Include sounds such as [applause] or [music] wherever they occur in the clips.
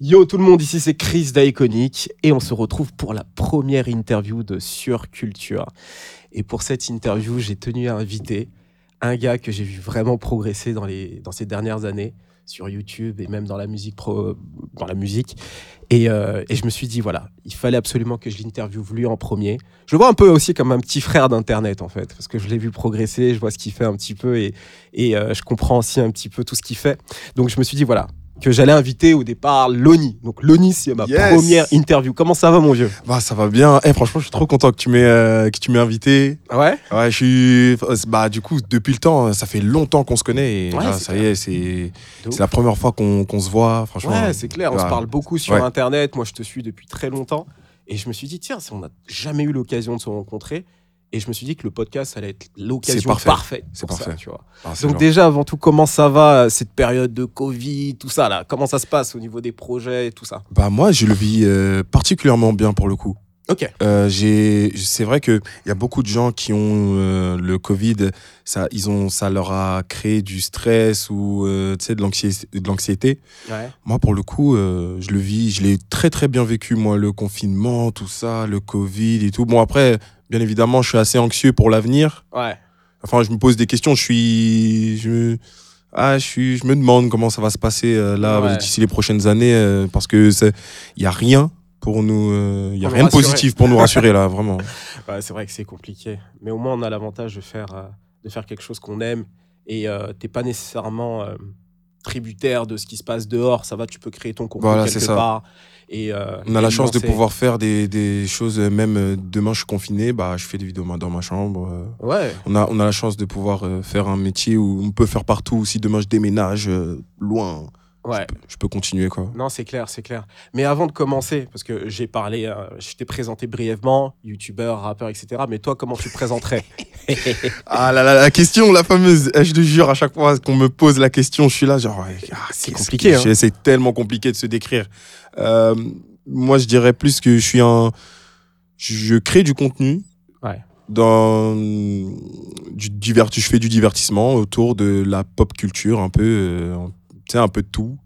Yo tout le monde, ici c'est Chris d'Iconic et on se retrouve pour la première interview de Surculture. Et pour cette interview, j'ai tenu à inviter un gars que j'ai vu vraiment progresser dans, les, dans ces dernières années sur YouTube et même dans la musique. Pro, dans la musique. Et, euh, et je me suis dit, voilà, il fallait absolument que je l'interviewe lui en premier. Je le vois un peu aussi comme un petit frère d'Internet en fait, parce que je l'ai vu progresser, je vois ce qu'il fait un petit peu et, et euh, je comprends aussi un petit peu tout ce qu'il fait. Donc je me suis dit, voilà, que j'allais inviter au départ Loni. Donc Loni, c'est ma Yes. première interview. Comment ça va mon vieux? Bah ça va bien. Eh, franchement, je suis trop content que tu m'aies euh, que tu m'aies invité. Ouais Ouais, je suis bah du coup depuis le temps, ça fait longtemps qu'on se connaît et Ouais, là, ça clair. y est, c'est c'est la première fois qu'on se voit, franchement. Ouais, c'est clair, on se parle beaucoup sur Ouais. Internet. Moi, je te suis depuis très longtemps. Et je me suis dit, tiens, si on n'a jamais eu l'occasion de se rencontrer. Et je me suis dit que le podcast allait être l'occasion parfait. parfaite. C'est pour ça, parfait. tu vois. Ah, Donc genre- déjà, avant tout, comment ça va, euh, cette période de Covid, tout ça là? Comment ça se passe au niveau des projets et tout ça? Bah moi, je le vis euh, particulièrement bien pour le coup. Ok. Euh, j'ai, c'est vrai que il y a beaucoup de gens qui ont euh, le Covid, ça, ils ont, ça leur a créé du stress ou de l'anxiété, de l'anxiété. Ouais. Moi, pour le coup, je le vis, je l'ai très très bien vécu moi, le confinement, tout ça, le Covid et tout. Bon après, bien évidemment, je suis assez anxieux pour l'avenir. Ouais. Enfin, je me pose des questions. Je suis, je, me- ah, je suis, je me demande comment ça va se passer euh, là Ouais. d'ici les prochaines années, euh, parce que il y a rien pour nous, euh, il y a Pour rien de positif pour nous rassurer là, vraiment. [laughs] Ouais, c'est vrai que c'est compliqué. Mais au moins, on a l'avantage de faire, euh, de faire quelque chose qu'on aime. Et euh, t'es pas nécessairement euh, tributaire de ce qui se passe dehors. Ça va, tu peux créer ton contenu Voilà, quelque c'est ça. Et, euh, On a la chance de pouvoir faire des, des choses, euh, même euh, demain je suis confiné, bah, je fais des vidéos dans ma chambre. Ouais. On a, on a la chance de pouvoir faire un métier où on peut faire partout. Si demain je déménage loin, Ouais. je peux continuer quoi. Non, c'est clair, c'est clair. Mais avant de commencer, parce que j'ai parlé, euh, je t'ai présenté brièvement, youtubeur, rappeur, etc. Mais toi, comment tu te présenterais? [laughs] Ah là là, la question, la fameuse, je te jure, à chaque fois qu'on me pose la question, je suis là, genre, ah, C'est compliqué, hein. C'est tellement compliqué de se décrire. Euh, moi, je dirais plus que je suis un. Je crée du contenu. Ouais. Dans du je fais du divertissement autour de la pop culture, un peu, euh, sais, un peu de tout.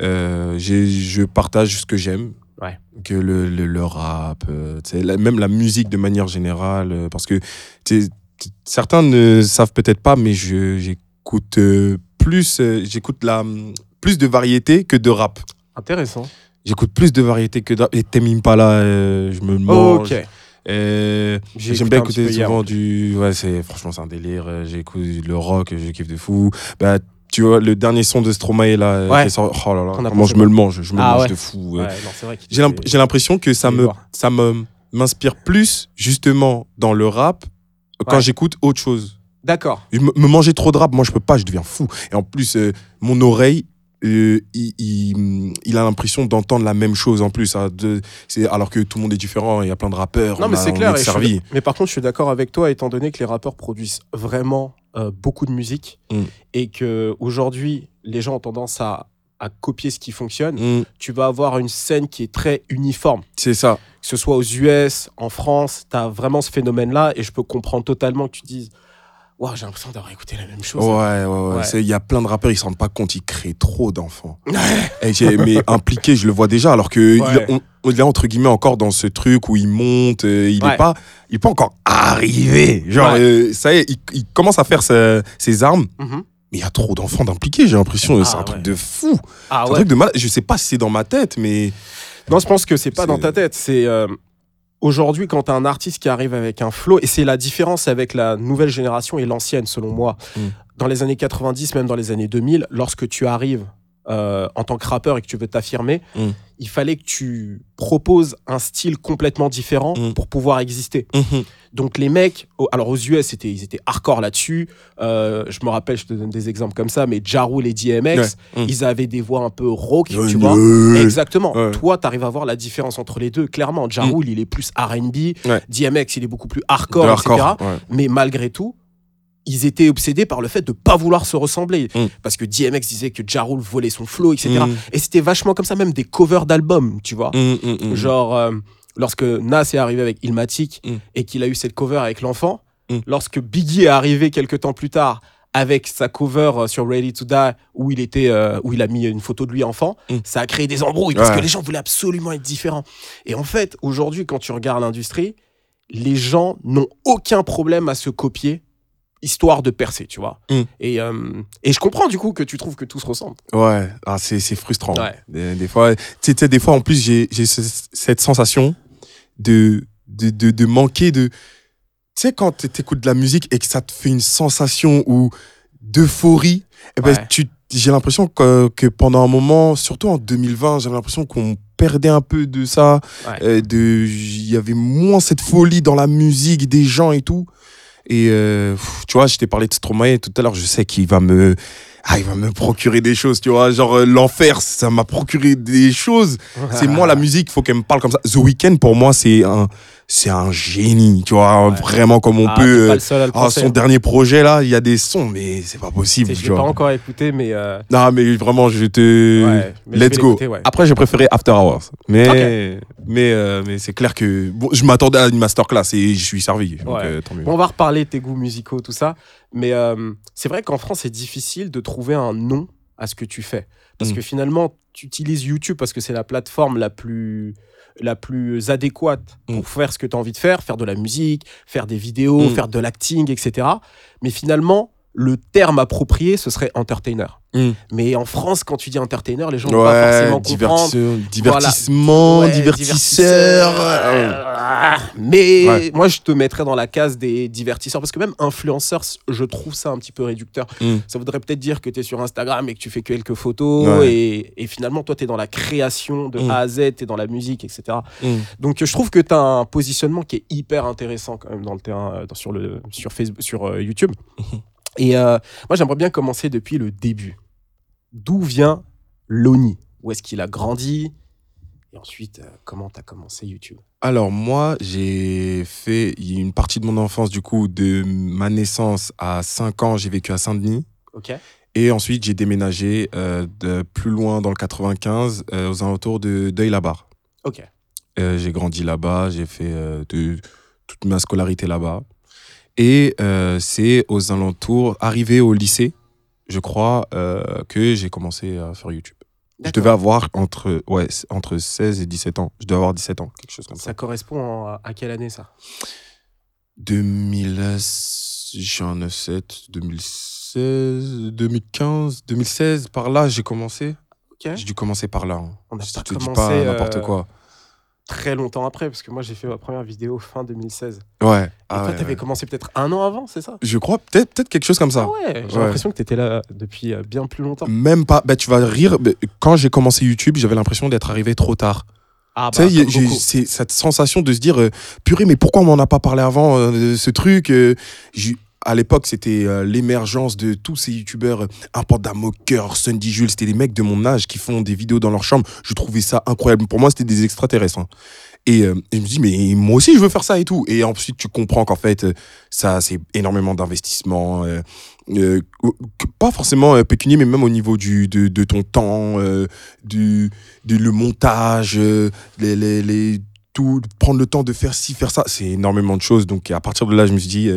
Euh, je partage ce que j'aime. Ouais. Que le, le, le rap, euh, la- même la musique de manière générale, euh, parce que certains ne savent peut-être pas, mais j'écoute euh, plus, j'écoute la plus de variété que de rap. Intéressant. J'écoute plus de variété que de rap. Et Tame Impala, euh, je me mange. Euh, J'ai J'aime bien écouter hier. souvent du. Ouais, c'est franchement c'est un délire. J'écoute le rock, je kiffe de fou. Bah, tu vois le dernier son de Stromae là, euh, Ouais. oh là là, comment je me le mange, je me Ah mange ouais. de fou. Ouais, euh. J'ai l'impression que ça me, ça me m'inspire plus justement dans le rap quand j'écoute autre chose. D'accord. Me, manger trop de rap, moi je peux pas, je deviens fou. Et en plus, euh, mon oreille, euh, il, il- il a l'impression d'entendre la même chose en plus. hein, de- alors que tout le monde est différent, il y a plein de rappeurs. Non, on mais c'est clair. est suis-. Mais par contre, je suis d'accord avec toi, étant donné que les rappeurs produisent vraiment euh, beaucoup de musique Mm. et que aujourd'hui, les gens ont tendance à, à copier ce qui fonctionne. Mm, Tu vas avoir une scène qui est très uniforme. c'est ça. Que ce soit aux US, en France, tu as vraiment ce phénomène-là et je peux comprendre totalement que tu dises Waouh, j'ai l'impression d'avoir écouté la même chose. Ouais, ouais, ouais. Ouais. Il y a plein de rappeurs, ils se rendent pas compte, ils créent trop d'enfants. [laughs] Mais impliqué, je le vois déjà, alors que Ouais. il, on, on est entre guillemets encore dans ce truc où il monte, euh, il Ouais. est pas, il est pas encore arrivé. Genre, euh, ça y est, il, il commence à faire sa- ses armes. Mhm. Mais il y a trop d'enfants d'impliqués, j'ai l'impression. Ah, c'est un truc de fou. Ah un truc de mal. Je sais pas si c'est dans ma tête, mais. Non, je pense que c'est pas dans ta tête. C'est euh, aujourd'hui quand t'as un artiste qui arrive avec un flow, et c'est la différence avec la nouvelle génération et l'ancienne, selon moi. Mm. Dans les années 90, même dans les années 2000, lorsque tu arrives euh, en tant que rappeur et que tu veux t'affirmer, Mm. il fallait que tu proposes un style complètement différent Mm. pour pouvoir exister. Mhm. Donc les mecs, alors aux US, c'était, ils étaient hardcore là-dessus. Euh, je me rappelle, je te donne des exemples comme ça, mais Ja Rule et DMX, Ouais. Mm. ils avaient des voix un peu rock, tu vois. Exactement. Ouais. Toi, tu arrives à voir la différence entre les deux. Clairement, Ja. Rule, il est plus R&B. Ouais. DMX, il est beaucoup plus hardcore, hardcore, etc. Mais malgré tout, ils étaient obsédés par le fait de pas vouloir se ressembler. Mm. Parce que DMX disait que Ja Rule volait son flow, etc. Mm. Et c'était vachement comme ça, même des covers d'albums, tu vois. Mm. Genre, euh, lorsque Nas est arrivé avec Ilmatic et qu'il a eu cette cover avec l'enfant, lorsque Biggie est arrivé quelques temps plus tard avec sa cover euh, sur Ready to Die où il était euh, où il a mis une photo de lui enfant, ça a créé des embrouilles parce Ouais. que les gens voulaient absolument être différents. Et en fait, aujourd'hui, quand tu regardes l'industrie, les gens n'ont aucun problème à se copier histoire de percer, tu vois. Mm. Et, euh, et je comprends du coup que tu trouves que tout se ressemble. Ouais, ah, c'est c'est frustrant. Ouais. Des, des fois, des fois, en plus, j'ai j'ai ce- cette sensation de, de, de, de manquer de. Tu sais, quand tu écoutes de la musique et que ça te fait une sensation ou d'euphorie, eh ben, Ouais. tu- j'ai l'impression que, que pendant un moment, surtout en 2020, j'avais l'impression qu'on perdait un peu de ça. Ouais. euh, Il y avait moins cette folie dans la musique des gens et tout. Et euh, tu vois, je t'ai parlé de Stromae tout à l'heure, je sais qu'il va me. Ah, il va me procurer des choses, tu vois. Genre, euh, l'enfer, ça m'a procuré des choses. C'est moi, la musique, il faut qu'elle me parle comme ça. The Weeknd, pour moi, c'est un, c'est un génie, tu vois. Ouais. Vraiment, comme on Ah, peut. pas euh, le seul à le ah, penser. son dernier projet, là, il y a des sons, mais c'est pas possible, Je l'ai pas encore écouté, mais. euh, Non, mais vraiment, je te. ouais, mais je Let's go. ouais. Après, j'ai préféré After Hours. Mais, mais, euh, mais c'est clair que bon, je m'attendais à une masterclass et je suis servi. Donc, tant mieux. Bon, on va reparler de tes goûts musicaux, tout ça. Mais euh, c'est vrai qu'en France, c'est difficile de trouver un nom à ce que tu fais. Parce Mm. que finalement, tu utilises YouTube parce que c'est la plateforme la plus, la plus adéquate pour Mm. faire ce que tu as envie de faire, faire de la musique, faire des vidéos, Mm. faire de l'acting, etc. Mais finalement, le terme approprié, ce serait entertainer. Mm. Mais en France, quand tu dis entertainer, les gens ne vont pas Ouais, forcément comprendre. divertissement, Ouais, divertisseur. Mais Ouais. moi, je te mettrais dans la case des divertisseurs parce que même influenceur, je trouve ça un petit peu réducteur. Mm. Ça voudrait peut-être dire que tu es sur Instagram et que tu fais quelques photos Ouais. et, et finalement, toi, tu es dans la création de Mm. A à Z, tu es dans la musique, etc. Donc, je trouve que tu as un positionnement qui est hyper intéressant quand même dans le terrain, euh, sur, le, sur, Facebook, sur euh, YouTube. [laughs] Et euh, moi, j'aimerais bien commencer depuis le début. D'où vient Loni? Où est-ce qu'il a grandi? Et ensuite, euh, comment tu as commencé YouTube? Alors moi, j'ai fait une partie de mon enfance, du coup, de ma naissance à 5 ans, j'ai vécu à Saint-Denis. Ok. Et ensuite, j'ai déménagé euh, de plus loin dans le 95, euh, aux alentours de Deuil-la-Barre. Ok. J'ai grandi là-bas, j'ai fait de, toute ma scolarité là-bas. Et euh, c'est aux alentours, arrivé au lycée, je crois, euh, que j'ai commencé à faire YouTube. Je devais avoir entre, ouais, entre 16 et 17 ans. Je devais avoir 17 ans, quelque chose comme ça. Ça correspond en- à, à quelle année ça? 2000, j'en ai 7, 2016, 2015, 2016, par là, j'ai commencé. Ok. J'ai dû commencer par là. hein. On Je te dis pas n'importe euh, quoi. Très longtemps après parce que moi j'ai fait ma première vidéo fin 2016. Et Ouais. Ah toi, ouais, t'avais ouais. commencé peut-être un an avant, c'est ça? Je crois, peut-être peut quelque chose comme ça. Ah ouais. J'ai Ouais. l'impression que t'étais là depuis euh, bien plus longtemps. Même pas. Bah, tu vas rire. Quand j'ai commencé YouTube, j'avais l'impression d'être arrivé trop tard. Ah tu sais, y- j'ai- c'est cette sensation de se dire, euh, purée, mais pourquoi on m'en a pas parlé avant euh, de ce truc euh, À l'époque, c'était euh, l'émergence de tous ces youtubeurs, euh, Impanda Mocker, Sundy Jules, c'était des mecs de mon âge qui font des vidéos dans leur chambre. Je trouvais ça incroyable. Pour moi, c'était des extraterrestres. hein. Et, euh, et je me dis, mais moi aussi, je veux faire ça et tout. Et ensuite, tu comprends qu'en fait, euh, ça, c'est énormément d'investissement. pas forcément pécunier, mais même au niveau du, de, ton temps, du, le montage, les, les, les- tout, prendre le temps de faire ci, faire ça. C'est énormément de choses. Donc, à partir de là, je me suis dit,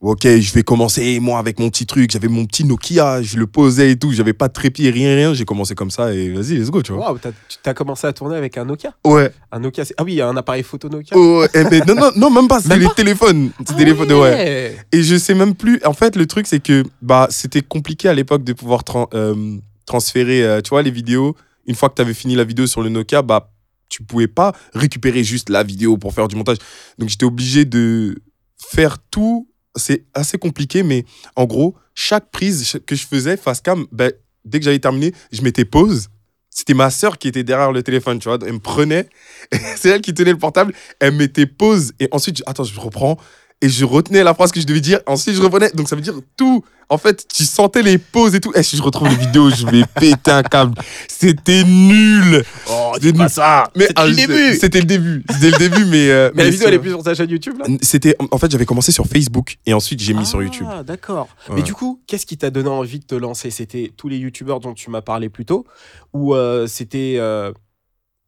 ok, je vais commencer, moi, avec mon petit truc. J'avais mon petit Nokia, je le posais et tout. J'avais pas de trépied, rien, rien. J'ai commencé comme ça et vas-y, let's go, tu vois. Waouh, t'as- commencé à tourner avec un Nokia? Ouais. Un Nokia, c'est- ah oui, un appareil photo Nokia? Oh, eh, mais non, non, non, même pas. C'était Même les pas? téléphones. C'était Ah les téléphones, ouais. ouais. Et je sais même plus. En fait, le truc, c'est que bah, c'était compliqué à l'époque de pouvoir euh, transférer, euh, tu vois, les vidéos. Une fois que tu avais fini la vidéo sur le Nokia, bah, tu pouvais pas récupérer juste la vidéo pour faire du montage. Donc, j'étais obligé de faire tout. C'est assez compliqué, mais en gros, chaque prise que je faisais face cam, ben, dès que j'avais terminé, je mettais pause. C'était ma sœur qui était derrière le téléphone, tu vois. Elle me prenait, [laughs] c'est elle qui tenait le portable, elle mettait pause, et ensuite, attends, je reprends, et je retenais la phrase que je devais dire, ensuite je reprenais. Donc ça veut dire tout. En fait, tu sentais les pauses et tout. Et si je retrouve les vidéos, je vais [laughs] péter un câble. C'était nul. Oh, dis pas ça Mais C'était ah, le début C'était le début. C'était le début, mais. euh, [laughs] Mais la vidéo, elle est plus sur ta chaîne YouTube là? C'était. En fait, j'avais commencé sur Facebook et ensuite j'ai mis sur YouTube. Ah, d'accord. Ouais. Mais du coup, qu'est-ce qui t'a donné envie de te lancer? C'était tous les youtubeurs dont tu m'as parlé plus tôt Ou euh, c'était euh,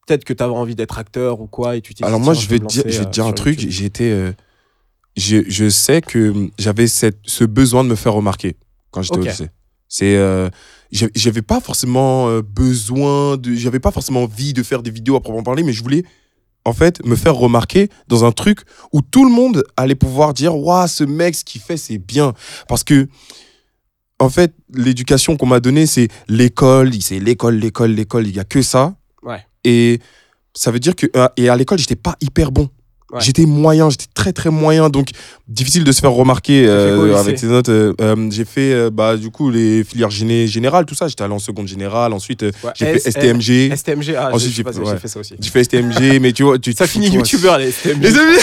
peut-être que tu avais envie d'être acteur ou quoi et tu Alors moi, je vais te dire, je vais te dire un truc. J'ai été. euh, je, je sais que j'avais cette, ce besoin de me faire remarquer. quand j'étais Ok. au lycée. C'est, euh, j'avais pas forcément euh, besoin de, j'avais pas forcément envie de faire des vidéos à proprement parler, mais je voulais en fait me faire remarquer dans un truc où tout le monde allait pouvoir dire, waouh, ce mec, ce qu'il fait, c'est bien, parce que en fait, l'éducation qu'on m'a donnée, c'est l'école, c'est l'école, l'école, l'école, il y a que ça. Ouais. Et ça veut dire que euh, et à l'école, j'étais pas hyper bon. Ouais. J'étais moyen, j'étais très très moyen, donc difficile de se faire remarquer euh, avec ses notes. euh, euh, j'ai fait bah du coup les filières géné générales, tout ça. J'étais allé en seconde générale, ensuite Ouais. j'ai fait STMG. STMG, ah, Ensuite, j'ai ouais. fait ça aussi. J'ai fait STMG, [laughs] mais tu vois, tu Ça tu- finit youtubeur, les STMG. [laughs] Les amis [laughs]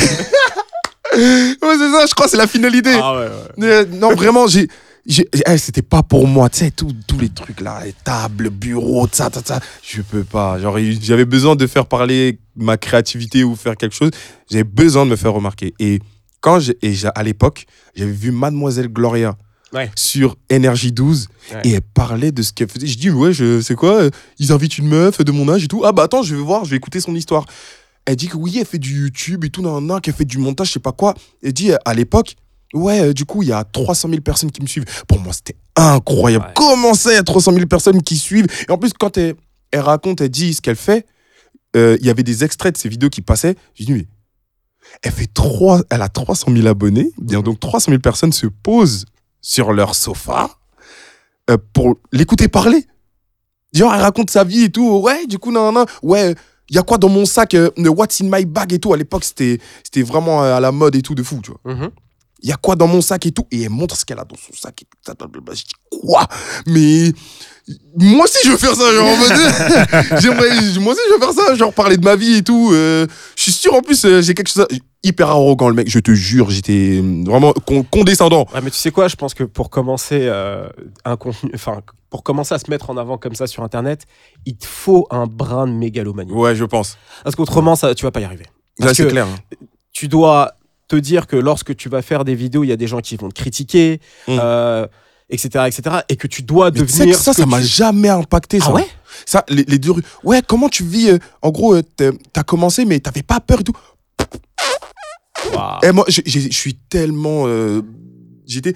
Ouais, c'est ça, je crois, c'est la finalité. Ah ouais, ouais. Non, vraiment, j'ai. Eh, c'était pas pour moi, tu sais, tous les trucs là, les tables, bureaux, ça, ça, ça. Je peux pas. Genre, j'avais besoin de faire parler ma créativité ou faire quelque chose. J'avais besoin de me faire remarquer. Et quand j'ai, à l'époque, j'avais vu Mademoiselle Gloria Ouais. sur Énergie 12 Ouais. et elle parlait de ce qu'elle faisait. Je dis, ouais, je, c'est quoi Ils invitent une meuf de mon âge et tout. Ah bah attends, je vais voir, je vais écouter son histoire. Elle dit que oui, elle fait du YouTube et tout, nan, nan, qu'elle fait du montage, je sais pas quoi. Elle dit, à l'époque, ouais, euh, du coup, il y a 300 000 personnes qui me suivent. Pour moi, c'était incroyable. Ouais. Comment ça, il y a 300 000 personnes qui suivent? Et en plus, quand elle, elle raconte, elle dit ce qu'elle fait, euh, il y avait des extraits de ces vidéos qui passaient. J'ai dit, mais elle, fait trois, elle a 300 000 abonnés. Bien, donc 300 000 personnes se posent sur leur sofa euh, pour l'écouter parler. Genre, elle raconte sa vie et tout. Ouais, du coup, non, non, ouais, il y a quoi dans mon sac euh, What's in my bag et tout. À l'époque, c'était vraiment à la mode et tout de fou, tu vois. Mhm. Il y a quoi dans mon sac et tout. Et elle montre ce qu'elle a dans son sac et tout. ça, blablabla. Je dis, quoi? Mais moi aussi, je veux faire ça. Genre, en mode, [laughs] moi aussi, je veux faire ça. Genre, parler de ma vie et tout. euh, je suis sûr, en plus, euh, j'ai quelque chose. à- Hyper arrogant, le mec. Je te jure, j'étais euh, vraiment con- condescendant. Ouais, mais tu sais quoi, je pense que pour commencer euh, un contenu, enfin, pour commencer à se mettre en avant comme ça sur Internet, il te faut un brin de mégalomanie. Ouais, je pense. Parce qu'autrement, ça, tu vas pas y arriver. Là, c'est clair. hein. tu dois te dire que lorsque tu vas faire des vidéos, il y a des gens qui vont te critiquer, Mm. euh, etc., etc., et que tu dois Mais tu sais devenir. que ça, ça m'a tu- jamais impacté. Ça. Ah ouais? Ça, les, les deux rues. Ouais, comment tu vis euh, En gros, euh, t'as commencé, mais t'avais pas peur et tout. Et moi, je suis tellement. j'étais.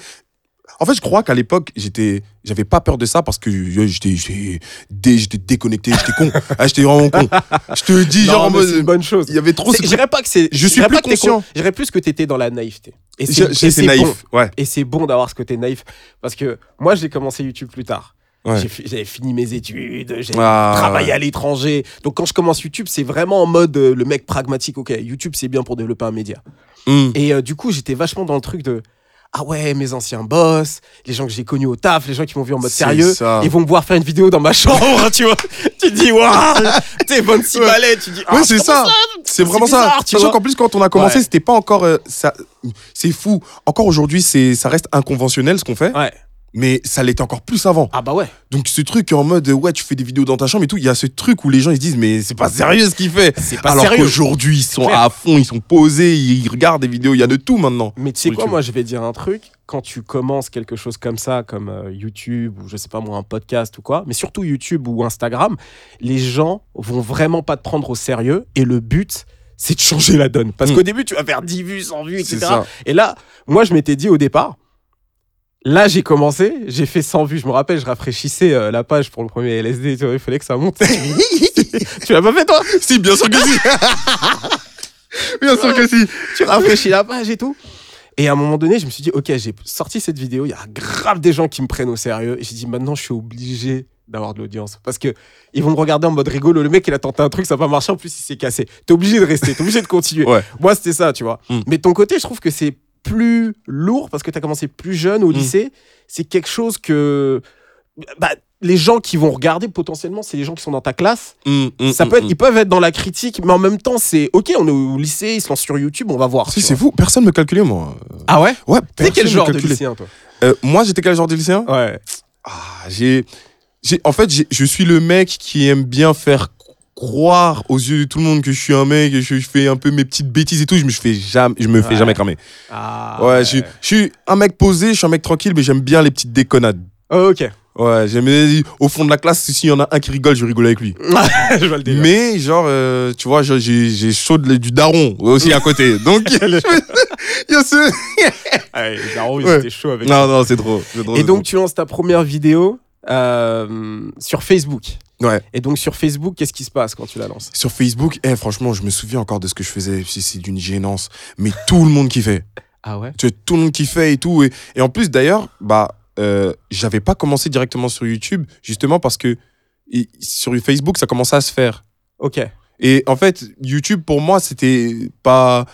En fait, je crois qu'à l'époque, j'étais, j'avais pas peur de ça parce que j'étais, j'étais, dé- j'étais déconnecté, j'étais con. [laughs] Ah, j'étais vraiment con. Je te dis, Non, genre, c'est une bonne chose. il y avait trop. Je dirais pas que c'est. Je suis plus conscient. con. Je dirais plus que t'étais dans la naïveté. Et c'est c'est bon. naïf. Ouais. Et c'est bon d'avoir ce côté naïf. Parce que moi, j'ai commencé YouTube plus tard. Ouais. J'avais fini mes études, j'ai Ah, travaillé ouais. à l'étranger. Donc quand je commence YouTube, c'est vraiment en mode euh, le mec pragmatique. Ok, YouTube, c'est bien pour développer un média. Hum. Et euh, du coup, j'étais vachement dans le truc de ah ouais, mes anciens boss, les gens que j'ai connus au taf, les gens qui m'ont vu en mode sérieux, ça. ils vont me voir faire une vidéo dans ma chambre, [laughs] tu vois. Tu te dis waouh, [laughs] t'es 26 Ouais. balais, tu dis ah, Ouais, c'est ça. C'est vraiment ça. bizarre, tu Sachant qu'en plus, quand on a commencé, Ouais. c'était pas encore. euh, ça, c'est fou. Encore aujourd'hui, c'est, ça reste inconventionnel ce qu'on fait, Ouais. Mais ça l'était encore plus avant. Ah bah ouais. Donc ce truc en mode ouais tu fais des vidéos dans ta chambre et tout, il y a ce truc où les gens ils se disent mais c'est pas sérieux ce qu'il fait. C'est pas Alors sérieux. qu'aujourd'hui ils sont à fond, ils sont posés, ils regardent des vidéos, il y a de tout maintenant. Mais tu sais quoi, YouTube. moi je vais dire un truc. Quand tu commences quelque chose comme ça, comme euh, YouTube ou je sais pas moi, un podcast ou quoi, mais surtout YouTube ou Instagram, les gens vont vraiment pas te prendre au sérieux et le but, c'est de changer la donne. Parce Mm. qu'au début, tu vas faire 10 vues, 100 vues, C'est etc. ça. Et là, moi je m'étais dit au départ, là j'ai commencé, j'ai fait 100 vues. Je me rappelle, je rafraîchissais euh, la page pour le premier LSD, tu vois, il fallait que ça monte. [laughs] tu l'as pas fait toi? Si bien sûr que si. [laughs] bien sûr que si. tu rafraîchis la page et tout. Et à un moment donné, je me suis dit, ok, j'ai sorti cette vidéo, il y a grave des gens qui me prennent au sérieux. Et j'ai dit, maintenant, je suis obligé d'avoir de l'audience. Parce que ils vont me regarder en mode rigolo. Le mec, il a tenté un truc, ça n'a pas marché, en plus, il s'est cassé. T'es obligé de rester, t'es obligé de continuer. Ouais. Moi, c'était ça, tu vois. Mm. Mais de ton côté, je trouve que c'est plus lourd parce que t'as commencé plus jeune au Mm. lycée. C'est quelque chose que. Bah, les gens qui vont regarder potentiellement, c'est les gens qui sont dans ta classe. Hum, hum, ça peut être, ils peuvent être dans la critique, mais en même temps, c'est ok. On est au lycée, ils se lancent sur YouTube, on va voir. Si tu c'est fou, personne me calculait moi. Ah ouais? Ouais. T'es quel genre de lycéen, toi? Euh, Moi j'étais quel genre de lycéen? Ouais. Ah, j'ai, en fait, je suis le mec qui aime bien faire croire aux yeux de tout le monde que je suis un mec, que je, je fais un peu mes petites bêtises et tout. Je me fais jamais, je me fais jamais cramer. Ah, ouais, Je, suis- je suis un mec posé, je suis un mec tranquille, mais j'aime bien les petites déconnades. Oh, ok. Ouais, j'aimais au fond de la classe, s'il y en a un qui rigole, je rigole avec lui. [laughs] je vois le délire. Mais genre, euh, tu vois, j'ai- chaud de- du daron aussi à côté. Donc, [laughs] [laughs] il y a ce... Ouais, les darons, ils Ouais. étaient chauds avec Non, non, c'est trop. Et donc, tu lances ta première vidéo euh, sur Facebook. Ouais. Et donc, sur Facebook, qu'est-ce qui se passe quand tu la lances? Sur Facebook, eh, franchement, je me souviens encore de ce que je faisais. C'est d'une gênance. Mais tout le monde kiffait. Ah ouais? Tu vois, tout le monde kiffait et tout. Et, et en plus, d'ailleurs, bah, euh, j'avais pas commencé directement sur YouTube, justement parce que sur Facebook, ça commençait à se faire. Ok. Et en fait, YouTube, pour moi, c'était pas.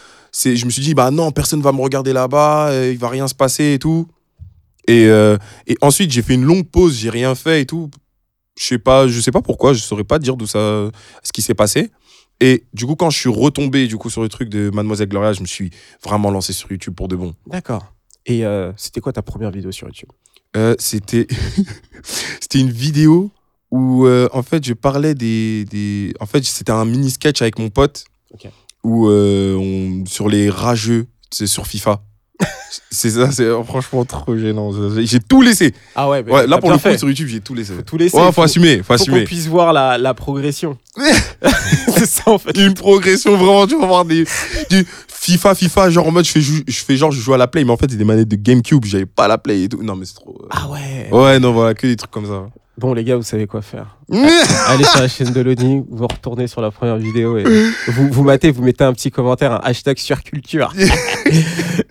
Je me suis dit, bah non, personne va me regarder là-bas, euh, il va rien se passer et tout. Et, euh, et ensuite, j'ai fait une longue pause, j'ai rien fait et tout. Je sais pas, je sais pas pourquoi, je saurais pas dire d'où ça, ce qui s'est passé. Et du coup, quand je suis retombé du coup sur le truc de Mademoiselle Gloria, je me suis vraiment lancé sur YouTube pour de bon. D'accord. Et euh, c'était quoi ta première vidéo sur YouTube? Euh, c'était [laughs] c'était une vidéo où euh, en fait je parlais des, des... en fait c'était un mini sketch avec mon pote où on sur les rageux c'est sur FIFA c'est ça c'est franchement trop gênant j'ai tout laissé Ah ouais, mais ouais là pour le coup fait. sur YouTube j'ai tout laissé Faut tout laisser. ouais faut, faut, assumer faut faut qu'on assumer puisse voir la, la progression. [laughs] c'est ça en fait. une progression vraiment tu vas voir des du FIFA FIFA genre en mode je fais je fais genre je joue à la play mais en fait c'est des manettes de GameCube j'avais pas la play et tout non mais c'est trop euh, Ah ouais. ouais non voilà que des trucs comme ça Bon les gars, vous savez quoi faire. [laughs] Allez sur la chaîne de Loni, vous retournez sur la première vidéo et vous, vous matez, vous mettez un petit commentaire, un hashtag surculture. [laughs]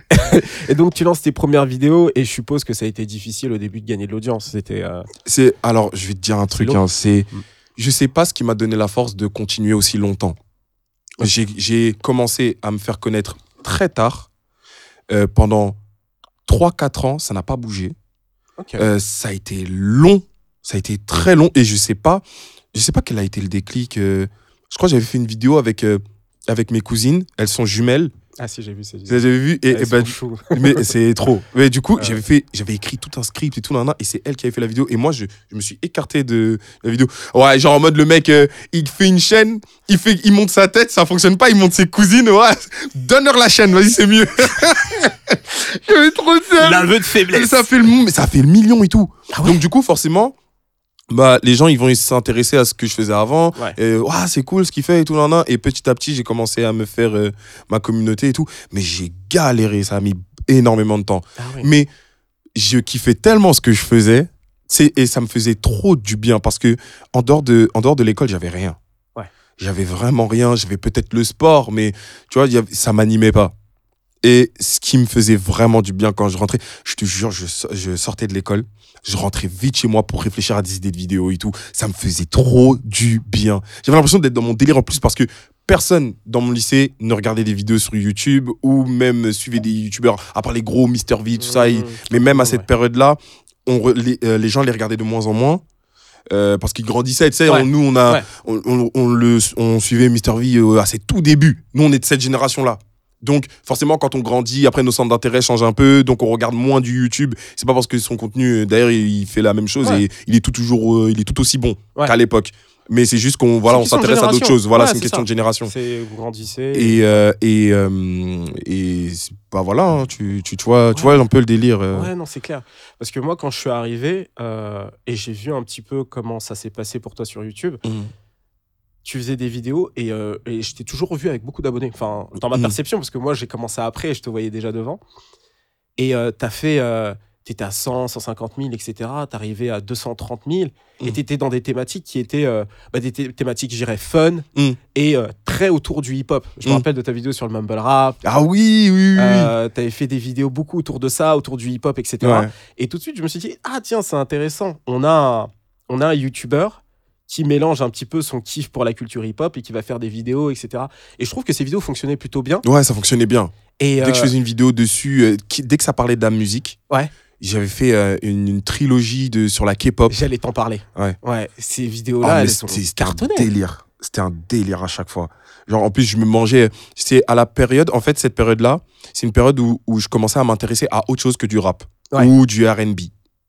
et donc tu lances tes premières vidéos et je suppose que ça a été difficile au début de gagner de l'audience. C'était euh, C'est alors, je vais te dire un truc. Hein, c'est, Mm. je sais pas ce qui m'a donné la force de continuer aussi longtemps. J'ai, j'ai commencé à me faire connaître très tard. Euh, pendant 3-4 ans, ça n'a pas bougé. ok. Euh, ça a été long. Ça a été très long. Et je sais pas, je sais pas quel a été le déclic. je crois que j'avais fait une vidéo avec, avec mes cousines. Elles sont jumelles. Ah si j'ai vu ces avez vu Et, Elles et ben, chaudes. [laughs] mais c'est trop. Mais du coup, Ouais. j'avais fait, j'avais écrit tout un script et tout, nan, nan, et c'est elle qui avait fait la vidéo. Et moi, je, je me suis écarté de la vidéo. Ouais, genre en mode le mec, euh, il fait une chaîne, il fait, il monte sa tête, ça fonctionne pas, il monte ses cousines. Ouais, donne-leur la chaîne, vas-y, c'est mieux. [laughs] j'avais trop. L'aveu de faiblesse. Ça fait le, mais ça fait le million et tout. Ah ouais Donc du coup, forcément. Bah, les gens ils vont s'intéresser à ce que je faisais avant. Ouais. et Ouah, c'est cool ce qu'il fait et tout nan, nan. et petit à petit j'ai commencé à me faire euh, ma communauté et tout. Mais j'ai galéré ça a mis énormément de temps. Ah mais je kiffais tellement ce que je faisais et ça me faisait trop du bien parce que en dehors de en dehors de l'école j'avais rien. Ouais. j'avais vraiment rien. J'avais peut-être le sport mais tu vois ça m'animait pas et ce qui me faisait vraiment du bien quand je rentrais je te jure je, so- je sortais de l'école je rentrais vite chez moi pour réfléchir à des idées de vidéos et tout ça me faisait trop du bien j'avais l'impression d'être dans mon délire en plus parce que personne dans mon lycée ne regardait des vidéos sur YouTube ou même suivait des youtubeurs à part les gros Mister V tout ça Mmh. mais même à Ouais. cette période-là, on re- les, euh, les gens les regardaient de moins en moins. euh, parce qu'ils grandissaient, tu sais, Ouais. nous on a, Ouais. on, on- on le, on suivait Mr V euh, à ses tout débuts. Nous on est de cette génération-là. Donc forcément quand on grandit, après nos centres d'intérêt changent un peu, donc on regarde moins du YouTube. C'est pas parce que son contenu, euh, d'ailleurs, il fait la même chose Ouais. et il est tout toujours, euh, il est tout aussi bon Ouais. qu'à l'époque. Mais c'est juste qu'on, voilà, on s'intéresse à d'autres choses. Voilà, Ouais, c'est une question ça. de génération. C'est vous grandissez. Et, euh, et, euh, et bah voilà, hein, tu, tu, tu vois, tu vois un peu le délire. Ouais, non, c'est clair. Parce que moi, quand je suis arrivé et j'ai vu un petit peu comment ça s'est passé pour toi sur YouTube, Mhm. Tu faisais des vidéos et, euh, et je t'ai toujours vu avec beaucoup d'abonnés. Enfin, dans ma Mhm. perception, parce que moi, j'ai commencé après et je te voyais déjà devant. Et euh, t'as fait. euh, T'étais à 100, 150 000, etc. T'arrivais à 230 000. Et Mhm. t'étais dans des thématiques qui étaient euh, bah, des thé- thématiques, je dirais, fun Mhm. et euh, très autour du hip-hop. Je me rappelle de ta vidéo sur le mumble rap. Ah oui, oui, oui. Euh, T'avais fait des vidéos beaucoup autour de ça, autour du hip-hop, etc. Ouais. Et tout de suite, je me suis dit, ah tiens, c'est intéressant. On a on a un YouTuber qui mélange un petit peu son kiff pour la culture hip-hop et qui va faire des vidéos, etc. Et je trouve que ces vidéos fonctionnaient plutôt bien. Ouais, ça fonctionnait bien. Et Dès que je euh, faisais une vidéo dessus, euh, qui- dès que ça parlait de la musique, Ouais. j'avais fait euh, une, une trilogie de, sur la K-pop. j'allais t'en parler. Ouais. Ouais, ces Oh, vidéos-là, elles sont c'était c'était un délire. C'était un délire à chaque fois. Genre, en plus, je me mangeais. C'est à la période, en fait, cette période-là, c'est une période où, où je commençais à m'intéresser à autre chose que du rap Ouais. ou du RB.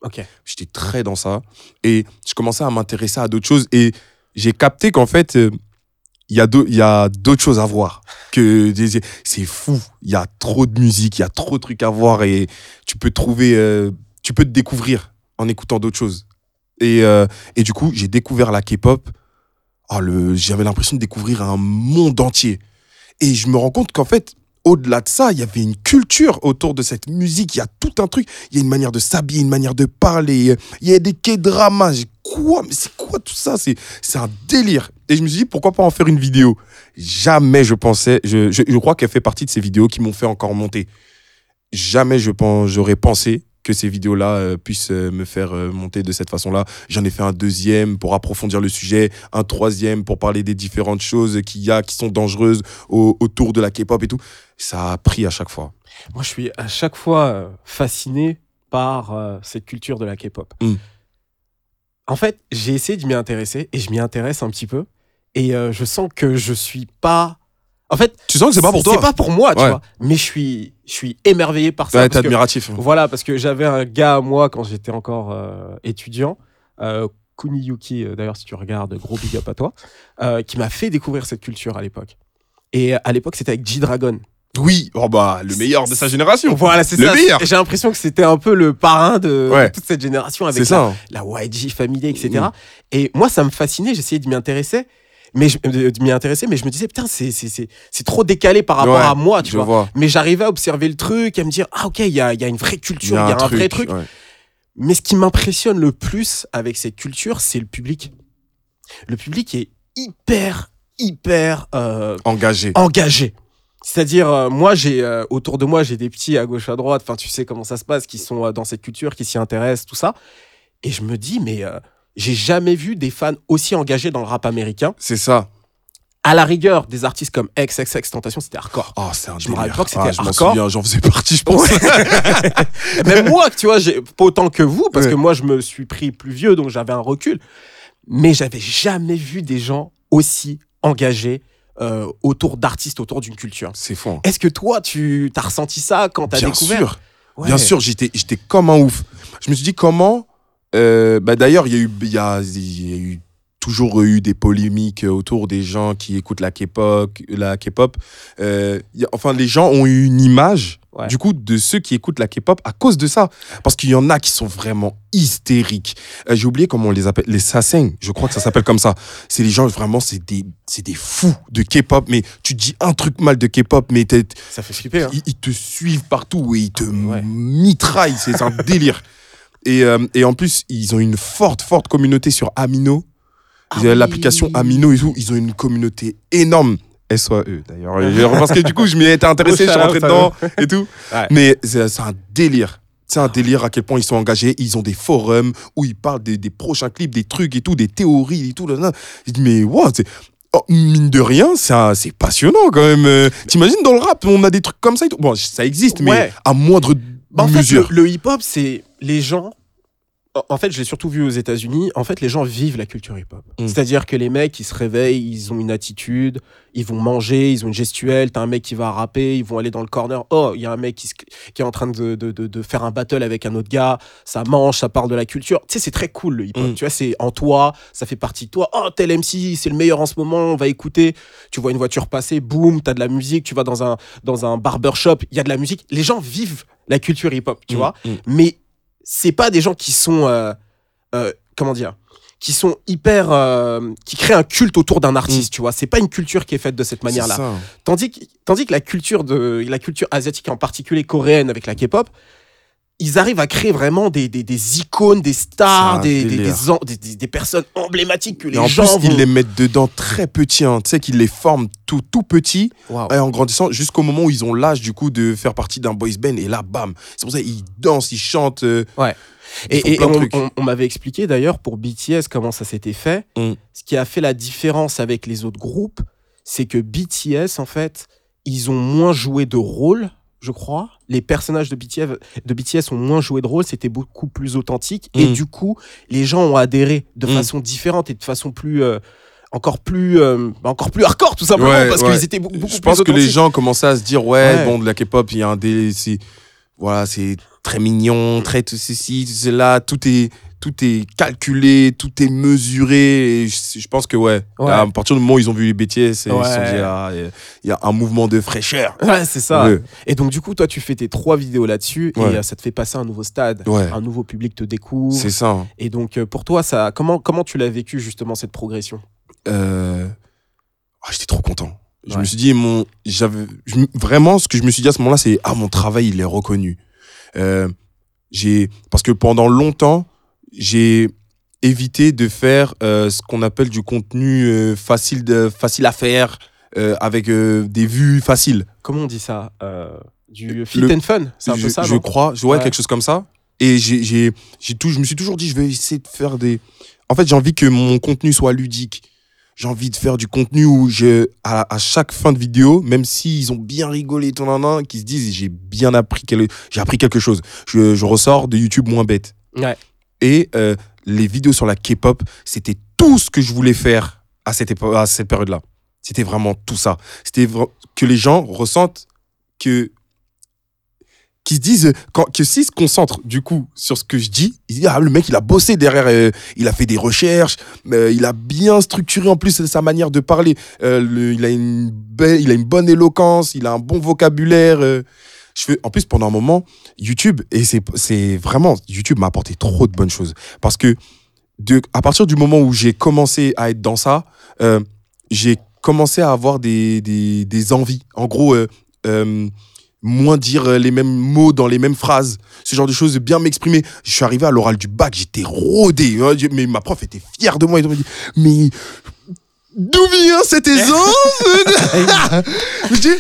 Ok. J'étais très dans ça. Et je commençais à m'intéresser à d'autres choses. Et j'ai capté qu'en fait, euh, il y a d'autres choses à voir. Que c'est fou. Il y a trop de musique, il y a trop de trucs à voir. Et tu peux trouver, euh, tu peux te découvrir en écoutant d'autres choses. Et, euh, et du coup, j'ai découvert la K-pop. Oh, J'avais l'impression de découvrir un monde entier. Et je me rends compte qu'en fait, au-delà de ça, il y avait une culture autour de cette musique. Il y a tout un truc. Il y a une manière de s'habiller, une manière de parler. Il y a des K-dramas. Quoi? Mais c'est quoi tout ça? C'est un délire. Et je me suis dit, pourquoi pas en faire une vidéo? Jamais je pensais. Je, crois qu'elle fait partie de ces vidéos qui m'ont fait encore monter. Jamais je j'aurais pensé que ces vidéos-là euh, puissent euh, me faire euh, monter de cette façon-là. J'en ai fait un deuxième pour approfondir le sujet, un troisième pour parler des différentes choses qu'il y a qui sont dangereuses au- autour de la K-pop et tout. Ça a pris à chaque fois. Moi, je suis à chaque fois euh, fasciné par euh, cette culture de la K-pop. Mm. En fait, j'ai essayé de m'y intéresser et je m'y intéresse un petit peu. Et euh, je sens que je suis pas. En fait, Tu sens que c'est pas pour toi C'est pas pour moi, tu Ouais. vois. Mais je suis, je suis émerveillé par ça. Ouais, t'es que- admiratif. Voilà, parce que j'avais un gars à moi quand j'étais encore euh, étudiant, Kuniyuki, d'ailleurs, si tu regardes, gros big up à toi, qui m'a fait découvrir cette culture à l'époque. Et à l'époque, c'était avec G-Dragon. Oui, oh bah, le meilleur de sa génération. Voilà, c'est Le ça. J'ai l'impression que c'était un peu le parrain de, Ouais. de toute cette génération avec la, hein. la YG Family, etc. Mm. Et moi, ça me fascinait. J'essayais de m'y intéresser. Mais je, de de m'y intéresser, mais je me disais, putain, c'est- trop décalé par rapport Ouais, à moi, tu vois. vois. Mais j'arrivais à observer le truc, à me dire, ah ok, il y y a une vraie culture, il y a, un, vrai truc. ouais. Mais ce qui m'impressionne le plus avec cette culture, c'est le public. Le public est hyper, hyper euh, Engagé. engagé. C'est-à-dire, euh, moi, j'ai euh, autour de moi, j'ai des petits à gauche, à droite. Enfin, tu sais comment ça se passe, qui sont euh, dans cette culture, qui s'y intéressent, tout ça. Et je me dis, mais j'ai jamais vu des fans aussi engagés dans le rap américain. C'est ça. À la rigueur, des artistes comme XXX Tentation, c'était hardcore. Oh, c'est un Je me délire. rappelle que c'était Ah, je m'en hardcore. souviens, j'en faisais partie, je pense. [laughs] Même moi, tu vois, j'ai pas autant que vous, parce Ouais. que moi, je me suis pris plus vieux, donc j'avais un recul. Mais j'avais jamais vu des gens aussi engagés euh, autour d'artistes, autour d'une culture. C'est fou. hein. Est-ce que toi, tu as ressenti ça quand tu as Bien découvert sûr. Ouais. Bien sûr, j'étais, j'étais comme un ouf. Je me suis dit comment. euh, bah d'ailleurs, il y a eu, il y a, il y a eu toujours eu des polémiques autour des gens qui écoutent la K-pop. La K-pop. Euh, enfin, les gens ont eu une image. Ouais. Du coup, de ceux qui écoutent la K-pop à cause de ça. Parce qu'il y en a qui sont vraiment hystériques. Euh, J'ai oublié comment on les appelle. Les sasaeng, je crois que ça s'appelle comme ça. C'est les gens, vraiment, c'est des, c'est des fous de K-pop. Mais tu dis un truc mal de K-pop, mais t'es- Ça fait flipper. Hein. ils, ils te suivent partout et ils te Ouais. mitraillent. C'est un délire. [laughs] Et, euh, et en plus, ils ont une forte, forte communauté sur Amino. Ah oui. L'application Amino et tout, ils ont une communauté énorme. SOE d'ailleurs. Parce que du coup, je m'y étais intéressé, je suis rentré dedans et tout. Ouais. Mais c'est un délire. C'est un délire à quel point ils sont engagés. Ils ont des forums où ils parlent des, des prochains clips, des trucs et tout, des théories et tout. Là, là. Je dis, mais wow, c'est. oh, mine de rien, c'est passionnant quand même. Euh, T'imagines dans le rap, on a des trucs comme ça et tout. Bon, ça existe, mais Ouais. à moindre Bah, en fait, mesure. le, le hip-hop, c'est les gens. En- fait, je l'ai surtout vu aux États-Unis. En fait, les gens vivent la culture hip-hop. Mm. C'est-à-dire que les mecs, ils se réveillent, ils ont une attitude, ils vont manger, ils ont une gestuelle. T'as un mec qui va rapper, ils vont aller dans le corner. Oh, il y a un mec qui, se- qui est en train de, de, de- de faire un battle avec un autre gars. Ça mange, ça parle de la culture. Tu sais, c'est très cool le hip-hop. Mm. Tu vois, c'est en toi, ça fait partie de toi. Oh, tel MC, c'est le meilleur en ce moment, on va écouter. Tu vois une voiture passer, boum, t'as de la musique. Tu vas dans un, dans un barbershop, il y a de la musique. Les gens vivent la culture hip-hop, tu Mm, vois mais c'est pas des gens qui sont euh, euh, comment dire qui sont hyper euh, qui créent un culte autour d'un artiste tu vois. C'est pas une culture qui est faite de cette manière là Mm. Que tandis que la culture de la culture asiatique en particulier coréenne avec la K-pop ils arrivent à créer vraiment des, des, des icônes, des stars, des, des, en- personnes emblématiques que les Et en gens plus, vont... ils les mettent dedans très petits. hein. Tu sais qu'ils les forment tout, tout petits Waouh. et en grandissant jusqu'au moment où ils ont l'âge du coup de faire partie d'un boys band. Et là, bam. C'est pour ça qu'ils dansent, ils chantent. euh, font Et, on m'avait expliqué d'ailleurs pour BTS comment ça s'était fait. Mm. Ce qui a fait la différence avec les autres groupes, c'est que BTS, en fait, ils ont moins joué de rôle, je crois. Les personnages de BTS, de BTS ont moins joué de rôle, c'était beaucoup plus authentique. Et Mm. du coup, les gens ont adhéré de Mm. façon différente et de façon plus. euh, encore plus euh, encore plus hardcore tout simplement Ouais, parce ouais. qu'ils étaient beaucoup, beaucoup Je pense plus que les gens commençaient à se dire ouais, Ouais. bon de la K-pop, il y a un délai, voilà, c'est très mignon, très tout ceci, tout cela, tout est tout est calculé, tout est mesuré. Et je, je pense que, ouais, Ouais. à partir du moment où ils ont vu les BTS, ils se sont Ouais. ah, il y a un mouvement de fraîcheur. Ouais, c'est ça. Et donc, du coup, toi, tu fais tes trois vidéos là-dessus Ouais. et euh, ça te fait passer un nouveau stade. Un nouveau public te découvre. C'est ça. Et donc, euh, pour toi, ça, comment, comment tu l'as vécu justement cette progression? Euh, ah, J'étais trop content. Je me suis dit, mon, j'avais, vraiment, ce que je me suis dit à ce moment-là, c'est, ah, mon travail, il est reconnu. Euh, j'ai, parce que pendant longtemps, j'ai évité de faire euh, ce qu'on appelle du contenu euh, facile, de, facile à faire, euh, avec des vues faciles. Comment on dit ça Du fit Le- and fun? C'est un je, peu ça, je crois, je vois Ouais. quelque chose comme ça. Et j'ai, j'ai, j'ai tout, je me suis toujours dit, je vais essayer de faire des. En fait, j'ai envie que mon contenu soit ludique. J'ai envie de faire du contenu où je, à, à chaque fin de vidéo, même s'ils ont bien rigolé, nan, nan, qu'ils se disent, j'ai bien appris, quel- j'ai appris quelque chose. Je, je ressors de YouTube moins bête. Ouais. Et euh, les vidéos sur la K-pop, c'était tout ce que je voulais faire à cette, période-là. C'était vraiment tout ça. C'était que les gens ressentent que qui se disent que s'ils se concentrent du coup sur ce que je dis, ils se disent ah le mec il a bossé derrière, euh, il a fait des recherches, euh, il a bien structuré en plus sa manière de parler, le- il a une il a une bonne éloquence, il a un bon vocabulaire. En plus pendant un moment YouTube et c'est vraiment YouTube m'a apporté trop de bonnes choses parce que à partir du moment où j'ai commencé à être dans ça, euh, j'ai commencé à avoir des, envies. En gros, euh, euh, moins dire les mêmes mots dans les mêmes phrases, ce genre de choses, bien m'exprimer. Je suis arrivé à l'oral du bac, j'étais rodé. hein, mais ma prof était fière de moi. Dit, mais d'où vient cette aisance [laughs] Je dis,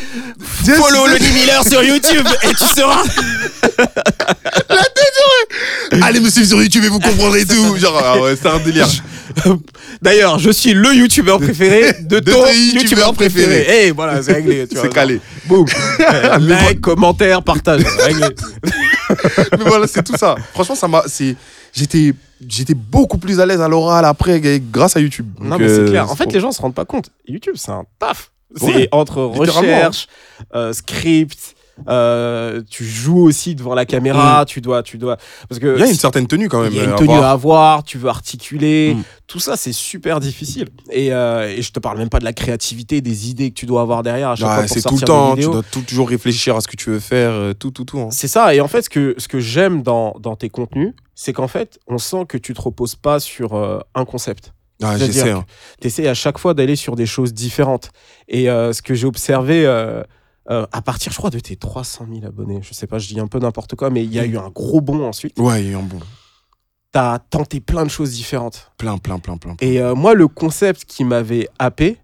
Follow le 10 Miller sur YouTube et tu seras. [laughs] Allez me suivre sur YouTube et vous comprendrez tout. Genre, ah ouais, c'est un délire. D'ailleurs, je suis le youtubeur préféré de, [laughs] de ton youtubeur préféré. Et voilà, c'est réglé. C'est calé. Boum. Euh, like, commentaire, partage. réglé. mais voilà, c'est tout ça. Franchement, ça m'a. J'étais, j'étais beaucoup plus à l'aise à l'oral après grâce à YouTube. Non, mais c'est euh, clair. En fait, les gens se rendent pas compte. YouTube, c'est un taf. C'est Ouais, entre recherche, euh, script. Euh, tu joues aussi devant la caméra, tu dois, tu dois, parce que il y a une certaine tenue quand même. il y a une tenue à avoir, tu veux articuler, Mm. tout ça c'est super difficile. Et, euh, et je te parle même pas de la créativité, des idées que tu dois avoir derrière c'est tout le temps. Tu dois tout- toujours réfléchir à ce que tu veux faire, euh, tout, tout, tout. hein. C'est ça. Et en fait, ce que, ce que j'aime dans, dans tes contenus, c'est qu'en fait, on sent que tu te reposes pas sur euh, un concept. Ah, j'essaie. hein. Tu essaies à chaque fois d'aller sur des choses différentes. Et euh, ce que j'ai observé euh, euh, à partir, je crois, de tes 300 000 abonnés, je sais pas, je dis un peu n'importe quoi, mais il y a eu un gros bond ensuite. Ouais, il y a eu un bon. Tu as tenté plein de choses différentes. Plein, plein, plein, plein. Et euh, moi, le concept qui m'avait happé,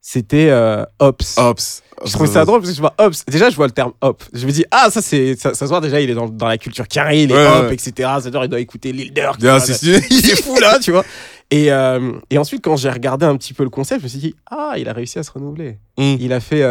c'était euh, Ops. Ops. Je trouve ça drôle parce que je vois Ops. Déjà, je vois le terme Hop. Je me dis, ah, ça, c'est, ça, ça se voit déjà, il est dans, dans la culture carré, il est Ouais, Hop, ouais. etc. C'est-à-dire, il doit écouter Lil Durk. Vois, c'est sûr. c'est fou là, tu vois. [laughs] Et, euh, et ensuite, quand j'ai regardé un petit peu le concept, je me suis dit, ah, il a réussi à se renouveler. Mm. Il a fait.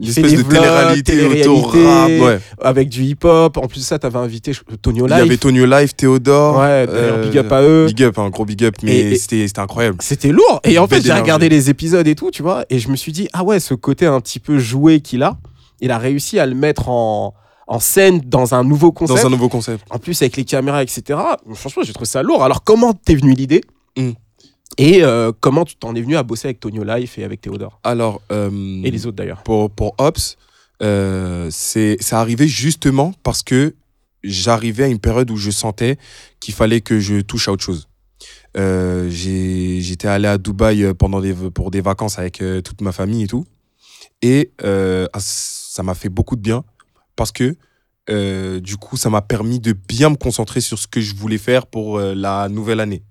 Il Une fait espèce des de télé-réalité, auto-rap. Ouais. Avec du hip-hop. En plus de ça, t'avais invité Tonio Il y avait Live. Tonio Live, Théodore. Ouais, euh, big up à eux. Big up, un gros big up, mais c'était incroyable. C'était lourd. Et en fait, j'ai regardé les épisodes et tout, tu vois. Et je me suis dit, ah ouais, ce côté un petit peu joué qu'il a, il a réussi à le mettre en, en scène dans un nouveau concept. Dans un nouveau concept. En plus, avec les caméras, etc. Franchement, j'ai trouvé ça lourd. Alors, comment t'es venu l'idée? Mm. Et euh, comment tu t'en es venu à bosser avec Tonio Life et avec Théodore? Alors. euh, Et les autres d'ailleurs. pour, pour Ops, euh, c'est ça arrivé justement parce que j'arrivais à une période où je sentais qu'il fallait que je touche à autre chose. Euh, j'ai- J'étais allé à Dubaï pendant des, pour des vacances avec euh, toute ma famille et tout. Et euh, ah, ça m'a fait beaucoup de bien parce que euh, du coup, ça m'a permis de bien me concentrer sur ce que je voulais faire pour euh, la nouvelle année.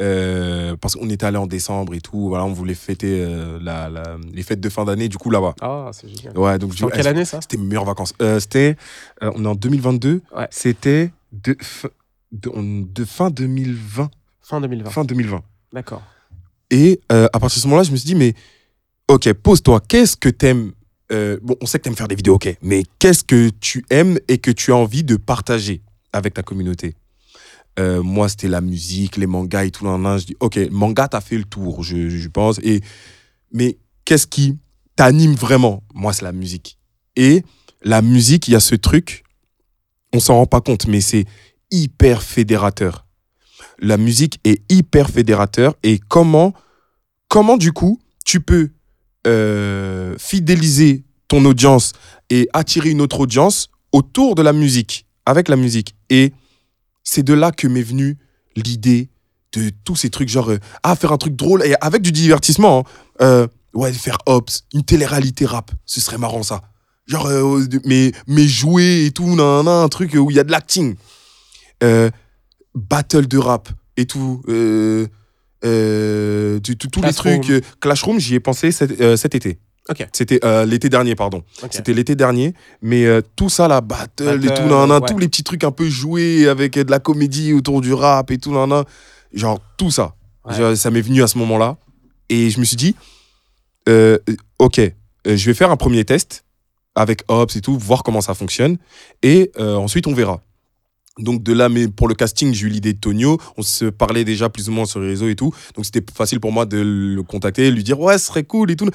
Euh, parce qu'on était allé en décembre et tout, voilà, on voulait fêter euh, la, la- les fêtes de fin d'année, du coup là-bas. Ah, c'est génial. Ouais, donc en quelle année ça? C'était mes meilleures vacances? Euh, c'était, on est en 2022. Ouais. C'était de, fin- de, de fin 2020. Fin 2020. Fin 2020. D'accord. Et à partir de ce moment-là, je me suis dit, mais ok, pose-toi, qu'est-ce que t'aimes Bon, on sait que t'aimes faire des vidéos, ok, mais qu'est-ce que tu aimes et que tu as envie de partager avec ta communauté? Euh, Moi, c'était la musique, les mangas et tout. Nan, nan. Je dis, ok, manga, t'as fait le tour, je, je pense. Et, mais qu'est-ce qui t'anime vraiment? Moi, c'est la musique. Et la musique, il y a ce truc, on s'en rend pas compte, mais c'est hyper fédérateur. la musique est hyper fédérateur et comment, comment du coup, tu peux euh, fidéliser ton audience et attirer une autre audience autour de la musique, avec la musique. Et c'est de là que m'est venue l'idée de tous ces trucs, genre, euh, ah, faire un truc drôle et avec du divertissement. hein. Euh, ouais, faire Ops, une télé-réalité rap, ce serait marrant ça. Genre, euh, de- mais, mais jouer et tout, nan, nan, un truc où il y a de l'acting. Euh, battle de rap et tout. Tous les trucs. euh, Clashroom, j'y ai pensé cet, cet été. C'était euh, l'été dernier, pardon. C'était l'été dernier. Mais euh, tout ça, la battle, et tout, nan, nan, ouais. tous les petits trucs un peu joués avec euh, de la comédie autour du rap et tout, nan, nan. genre tout ça. Ouais. Ça m'est venu à ce moment-là. Et je me suis dit, euh, ok, je vais faire un premier test avec Ops et tout, voir comment ça fonctionne. Et ensuite, on verra. Donc de là, mais pour le casting, j'ai eu l'idée de Tonio. On se parlait déjà plus ou moins sur les réseaux et tout. Donc c'était facile pour moi de le contacter, lui dire ouais, ce serait cool et tout.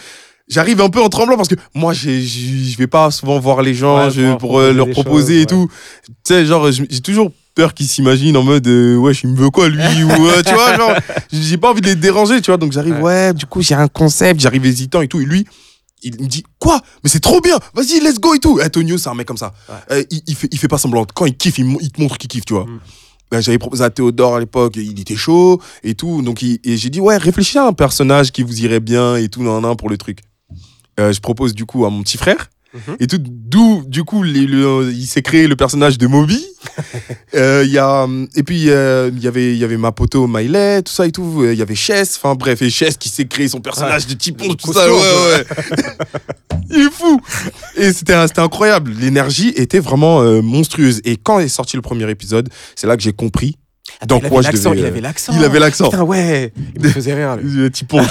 J'arrive un peu en tremblant parce que moi, j'ai- je vais pas souvent voir les gens Ouais, je- pour pour proposer leur proposer et tout. Tu sais, genre, je- j'ai toujours peur qu'ils s'imaginent en mode euh, ouais, il me veut quoi lui ou euh, tu vois, genre, [laughs] j'ai pas envie de les déranger, tu vois. Donc j'arrive ouais, du coup, j'ai un concept, j'arrive hésitant et tout. Et lui, il me dit quoi? Mais c'est trop bien, vas-y, let's go et tout. Antonio, c'est un mec comme ça. Ouais. Euh, il, il fait, il fait pas semblant. Quand il kiffe, il, il te montre qu'il kiffe, tu vois. Mm. Ben, J'avais proposé à Théodore à l'époque, il était chaud et tout. Donc il- et j'ai dit, ouais, réfléchis à un personnage qui vous irait bien et tout, nan, nan, pour le truc. Euh, je propose du coup à mon petit frère. Mhm. Et tout, d'où, du coup, les- le- il s'est créé le personnage de Moby. [laughs] Euh, il y a, et puis, euh, il y avait, il y avait ma poteau Miley, tout ça et tout. Euh, Il y avait Chess, enfin bref, et Chess qui s'est créé son personnage de typon, tout Costaud, ça. Ouais, ouais. [laughs] il est fou. Et c'était, c'était incroyable. L'énergie était vraiment euh, monstrueuse. Et quand est sorti le premier épisode, c'est là que j'ai compris dans il quoi avait je l'accent, devais. il euh, avait l'accent. il avait l'accent. Putain, ouais. Il me faisait rire. Typon.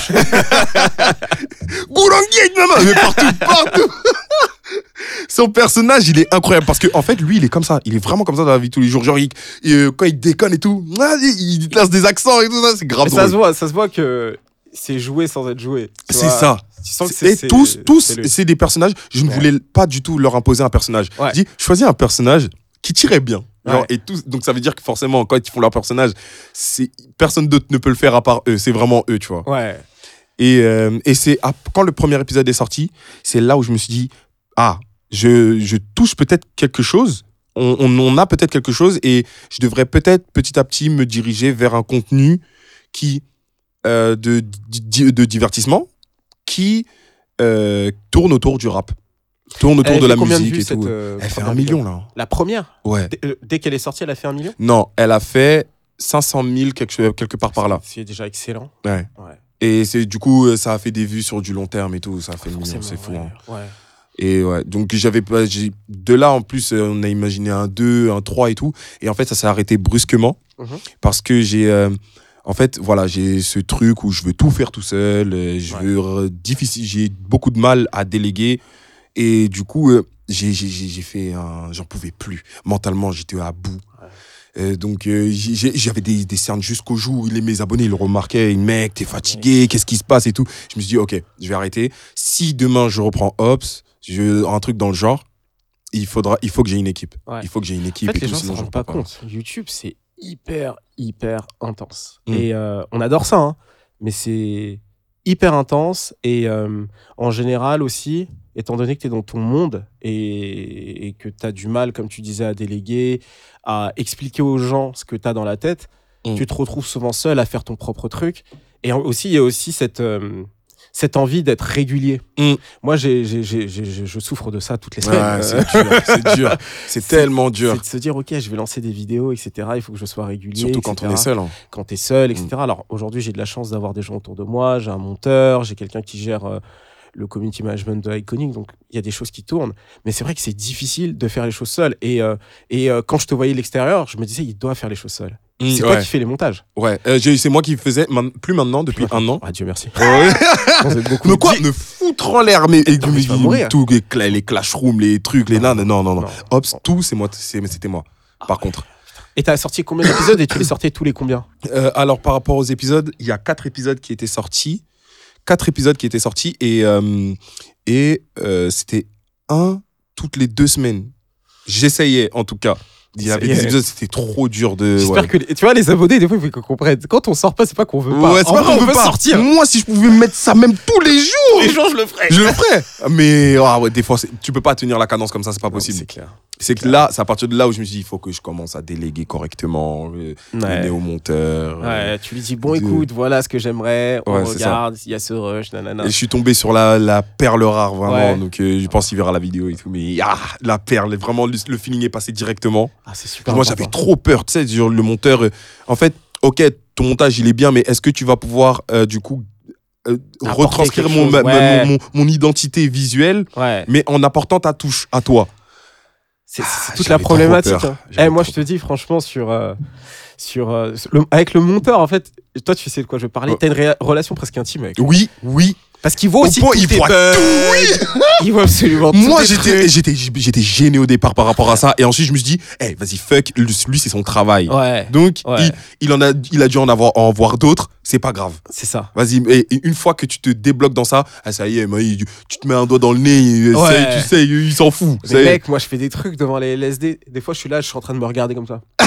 Goulanguet, maman Mais partout, partout [laughs] Son personnage, il est incroyable parce que en fait, lui, il est comme ça. Il est vraiment comme ça dans la vie de tous les jours. Genre, il- euh, quand il déconne et tout, ah, il, il lance des accents et tout ça. C'est grave Mais ça se voit, ça se voit que c'est joué sans être joué. C'est ça. Et tous, tous, c'est des personnages. Je ne Ouais. voulais pas du tout leur imposer un personnage. Ouais. Je dis, choisis un personnage qui tirait bien. Genre, Ouais. et tous, donc ça veut dire que forcément, quand ils font leur personnage, personne d'autre ne peut le faire à part eux. C'est vraiment eux, tu vois. Ouais. Et, euh, et c'est quand le premier épisode est sorti, c'est là où je me suis dit ah, je, je touche peut-être quelque chose. On, on, on a peut-être quelque chose et je devrais peut-être petit à petit me diriger vers un contenu qui euh, de, de divertissement qui euh, tourne autour du rap, tourne autour de la combien de musique vues, et cette, tout. euh, Elle fait première un vidéo million là. La première Ouais. Dès, euh, dès qu'elle est sortie, elle a fait un million Non, elle a fait 500 000 quelque, quelque part par là. C'est déjà excellent. Ouais. Ouais. Et c'est du coup ça a fait des vues sur du long terme et tout. Ça a fait Forcément, c'est fou. ouais. hein. Ouais. Et ouais, donc j'avais pas. j'ai- De là, en plus, euh, on a imaginé un 2, un 3 et tout. Et en fait, ça s'est arrêté brusquement. Mhm. Parce que j'ai. euh, en fait, voilà, j'ai ce truc où je veux tout faire tout seul. euh, je Ouais. veux. euh, difficile, j'ai beaucoup de mal à déléguer. Et du coup, euh, j'ai j'ai- j'ai- j'ai fait un. J'en pouvais plus. Mentalement, j'étais à bout. Euh, donc euh, j'ai- j'avais des, des cernes jusqu'au jour où les, mes abonnés ils le remarquaient, mec, t'es fatigué, qu'est-ce qui se passe et tout. Je me suis dit, ok, je vais arrêter. Si demain je reprends Ops, je, un truc dans le genre, il, faudra, il faut que j'ai une équipe. Ouais. Il faut que j'ai une En équipe fait, et les tout, gens ne se sinon je rendent pas compte. YouTube, c'est hyper, hyper intense. Mm. Et euh, on adore ça, hein, mais c'est hyper intense. Et en général aussi, étant donné que tu es dans ton monde et, et que tu as du mal, comme tu disais, à déléguer, à expliquer aux gens ce que tu as dans la tête, Mm. tu te retrouves souvent seul à faire ton propre truc. Et aussi, il y a aussi cette... euh, cette envie d'être régulier. Mm. Moi, je souffre de ça toutes les semaines. c'est dur, c'est [laughs] dur. C'est tellement dur. C'est de se dire, ok, je vais lancer des vidéos, etc. Il faut que je sois régulier. Surtout quand etc. on est seul. hein. Quand tu es seul, etc. Alors aujourd'hui, j'ai de la chance d'avoir des gens autour de moi. J'ai un monteur, j'ai quelqu'un qui gère euh, le community management de Iconic. Donc il y a des choses qui tournent. Mais c'est vrai que c'est difficile de faire les choses seul. Et, euh, et euh, quand je te voyais de l'extérieur, je me disais, il doit faire les choses seul. Mm, c'est toi qui fais les montages. ouais. Euh, c'est moi qui faisais, plus maintenant, depuis un an. Ah, Dieu merci. Ouais. [laughs] Beaucoup Mais quoi Me foutre en l'air, mais, et, Non, mourir. tout, les, les les trucs, les nanes. Non, non, non. Non. Ops, tout, c'est moi, c'était moi. Par contre. Et t'as sorti combien d'épisodes et tu les sortais tous les combien? Euh, alors, par rapport aux épisodes, il y a quatre épisodes qui étaient sortis. Quatre épisodes qui étaient sortis et, euh, et euh, c'était un toutes les deux semaines. J'essayais, en tout cas. Il y avait des épisodes, c'était trop dur de. J'espère ouais. que les- tu vois les abonnés des fois il faut qu'on comprenne. Quand on sort pas, c'est pas qu'on veut pas. Ouais, c'est pas qu'on on veut pas. sortir. Moi, si je pouvais mettre ça même tous les jours, Les jours je le ferai. je le ferais. Mais ah ouais, des fois, tu peux pas tenir la cadence comme ça, c'est pas possible. C'est clair. C'est que là, c'est à partir de là où je me suis dit, il faut que je commence à déléguer correctement, euh, le Ouais. néo-monteur. euh, Ouais, tu lui dis bon de- écoute, voilà ce que j'aimerais, on Ouais, regarde, il y a ce rush, nanana. Et je suis tombé sur la, la perle rare, vraiment. Donc, euh, je pense qu'il verra la vidéo et tout. Mais ah, la perle, vraiment, le, le feeling est passé directement. Ah, c'est super. Moi, j'avais trop peur, tu sais, sur le monteur. euh, en fait, ok, ton montage, il est bien, mais est-ce que tu vas pouvoir, euh, du coup, euh, retranscrire mon, chose, mon, mon identité visuelle, Ouais. mais en apportant ta touche à toi? C'est Ah, toute la problématique. hein. Eh, moi, trop je te dis, franchement, sur. euh, sur euh, le- avec le monteur, en fait, toi, tu sais de quoi je veux parler? Ouais. T'as une relation presque intime avec lui. Oui, oui. Parce qu'il voit Au aussi. il voit bugs. Il voit absolument tous Moi, j'étais, j'étais, j'étais gêné au départ par rapport à ça. Et ensuite, je me suis dit, hey, vas-y, fuck, lui, c'est son travail. Ouais, Donc, Ouais. il, il en a, il a dû en avoir, en voir d'autres. C'est pas grave. c'est ça. Vas-y, et, et une fois que tu te débloques dans ça, ah, ça y est, moi, il- tu te mets un doigt dans le nez, Ouais. ça y est, tu sais, il s'en fout. Mais mec, moi, je fais des trucs devant les LSD. Des fois, je suis là, je suis en train de me regarder comme ça. [laughs]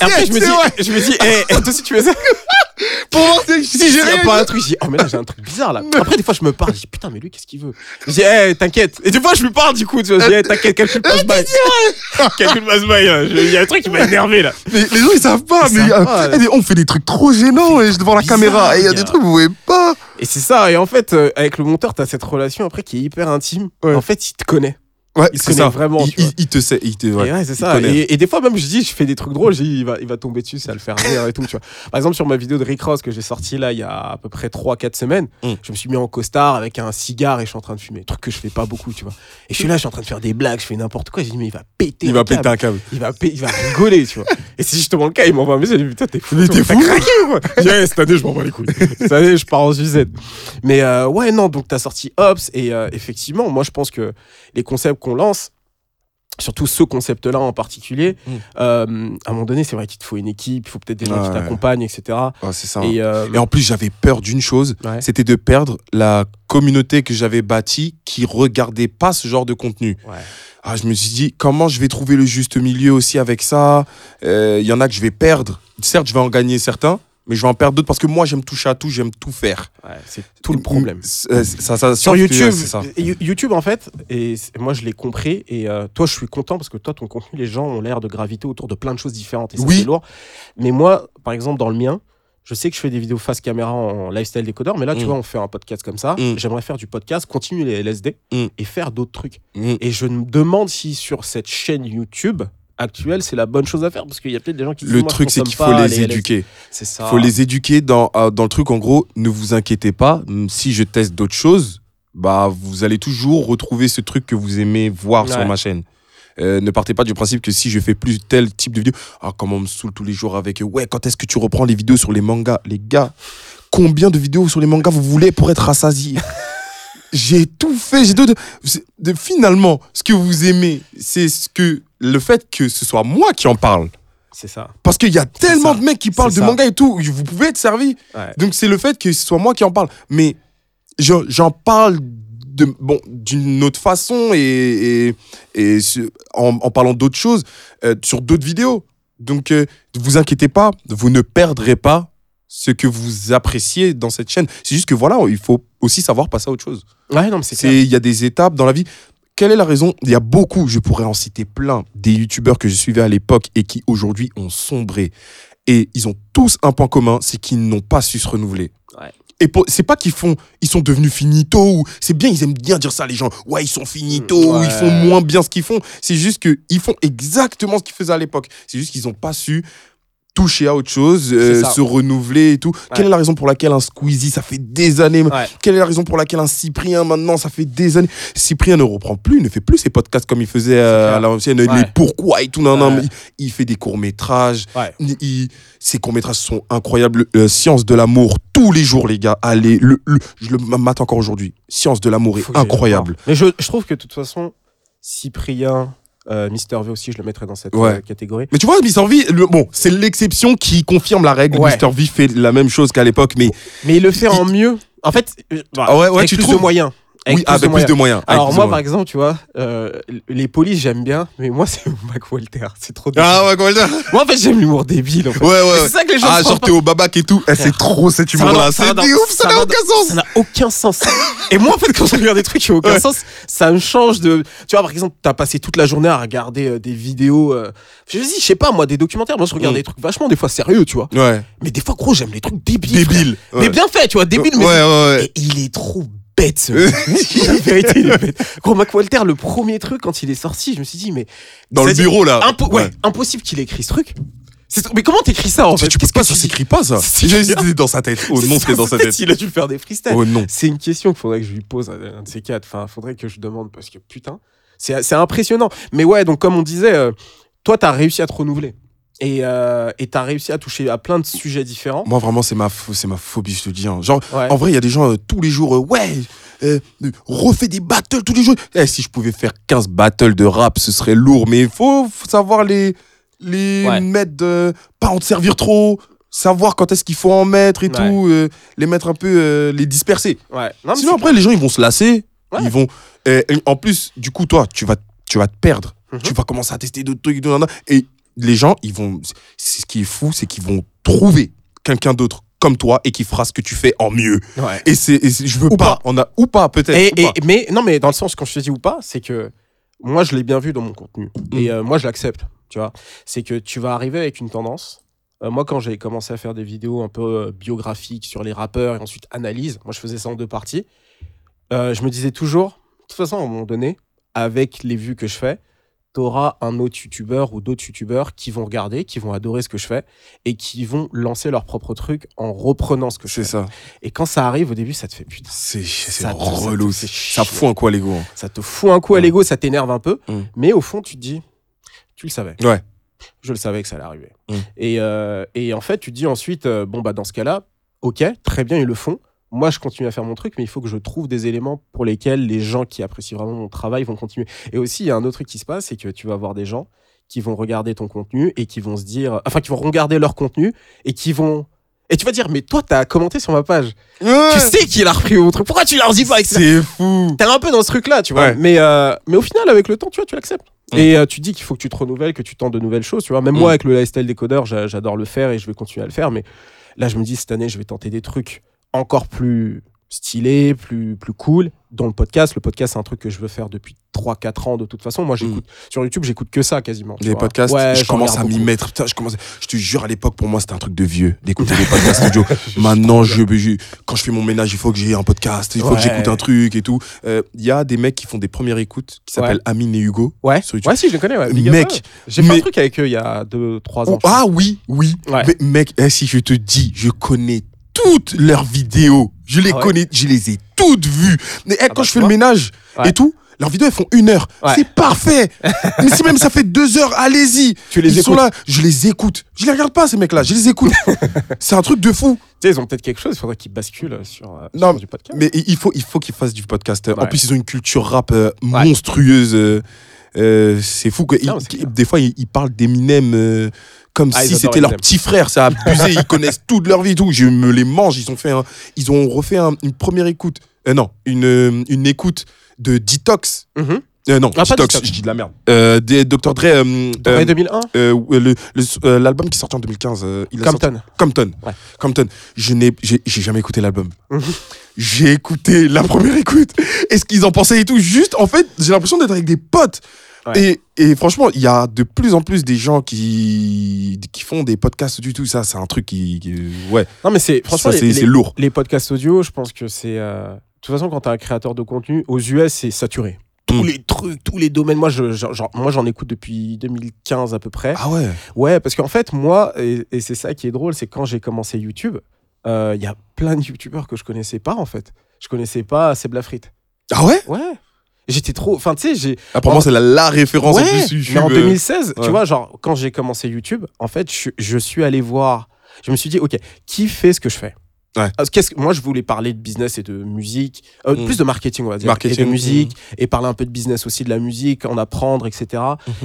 Et après, je me dis, je me dis, eh, eh, toi aussi, tu fais ça Pour voir si, j'ai rien. pas un truc, dis, oh, mais là, j'ai un truc bizarre, là. [laughs] Après, des fois, je me parle, je dis, putain, mais lui, qu'est-ce qu'il veut? Dis, eh, t'inquiète. Et des fois, je lui parle, du coup, tu vois, dis, eh, t'inquiète, calcule pas ce bail. [laughs] Calcule pas ce bail. Je- Il y a un truc qui m'a énervé, là. Mais les gens, ils savent pas. Ils mais savent pas, eh, mais on fait des trucs trop gênants eh, devant la bizarre, caméra. Et il y a des trucs, vous voyez pas. Et c'est ça. Et en fait, euh, avec le monteur, t'as cette relation après qui est hyper intime. Ouais. En fait, il te connaît. Ouais, Il se c'est connaît ça. vraiment, Il, tu vois. il- il te sait. Il te, ouais. Et ouais, c'est ça. Et, et des fois, même, je dis, je fais des trucs drôles, je dis, il va, il va tomber dessus, ça va le faire rire et tout, tu vois. Par exemple, sur ma vidéo de Rick Ross que j'ai sortie là, il y a à peu près 3-4 semaines, Mm. je me suis mis en costard avec un cigare et je suis en train de fumer. Truc que je fais pas beaucoup, tu vois. Et je suis là, je suis en train de faire des blagues, je fais n'importe quoi. J'ai dit, mais il va péter. Il va câble. péter un câble. Il va, il va rigoler, tu vois. Et c'est justement le cas, il m'envoie un message, il dit, putain, t'es fou. Mais t'es fou Je dis, Ouais, cette année, je m'en bats les couilles. [laughs] Cette année, je pars en Suzette. Mais euh, ouais, non, donc t'as sorti Ops, et euh, effectivement, moi, je pense que les concepts qu'on lance, surtout ce concept-là en particulier, Mm. euh, à un moment donné, c'est vrai qu'il te faut une équipe, il faut peut-être des gens qui Ouais. t'accompagnent, etc. Ah, ça. Et, euh, Et en plus, j'avais peur d'une chose, ouais. c'était de perdre la communauté que j'avais bâtie qui regardait pas ce genre de contenu. Ouais. Ah, je me suis dit, comment je vais trouver le juste milieu aussi avec ça? Euh, Il y en a que je vais perdre. Certes, je vais en gagner certains, mais je vais en perdre d'autres parce que moi, j'aime toucher à tout, j'aime tout faire. Ouais, c'est tout le problème. Ça, ça, Sur que, YouTube, c'est ça. You- YouTube en fait, et moi je l'ai compris, et euh, toi je suis content parce que toi ton contenu, les gens ont l'air de graviter autour de plein de choses différentes, et ça Oui. c'est lourd. Mais moi, par exemple, dans le mien, je sais que je fais des vidéos face caméra en lifestyle décodeur, mais là tu Mm. vois, on fait un podcast comme ça. Mm. J'aimerais faire du podcast, continuer les LSD Mm. et faire d'autres trucs. Mm. Et je me demande si sur cette chaîne YouTube actuelle, c'est la bonne chose à faire parce qu'il y a peut-être des gens qui Le truc, c'est qu'il faut les éduquer. C'est ça. Il faut les éduquer dans, euh, dans le truc. En gros, ne vous inquiétez pas. Si je teste d'autres choses, bah, vous allez toujours retrouver ce truc que vous aimez voir sur ma chaîne. Euh, ne partez pas du principe que si je fais plus tel type de vidéo, ah, comment on me saoule tous les jours avec euh, ouais, quand est-ce que tu reprends les vidéos sur les mangas? Les gars, combien de vidéos sur les mangas vous voulez pour être rassasié [laughs] J'ai tout fait, j'ai tout. de- finalement, ce que vous aimez, c'est ce que le fait que ce soit moi qui en parle. C'est ça. Parce qu'il y a tellement de mecs qui parlent de ça. manga et tout, vous pouvez être servi. Ouais. Donc c'est le fait que ce soit moi qui en parle. Mais je- j'en parle de, bon, d'une autre façon et, et, en, en parlant d'autres choses euh, sur d'autres vidéos. Donc euh, ne vous inquiétez pas, vous ne perdrez pas ce que vous appréciez dans cette chaîne. C'est juste que voilà, il faut aussi savoir passer à autre chose. Ouais, non. C'est il y a des étapes dans la vie. Quelle est la raison? Il y a beaucoup, je pourrais en citer plein, des youtubeurs que je suivais à l'époque et qui aujourd'hui ont sombré. Et ils ont tous un point commun, c'est qu'ils n'ont pas su se renouveler. Ouais. Et pour- c'est pas qu'ils font, ils sont devenus finito ou c'est bien, ils aiment bien dire ça les gens. Ouais, ils sont finito, ou ils font moins bien ce qu'ils font. C'est juste que ils font exactement ce qu'ils faisaient à l'époque. C'est juste qu'ils n'ont pas su toucher à autre chose, euh, se renouveler et tout. Quelle est la raison pour laquelle un Squeezie, ça fait des années Ouais. quelle est la raison pour laquelle un Cyprien, maintenant, ça fait des années? Cyprien ne reprend plus, ne fait plus ses podcasts comme il faisait euh, à l'ancienne, Ouais. les pourquoi et tout. Non, non, mais il, il fait des courts-métrages. Il- ses courts-métrages sont incroyables. Euh, Science de l'amour, tous les jours, les gars. Allez, le, le- je le mate encore aujourd'hui. Science de l'amour est incroyable. Mais je, je trouve que de toute façon, Cyprien, euh, Mister V aussi, je le mettrais dans cette Ouais. euh, catégorie. Mais tu vois, Mr. V, le- bon, c'est l'exception qui confirme la règle. Ouais. Mr. V fait la même chose qu'à l'époque, mais Mais il le fait en mieux. En fait, euh, bah, Ah ouais, ouais, avec tu plus trouves de moyens. Avec oui, plus de avec plus moyens. de moyens. Alors moi, par moyens. exemple, tu vois, euh, les polices, j'aime bien, mais moi, [laughs] c'est Mac Walter. C'est trop Ah ouais, comment dire Moi, en fait, j'aime l'humour débile. En fait. Ouais, ouais. C'est ça que les gens Ah, genre t'es au babac et tout. Eh, c'est trop cet humour-là. C'est ouf, ça n'a aucun sens. Ça n'a aucun sens. Et moi, en fait, quand je regarde des trucs qui n'ont aucun Ouais. sens, ça me change de. Tu vois, par exemple, t'as passé toute la journée à regarder euh, des vidéos. euh, Je dis, je sais pas, moi, des documentaires. Moi, je regarde Mm. des trucs vachement, des fois sérieux, tu vois. Ouais. Mais des fois, gros, j'aime les trucs débiles. frère. Débile. Mais bien fait, tu vois, débile, mais. Ouais, ouais, ouais. Et il est trop bête, ce. [laughs] La vérité, il est bête. Gros, Mac Walter, le premier truc, quand il est sorti, je me suis dit, mais. Dans le bureau, là. impo- ouais, impossible qu'il écrit ce truc. C'est- Mais comment t'écris ça, en fait? tu peux pas, que ça s'écrit pas, ça. C'est c'était dans sa tête. Oh non, c'était dans sa tête. Il a dû faire des freestyles. Oh non. C'est une question qu'il faudrait que je lui pose à un de ces quatre. Enfin, faudrait que je demande parce que putain, c'est c'est impressionnant. Mais ouais, donc comme on disait, euh, toi, t'as réussi à te renouveler. Et euh, t'as réussi à toucher à plein de sujets différents. Moi, vraiment, c'est ma, c'est ma phobie, je te dis. hein. Genre, Ouais. en vrai, il y a des gens euh, tous les jours, euh, ouais, euh, euh, refais des battles tous les jours. Eh, si je pouvais faire 15 battles de rap, ce serait lourd. Mais il faut, faut savoir les, les Ouais. mettre, pas en te servir trop. Savoir quand est-ce qu'il faut en mettre et Ouais. tout, euh, les mettre un peu, euh, les disperser. Ouais. Non, mais Sinon, c'est après, les gens, ils vont se lasser. Ouais. Ils vont. et en plus, du coup, toi, tu vas, tu vas te perdre. Mhm. Tu vas commencer à tester d'autres trucs. nanana. Et les gens, ils vont. Ce qui est fou, c'est qu'ils vont trouver quelqu'un d'autre comme toi et qui fera ce que tu fais en mieux. Ouais. Et c'est, je veux Ou pas. pas. On a ou pas peut-être. Et, mais non, mais dans le sens quand je te dis ou pas, c'est que moi je l'ai bien vu dans mon contenu et euh, moi je l'accepte. Tu vois, c'est que tu vas arriver avec une tendance. Euh, moi, quand j'ai commencé à faire des vidéos un peu euh, biographiques sur les rappeurs et ensuite analyse, moi je faisais ça en deux parties. je me disais toujours, de toute façon, à un moment donné, avec les vues que je fais, t'auras un autre youtubeur ou d'autres youtubeurs qui vont regarder, qui vont adorer ce que je fais et qui vont lancer leur propre truc en reprenant ce que je C'est fais. ça. Et quand ça arrive au début, ça te fait putain. C'est, c'est Ça te- relou. ça te Ça fout un coup à l'ego. hein. Ça te fout un coup à l'ego, ça t'énerve un peu, Mm. mais au fond, tu te dis, tu le savais. Ouais. Je le savais que ça allait arriver. Mm. Et, euh, et en fait, tu te dis ensuite, euh, bon, bah, dans ce cas-là, ok, très bien, ils le font. Moi, je continue à faire mon truc, mais il faut que je trouve des éléments pour lesquels les gens qui apprécient vraiment mon travail vont continuer. Et aussi, il y a un autre truc qui se passe, c'est que tu vas avoir des gens qui vont regarder ton contenu et qui vont se dire, enfin, qui vont regarder leur contenu et qui vont. Et tu vas dire, mais toi, t'as commenté sur ma page. Ouais. Tu sais qu'il a repris mon truc. Pourquoi tu leur dis pas etc. C'est fou. T'es un peu dans ce truc-là, tu vois. Ouais. Mais, euh, mais au final, avec le temps, tu vois, tu l'acceptes. Mm. Et euh, tu dis qu'il faut que tu te renouvelles, que tu tentes de nouvelles choses, tu vois. Même Mm. moi, avec le lifestyle décodeur, j'a- j'adore le faire et je vais continuer à le faire. Mais là, je me dis, cette année, je vais tenter des trucs encore plus stylés, plus, plus cool. Dans le podcast, le podcast, c'est un truc que je veux faire depuis 3-4 ans de toute façon. Moi, j'écoute sur YouTube, j'écoute que ça quasiment. Les vois. podcasts, Ouais, je commence à m'y mettre. Putain, je, commence, je te jure, à l'époque, pour moi, c'était un truc de vieux d'écouter les [laughs] podcasts audio. Maintenant, je, je- quand je fais mon ménage, il faut que j'ai un podcast, il faut Ouais. que j'écoute un truc et tout. Euh, Il y a des mecs qui font des premières écoutes qui s'appellent Amine et Hugo. Ouais. Sur YouTube. ouais, si, je les connais. Ouais. Big Mec, j'ai fait un mais- truc avec eux il y a 2-3 ans. Oh, ah oui, oui. Mais mec, eh, si je te dis, je connais toutes leurs vidéos. Je les Ah ouais connais, je les ai toutes vues. Mais eh, Ah quand bah, je fais le ménage Ouais. et tout, leurs vidéos elles font une heure. Ouais. C'est parfait. [laughs] Mais si même ça fait deux heures, allez-y. Tu les Ils sont là, je les écoute. Je les regarde pas ces mecs-là, je les écoute. [laughs] c'est un truc de fou. Tu sais, ils ont peut-être quelque chose, il faudrait qu'ils basculent sur, euh, Non, sur du podcast. Mais il faut, il faut qu'ils fassent du podcast. En plus, ils ont une culture rap euh, monstrueuse. euh, c'est fou que Non, ils- clair. des fois ils, ils parlent d'Eminem comme Ah, si c'était leur petit frère. C'est abusé. ils connaissent [laughs] toute leur vie et tout. Je me les mange. Ils ont fait, un- ils ont refait un- une première écoute. Euh, non, une, euh, une écoute de Detox. Mhm. Euh, non, Ah, Detox. Je dis de la merde. Euh, des Dr Dre. euh, euh, 2001, euh, euh, L'album qui est sorti en 2015. euh, il a sorti- Compton. Compton. Ouais. Compton. Je n'ai, jamais écouté l'album. Mhm. J'ai écouté la première écoute. Et ce qu'ils en pensaient et tout. Juste, en fait, j'ai l'impression d'être avec des potes. Ouais. Et, et franchement, il y a de plus en plus des gens qui, qui font des podcasts du tout. Ça, c'est un truc qui, qui- ouais. Non, mais c'est franchement, c'est, lourd. les podcasts audio, je pense que c'est. euh, De toute façon, quand tu es un créateur de contenu, aux US, c'est saturé. Tous Mm. les trucs, tous les domaines. Moi, je, je- genre, moi, j'en écoute depuis 2015 à peu près. Ah ouais. Ouais, parce qu'en fait, moi, et, et c'est ça qui est drôle, c'est quand j'ai commencé YouTube, euh, il y a plein de YouTubeurs que je connaissais pas, en fait. Je connaissais pas Seb Lafrite. Ah ouais? Ouais. J'étais trop. Enfin, tu sais, j'ai. Ah, pour En- moi, c'est la, la référence en Ouais, plus YouTube. mais en euh, 2016, ouais. tu vois, genre, quand j'ai commencé YouTube, en fait, je, je suis allé voir. Je me suis dit, OK, qui fait ce que je fais? Ouais. Parce qu'est-ce que- moi, je voulais parler de business et de musique, euh, Mm. plus de marketing, on va dire, Marketing, et de musique, et parler un peu de business aussi, de la musique, en apprendre, etc.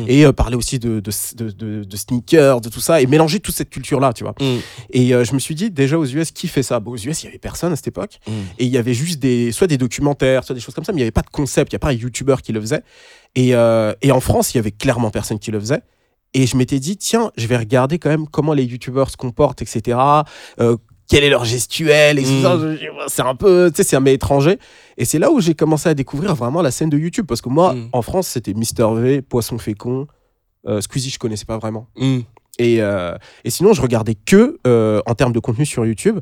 Et euh, parler aussi de, de, de, de- de sneakers, de tout ça, et mélanger toute cette culture-là, tu vois. Mm. Et euh, je me suis dit, déjà aux US, qui fait ça? Bon, Aux US, il y avait personne à cette époque. Mm. Et il y avait juste des, soit des documentaires, soit des choses comme ça, mais il n'y avait pas de concept, il n'y a pas un YouTuber qui le faisait. Et, et en France, il y avait clairement personne qui le faisait. Et je m'étais dit, tiens, je vais regarder quand même comment les YouTubers se comportent, etc. Euh, quel est leur gestuel, et tout ça. Je- C'est un peu, tu sais, c'est un peu étranger. Et c'est là où j'ai commencé à découvrir vraiment la scène de YouTube. Parce que moi, Mm. en France, c'était Mister V, Poisson Fécond. Euh, Squeezie, je connaissais pas vraiment. Mm. Et, euh, et sinon, je regardais que, euh, en termes de contenu sur YouTube,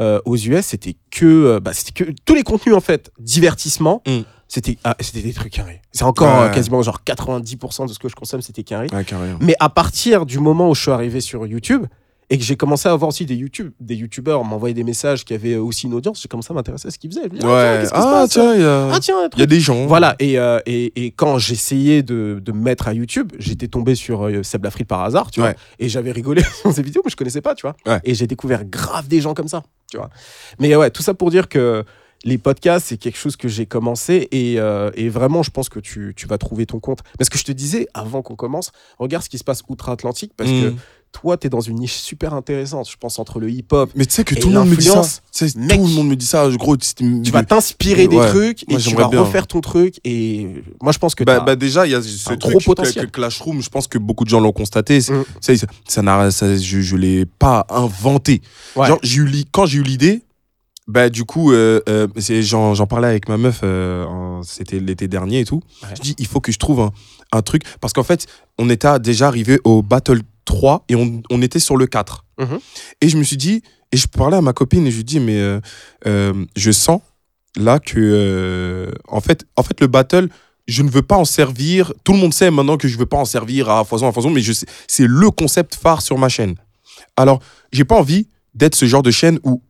euh, aux US, c'était que, bah, c'était que tous les contenus, en fait, divertissement, c'était ah, c'était des trucs carrés. C'est encore Ouais. quasiment genre 90% de ce que je consomme, c'était carré. Ouais. Mais à partir du moment où je suis arrivé sur YouTube, et que j'ai commencé à voir aussi des YouTube, des YouTubeurs m'envoyer des messages qui avaient aussi une audience, j'ai commencé à m'intéresser à ce qu'ils faisaient. Dis, ah, tiens, Ouais. Ah, tiens, il y a, Ah, tiens, un il y a truc. des gens. Voilà, et, euh, et, et quand j'essayais de, de me mettre à YouTube, j'étais tombé sur euh, Seb Lafrite par hasard, tu vois, et j'avais rigolé [laughs] sur ces vidéos, mais je connaissais pas, tu vois. Ouais. Et j'ai découvert grave des gens comme ça, tu vois. Mais ouais, tout ça pour dire que les podcasts, c'est quelque chose que j'ai commencé, et, euh, et vraiment, je pense que tu, tu vas trouver ton compte. Mais ce que je te disais avant qu'on commence, regarde ce qui se passe outre-Atlantique, parce que Mm. Toi, tu es dans une niche super intéressante, je pense, entre le hip-hop. Mais tu sais que tout le monde me dit ça. mec. tout le monde me dit ça. Gros, tu vas t'inspirer des Ouais. trucs, et tu vas bien. refaire ton truc, et moi, je pense que Bah, bah déjà, il y a ce truc gros potentiel. que Clashroom, je pense que beaucoup de gens l'ont constaté. Mm. ça, ça ça, je, je l'ai pas inventé. Ouais. Genre, j'ai eu l'i- quand j'ai eu l'idée, bah du coup, euh, euh, j'en, parlais avec ma meuf, euh, c'était l'été dernier et tout. Ouais. Je dis, il faut que je trouve un, un truc parce qu'en fait, on était déjà arrivé au Battle 3 et on, on était sur le 4. Mhm. Et je me suis dit, et je parlais à ma copine et je lui dis, mais euh, euh, je sens là que, euh, en, fait, en fait, le battle, je ne veux pas en servir. Tout le monde sait maintenant que je ne veux pas en servir à foison, à foison, mais c'est le concept phare sur ma chaîne. Alors, j'ai pas envie d'être ce genre de chaîne où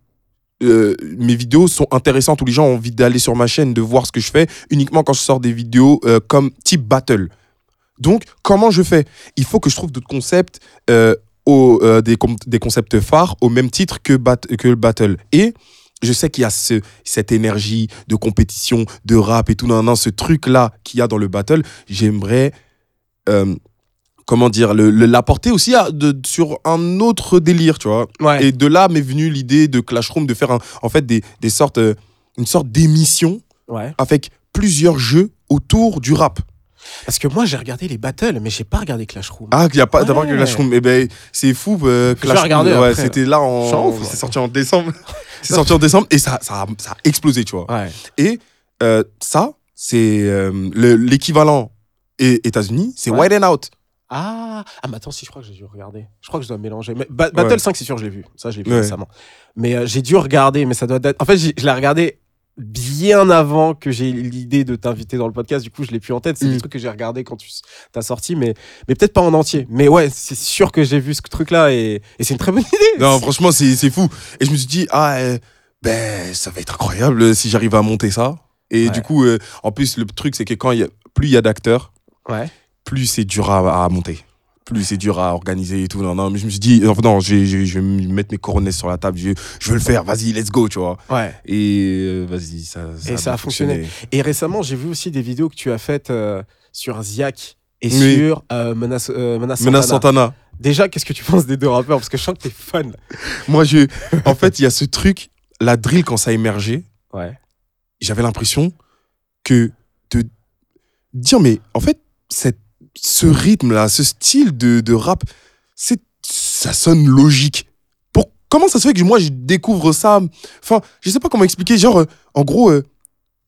euh, mes vidéos sont intéressantes, où les gens ont envie d'aller sur ma chaîne, de voir ce que je fais, uniquement quand je sors des vidéos euh, comme type battle. Donc, comment je fais? Il faut que je trouve d'autres concepts, euh, au, euh, des, concepts phares au même titre que, bat- que le battle. Et je sais qu'il y a ce, cette énergie de compétition, de rap et tout, nan, nan, ce truc-là qu'il y a dans le battle. J'aimerais, euh, comment dire, l'apporter aussi à- de- sur un autre délire, tu vois. Ouais. Et de là m'est venue l'idée de Clashroom de faire un- en fait des, des sortes, une sorte d'émission ouais. avec plusieurs jeux autour du rap. Parce que moi, j'ai regardé les battles, mais j'ai pas regardé Clashroom. Ah, il y a pas d'abord Ouais. que Clashroom. Eh ben, c'est fou. euh, ouais, après. c'était là en. C'est sorti en décembre. [laughs] c'est sorti en décembre et ça, ça, a, ça a explosé, tu vois. Ouais. Et euh, ça, c'est euh, le- l'équivalent et- États-Unis, c'est Ouais. White and Out. Ah, ah, mais attends, si je crois que j'ai dû regarder. Je crois que je dois mélanger. Mais Ba- Battle Ouais. 5, c'est sûr, je l'ai vu. Ça, je l'ai vu Ouais. récemment. Mais euh, j'ai dû regarder, mais ça doit être. En fait, je l'ai regardé bien avant que j'ai l'idée de t'inviter dans le podcast. Du coup, je l'ai plus en tête. C'est des Mm. trucs que j'ai regardé quand tu t'as sorti, mais, mais peut-être pas en entier. Mais ouais, c'est sûr que j'ai vu ce truc-là et, et c'est une très bonne [laughs] idée. Non, franchement, c'est c'est fou. Et je me suis dit, ah, euh, ben, ça va être incroyable si j'arrive à monter ça. Et Ouais. du coup, euh, en plus, le truc, c'est que quand il y a, plus il y a d'acteurs, Ouais. plus c'est dur à, à monter. Plus c'est dur à organiser et tout. Non, non, mais je me suis dit, non, non je, vais- je, je vais me mettre mes coronets sur la table. Je, je veux le faire. Vas-y, let's go, tu vois. Ouais. Et euh, vas-y, ça, ça, Et ça a fonctionné. Et récemment, j'ai vu aussi des vidéos que tu as faites euh, sur Ziak et Oui. sur euh, Menace, euh, Menace Menace Santana. Santana. Déjà, qu'est-ce que tu penses des deux rappeurs? Parce que je sens que t'es fan. Moi, je, en fait, il y a ce truc, la drill, quand ça a émergé, Ouais. j'avais l'impression que de dire, mais en fait, cette, ce rythme-là, ce style de, de rap, c'est, ça sonne logique. Pour, comment ça se fait que moi, je découvre ça? Enfin, je sais pas comment expliquer. Genre, euh, en gros, euh,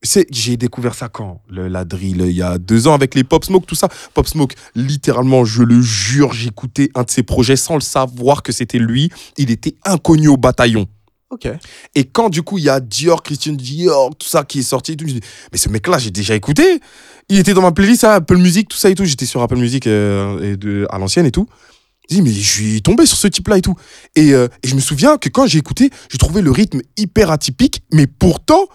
c'est, j'ai découvert ça quand? Le, La drill, il y a deux ans avec les Pop Smoke, tout ça. Pop Smoke, littéralement, je le jure, j'écoutais un de ses projets sans le savoir que c'était lui. Il était inconnu au bataillon. Ok. Et quand du coup il y a Dior, Christian Dior, tout ça qui est sorti, tout, je dis, mais ce mec-là, j'ai déjà écouté. Il était dans ma playlist, hein, Apple Music, tout ça et tout. J'étais sur Apple Music euh, et de, à l'ancienne et tout. Je dis, mais je suis tombé sur ce type-là et tout. Et, euh, et je me souviens que quand j'ai écouté, j'ai trouvé le rythme hyper atypique, mais pourtant,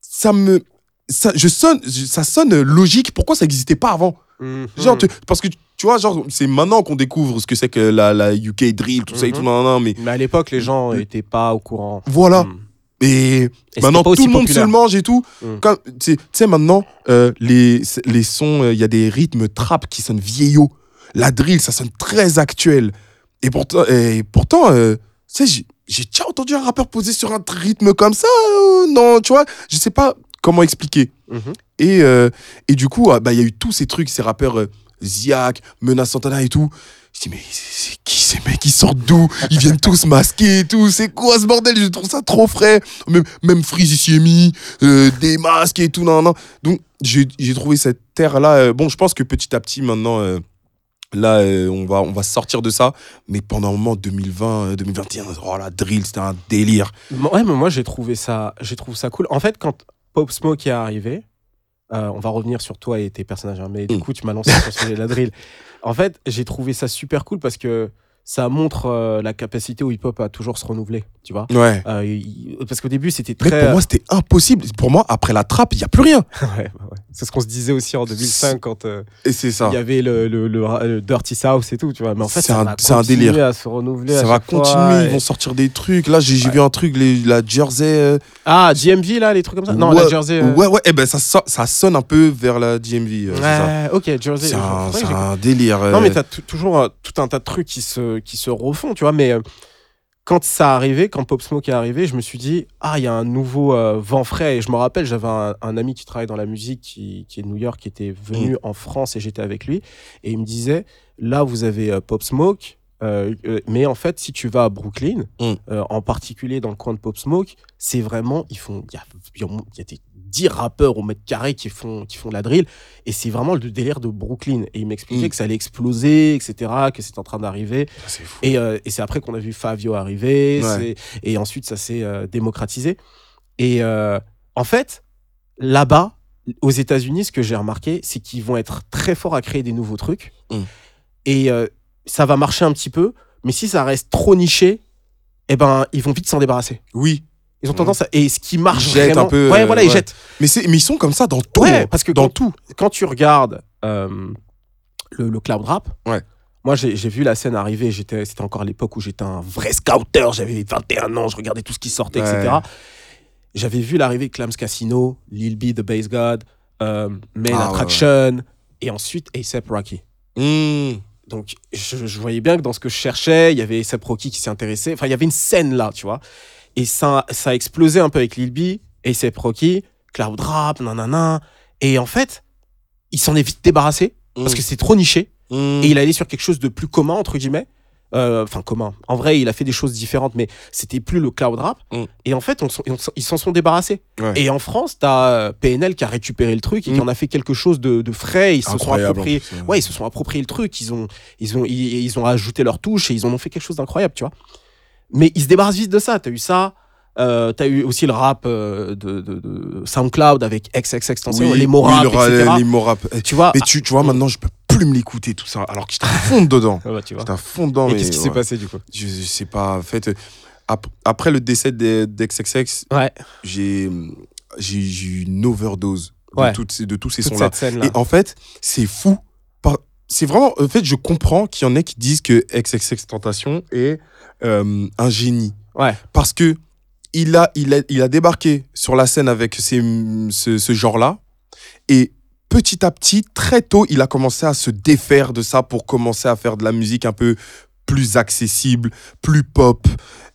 ça me. Ça, je sonne, je- ça sonne logique. Pourquoi ça n'existait pas avant? Genre, tu- parce que tu vois, genre, c'est maintenant qu'on découvre ce que c'est que la, la UK drill, tout ça et Mhm. tout, nan, nan, nan, mais Mais à l'époque, les gens n'étaient pas au courant. voilà. Mm. Et maintenant, tout le monde se le mange et tout. Mm. Tu sais- maintenant, euh, les, les sons, euh, il y a des rythmes trap qui sonnent vieillots. La drill, ça sonne très actuel. Et pourtant, et pourtant euh, tu sais, j'ai- déjà entendu un rappeur poser sur un rythme comme ça. non, tu vois, je sais pas comment expliquer. Mhm. Et, et du coup, ah, bah, il y a eu tous ces trucs, ces rappeurs Ziak, Menace Santana et tout. Je dis, mais c'est qui ces mecs Ils sortent d'où? Ils viennent tous masqués et tout. C'est quoi ce bordel? Je trouve ça trop frais. Même, même Freeze ici est mis, euh, des masques et tout. Non, non. Donc, j'ai trouvé cette terre-là. euh, bon, je pense que petit à petit, maintenant, euh, là, on, va, on va sortir de ça. Mais pendant un moment, 2020, euh, 2021, oh, la drill, c'était un délire. Ouais, mais moi j'ai trouvé ça, j'ai trouvé ça cool. En fait, quand Pop Smoke est arrivé, euh, on va revenir sur toi et tes personnages, hein, mais du Mm. coup tu m'as lancé sur le sujet de la drill. [laughs] En fait, j'ai trouvé ça super cool parce que ça montre euh, la capacité au hip-hop à toujours se renouveler, tu vois. Ouais. Euh, il- parce qu'au début c'était Mais très. pour moi, c'était impossible. Pour moi, après la trappe, il n'y a plus rien. [laughs] Ouais, bah ouais. C'est ce qu'on se disait aussi en 2005 quand euh, Et c'est ça. il y avait le, le, le, le Dirty South et tout, tu vois. Mais en fait, C'est ça un- va un continuer délire. à se renouveler. à Ça va continuer, ils et- vont sortir des trucs. Là, j'ai vu un truc, les, la Jersey. euh, Ah, DMV là, les trucs comme ça. Non, ouais, la Jersey. euh, Ouais, ouais, eh ben ça, so- ça sonne un peu vers la DMV. euh. Ouais, ok, Jersey. C'est un, un délire. Non, euh, mais t'as tou- toujours euh, tout un tas de trucs qui se, qui se refont, tu vois. Mais euh, quand ça arrivé, quand Pop Smoke est arrivé, je me suis dit, ah, il y a un nouveau euh, vent frais. Et je me rappelle, j'avais un, un ami qui travaille dans la musique, qui, qui est de New York, qui était Mm. venu en France et j'étais avec lui. Et il me disait, là, vous avez euh, Pop Smoke. Euh, euh, mais en fait, si tu vas à Brooklyn, Mm. euh, en particulier dans le coin de Pop Smoke, c'est vraiment, ils font, il y a, y a des 10 rappeurs au mètre carré qui font, qui font de la drill. Et c'est vraiment le délire de Brooklyn. Et il m'expliquait Mm. que ça allait exploser, etc., que c'est en train d'arriver. fou. Et, euh, et c'est après qu'on a vu Fabio arriver. Ouais. Et ensuite, ça s'est démocratisé. Et en fait, là-bas, aux États-Unis, ce que j'ai remarqué, c'est qu'ils vont être très forts à créer des nouveaux trucs. Mm. Et ça va marcher un petit peu. Mais si ça reste trop niché, eh ben, ils vont vite s'en débarrasser. Oui, Ils ont tendance à. Et ce qui marche Ils vraiment. un peu, ouais, euh, voilà, ils ouais. jettent. mais, c'est- mais ils sont comme ça dans tout. Ouais, parce que dans quand, tout. quand tu regardes euh, le, le cloud rap, Ouais. moi j'ai j'ai vu la scène arriver, j'étais- c'était encore l'époque où j'étais un vrai scouter, j'avais 21 ans, je regardais tout ce qui sortait, etc. J'avais vu l'arrivée de Clams Casino, Lil B, The Bass God, euh, Main Ah, Attraction, et ensuite ASAP Rocky. Mmh. Donc je, je voyais bien que dans ce que je cherchais, il y avait ASAP Rocky qui s'y intéressait, enfin il y avait une scène là, tu vois. Et ça, ça a explosé un peu avec Lil B, ASAP Rocky, Cloud Rap, nanana. Et en fait, il s'en est vite débarrassé parce que c'est trop niché Mmh. et il allait sur quelque chose de plus commun entre guillemets enfin commun en vrai il a fait des choses différentes mais c'était plus le cloud rap Mm. et en fait on on ils s'en sont débarrassés Ouais. et en France t'as euh, PNL qui a récupéré le truc et qui Mm. en a fait quelque chose de, de frais ils se sont appropriés en euh. ouais ils se sont appropriés le truc ils ont ils ont ils, ils ont ajouté leur touche et ils en ont fait quelque chose d'incroyable tu vois mais ils se débarrassent vite de ça t'as eu ça euh, t'as eu aussi le rap euh, de, de- de SoundCloud avec XXX Oui, les mots oui, rap, le ra- etc. les mots rap. tu vois Mais tu, tu vois, maintenant, je peux plus me l'écouter, tout ça. Alors que j'étais à fond dedans. Ah bah, tu vois. J'étais à fond dedans. et mais qu'est-ce qui s'est ouais. passé du coup? Je, je sais pas. En fait, ap- après le décès d'XXX, ouais j'ai j'ai j'ai eu une overdose de, Ouais. toutes ces- de tous ces sons-là. Et en fait, c'est fou. C'est vraiment. En fait, je comprends qu'il y en ait qui disent que XXX Tentation est euh, un génie. ouais Parce que il a, il a, il a débarqué sur la scène avec ces, ce, ce genre-là. Et petit à petit, très tôt, il a commencé à se défaire de ça pour commencer à faire de la musique un peu plus accessible, plus pop.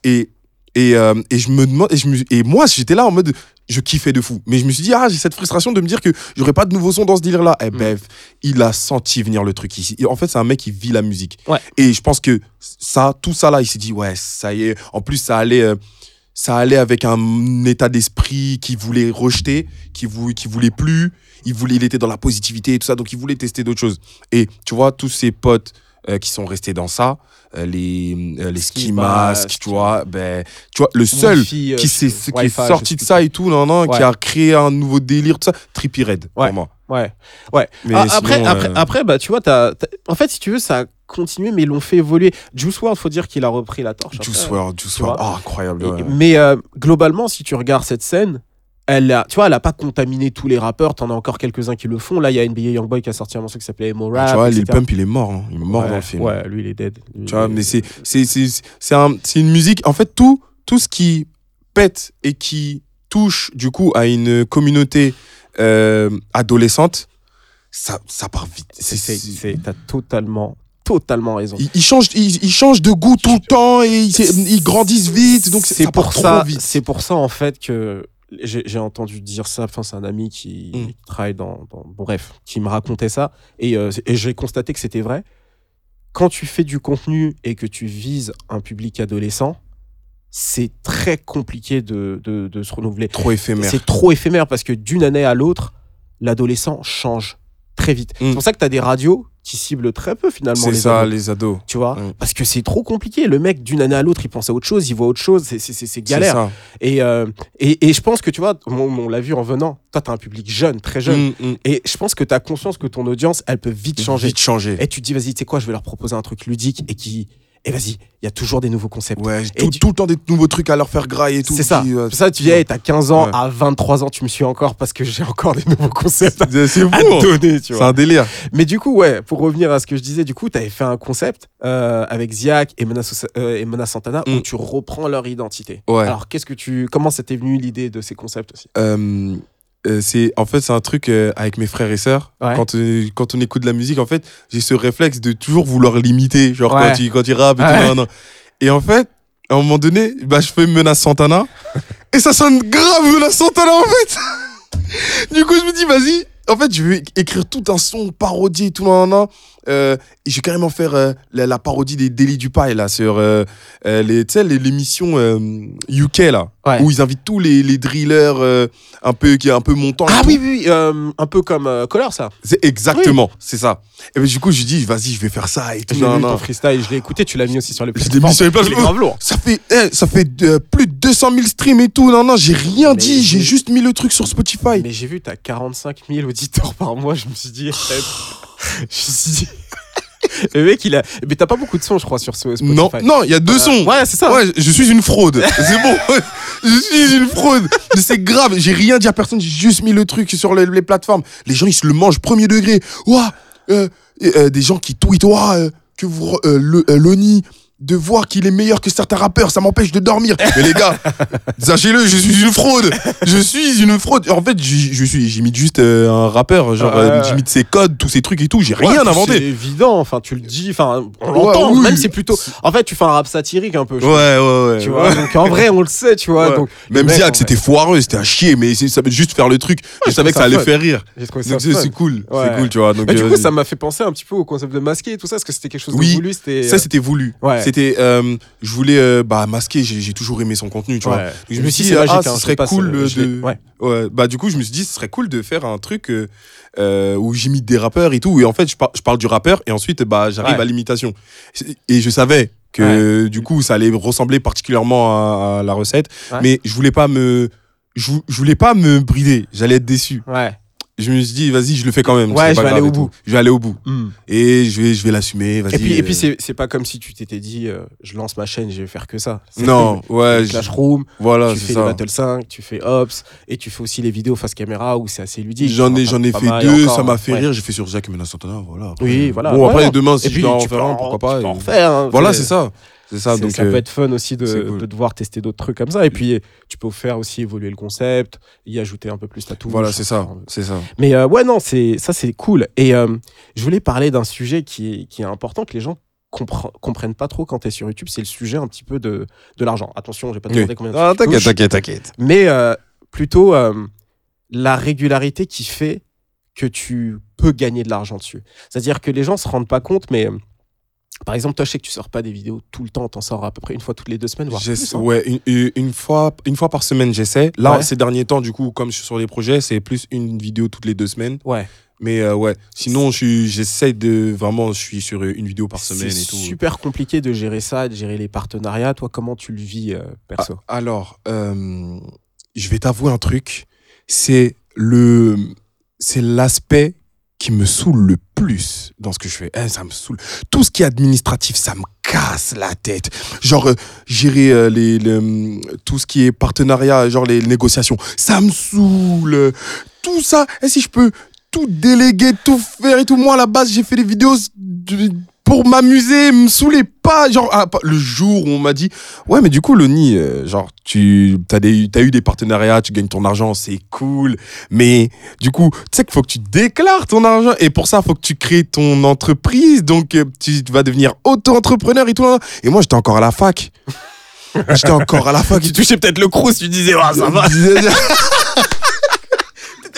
Et, et, euh, et je me demande. Et, je me- et moi, j'étais là en mode. Je kiffais de fou. Mais je me suis dit, ah, j'ai cette frustration de me dire que j'aurais pas de nouveaux sons dans ce délire-là. Eh ben, il a senti venir le truc ici. Et en fait, c'est un mec qui vit la musique. Ouais. Et je pense que ça, tout ça là, il s'est dit, ouais, ça y est. En plus, ça allait. euh, ça allait avec un état d'esprit qu'il voulait rejeter, qu'il vou- qu'il voulait plus. Il, voulait, il était dans la positivité et tout ça, donc il voulait tester d'autres choses. Et tu vois, tous ses potes euh, qui sont restés dans ça, euh, les, euh, les ski mask. tu vois, ben, tu vois, le seul Wi-Fi, euh, qui, je- qui est sorti de ça et tout, non, non, qui a créé un nouveau délire, tout ça, Trippie Red, Ouais. pour moi. Ouais, ouais. Mais Ah, après, sinon, après, euh, après, bah, tu vois, t'as- en fait, si tu veux, ça a continué, mais ils l'ont fait évoluer. Juice WRLD, faut dire qu'il a repris la torche. Juice. WRLD, Juice. WRLD, ah, incroyable. Et- ouais. Mais euh, globalement, si tu regardes cette scène, elle a, tu vois, elle a pas contaminé tous les rappeurs. T'en as encore quelques-uns qui le font. Là, il y a NBA Youngboy qui a sorti un morceau qui s'appelait Emo Rap. tu vois, Lil. Pump, il est mort. hein. Il est mort ouais, dans le film. Ouais, lui, il est dead. Lui, Tu vois, mais c'est c'est c'est un- une musique. En fait, tout tout ce qui pète et qui touche du coup à une communauté euh, adolescente, ça ça part vite. C'est, t'as totalement, totalement raison. ils, ils changent ils, ils changent de goût tout le temps et ils, ils grandissent vite. Donc c'est pour trop ça, vite. c'est pour ça en fait que j'ai, entendu dire ça. Enfin, c'est un ami qui, Mm. travaille dans, dans- bon, bref, qui me racontait ça et, euh, et j'ai constaté que c'était vrai. Quand tu fais du contenu et que tu vises un public adolescent, c'est très compliqué de, de, de se renouveler. Trop éphémère. C'est trop éphémère parce que d'une année à l'autre, l'adolescent change très vite. Mm. C'est pour ça que tu as des radios qui ciblent très peu finalement C'est ça, ados, les ados. tu vois. Parce que c'est trop compliqué. Le mec, d'une année à l'autre, il pense à autre chose, il voit autre chose, c'est- galère. Ça. Et, euh, et, et je pense que, tu vois, on, on l'a vu en venant, toi, tu as un public jeune, très jeune. Mm, mm. Et je pense que tu as conscience que ton audience, elle peut vite changer. Vite changer. Et tu te dis, vas-y, tu sais quoi, je vais leur proposer un truc ludique et qui. Et vas-y, il y a toujours des nouveaux concepts. Ouais, Et tout, tout le temps des nouveaux trucs à leur faire grailler et tout. C'est ça. qui, euh, C'est ça, tu hey, t'as 15 ans, Ouais. à 23 ans, tu me suis encore parce que j'ai encore des nouveaux concepts C'est à hein. donner, tu C'est un délire. Mais du coup, ouais, pour revenir à ce que je disais, du coup, tu avais fait un concept euh, avec Ziak et Mona, euh, et Mona Santana où Mm. tu reprends leur identité. Ouais. Alors, qu'est-ce que tu, comment ça t'est venu l'idée de ces concepts aussi? Euh, c'est en fait c'est un truc euh, avec mes frères et sœurs Ouais. quand euh, quand on écoute de la musique en fait j'ai ce réflexe de toujours vouloir l'imiter genre Ouais. quand il quand il rappe et Ouais. tout et en fait à un moment donné bah je fais menace Santana [laughs] et ça sonne grave menace Santana en fait [laughs] du coup je me dis vas-y en fait je vais écrire tout un son parodie tout nan. Euh, et je vais carrément faire la, la parodie des délits du paille là sur les tu sais l'émission UK là Ouais. où ils invitent tous les, les drillers euh, un peu qui est un peu montant Ah oui, oui, oui, euh, un peu comme euh, Color, ça. c'est exactement c'est ça et ben du coup je dis vas-y je vais faire ça et tout J'ai vu ton freestyle, je l'ai écouté, tu l'as mis aussi sur les Je l'ai mis sur les plateformes. Ça fait eh, ça fait euh, plus de 200 000 streams et tout non non j'ai rien Mais dit j'ai j'ai- juste mis le truc sur Spotify Mais j'ai vu, t'as 45 000 auditeurs par mois, je me suis dit. [sighs] je me suis dit. [laughs] Le mec, il a. Mais t'as pas beaucoup de sons, je crois, sur ce Spotify. non non il y a deux sons Ouais, c'est ça. Ouais, je suis une fraude. [laughs] C'est bon. Je suis une fraude. Mais c'est grave. J'ai rien dit à personne. J'ai juste mis le truc sur les, les plateformes. Les gens, ils se le mangent premier degré. Ouah, euh, euh, des gens qui tweetent. Ouah, euh, que vous, euh, le, euh, Loni, de voir qu'il est meilleur que certains rappeurs, ça m'empêche de dormir. Mais les gars, [laughs] sachez-le, je suis une fraude. Je suis une fraude. En fait, je, je suis, j'imite juste euh, un rappeur. Genre, euh, j'imite ses codes, tous ces trucs et tout. J'ai Ouais, rien inventé. C'est évident, enfin, tu le dis, enfin, on Ouais, l'entend, oui. même c'est plutôt. En fait, tu fais un rap satirique un peu, Ouais, ouais, ouais. Tu vois, donc en vrai, on le sait, tu vois. Donc, Même le mec, Ziak, c'était foireux, c'était à chier, mais ça veut juste faire le truc. je savais que ça ça allait fun. faire rire. Donc c'est cool, c'est cool, tu vois. Donc, du euh, coup, ça m'a fait penser un petit peu au concept de masquer et tout ça, parce que c'était quelque chose de voulu. Ça c'était voulu. C'était, euh, je voulais euh, bah masquer. J'ai j'ai toujours aimé son contenu, tu vois. Ouais. Donc, je me suis dit ah, hein, ce je serait cool de. ouais. Ouais, bah du coup je me suis dit ce serait cool de faire un truc euh, euh, où j'imite des rappeurs et tout et en fait je, par- je parle du rappeur et ensuite bah j'arrive Ouais. à l'imitation et je savais que du coup ça allait ressembler particulièrement à, à la recette Ouais. mais je voulais pas me je, vou- je voulais pas me brider j'allais être déçu Ouais. Je me suis dit vas-y je le fais quand même Ouais, je vais aller au bout. je vais aller au bout et je vais je vais l'assumer Et puis, et puis euh, c'est c'est pas comme si tu t'étais dit, euh, je lance ma chaîne, je vais faire que ça. Non ouais je- Clashroom, voilà tu c'est fais ça Battle 5, tu fais Ops, et tu fais aussi les vidéos face caméra où c'est assez ludique. J'en ai, j'en ai fait mal deux, encore, ça m'a fait ouais. rire. J'ai fait sur Jacques Menace Santana, voilà. Après, Oui, voilà. Bon, après, Ouais. demain, si je dois en tu faire un, pourquoi pas. tu hein. Voilà, c'est ça. C'est ça. Donc, ça euh, peut être fun aussi de, c'est cool. de devoir tester d'autres trucs comme ça. Et puis, tu peux faire aussi évoluer le concept, y ajouter un peu plus ta touche. voilà, c'est ça. Enfin, C'est ça. Mais euh, ouais, non, c'est ça, c'est cool. Et euh, je voulais parler d'un sujet qui est, qui est important, que les gens compre- comprennent pas trop quand tu es sur YouTube. C'est le sujet un petit peu de, de l'argent. Attention, je vais pas Oui. demander combien de Ah, touches, t'inquiète, t'inquiète. Mais euh, plutôt euh, la régularité qui fait que tu peux gagner de l'argent dessus. C'est-à-dire que les gens se rendent pas compte, mais euh, par exemple, toi, je sais que tu sors pas des vidéos tout le temps, t'en sors à peu près une fois toutes les deux semaines, voire plus. hein. Ouais, une, une- fois, une fois par semaine, j'essaie. Là, Ouais. ces derniers temps, du coup, comme je suis sur les projets, c'est plus une vidéo toutes les deux semaines. Ouais. Mais euh, ouais, sinon, j'essaie de vraiment, je suis sur une vidéo par semaine C'est et tout. super compliqué de gérer ça, de gérer les partenariats. Toi, comment tu le vis euh, perso? Ah, alors, euh, je vais t'avouer un truc. C'est le, c'est l'aspect qui me saoule le plus dans ce que je fais. Eh, ça me saoule. Tout ce qui est administratif, ça me casse la tête. Genre, euh, gérer euh, les, le- tout ce qui est partenariat, genre les négociations, ça me saoule. Tout ça, et si je peux tout déléguer, tout faire et tout. Moi, à la base, j'ai fait des vidéos de- pour m'amuser, me saouler pas. Genre, ah, pas- le jour où on m'a dit, ouais, mais du coup, Loni, euh, genre, tu as, des, as eu des partenariats, tu gagnes ton argent, c'est cool. Mais du coup, tu sais qu'il faut que tu déclares ton argent. Et pour ça, il faut que tu crées ton entreprise. Donc, euh, tu vas devenir auto-entrepreneur et tout. Et moi, j'étais encore à la fac. [laughs] J'étais encore à la fac. Tu touchais peut-être le crous, tu disais, ah, ça va. [laughs]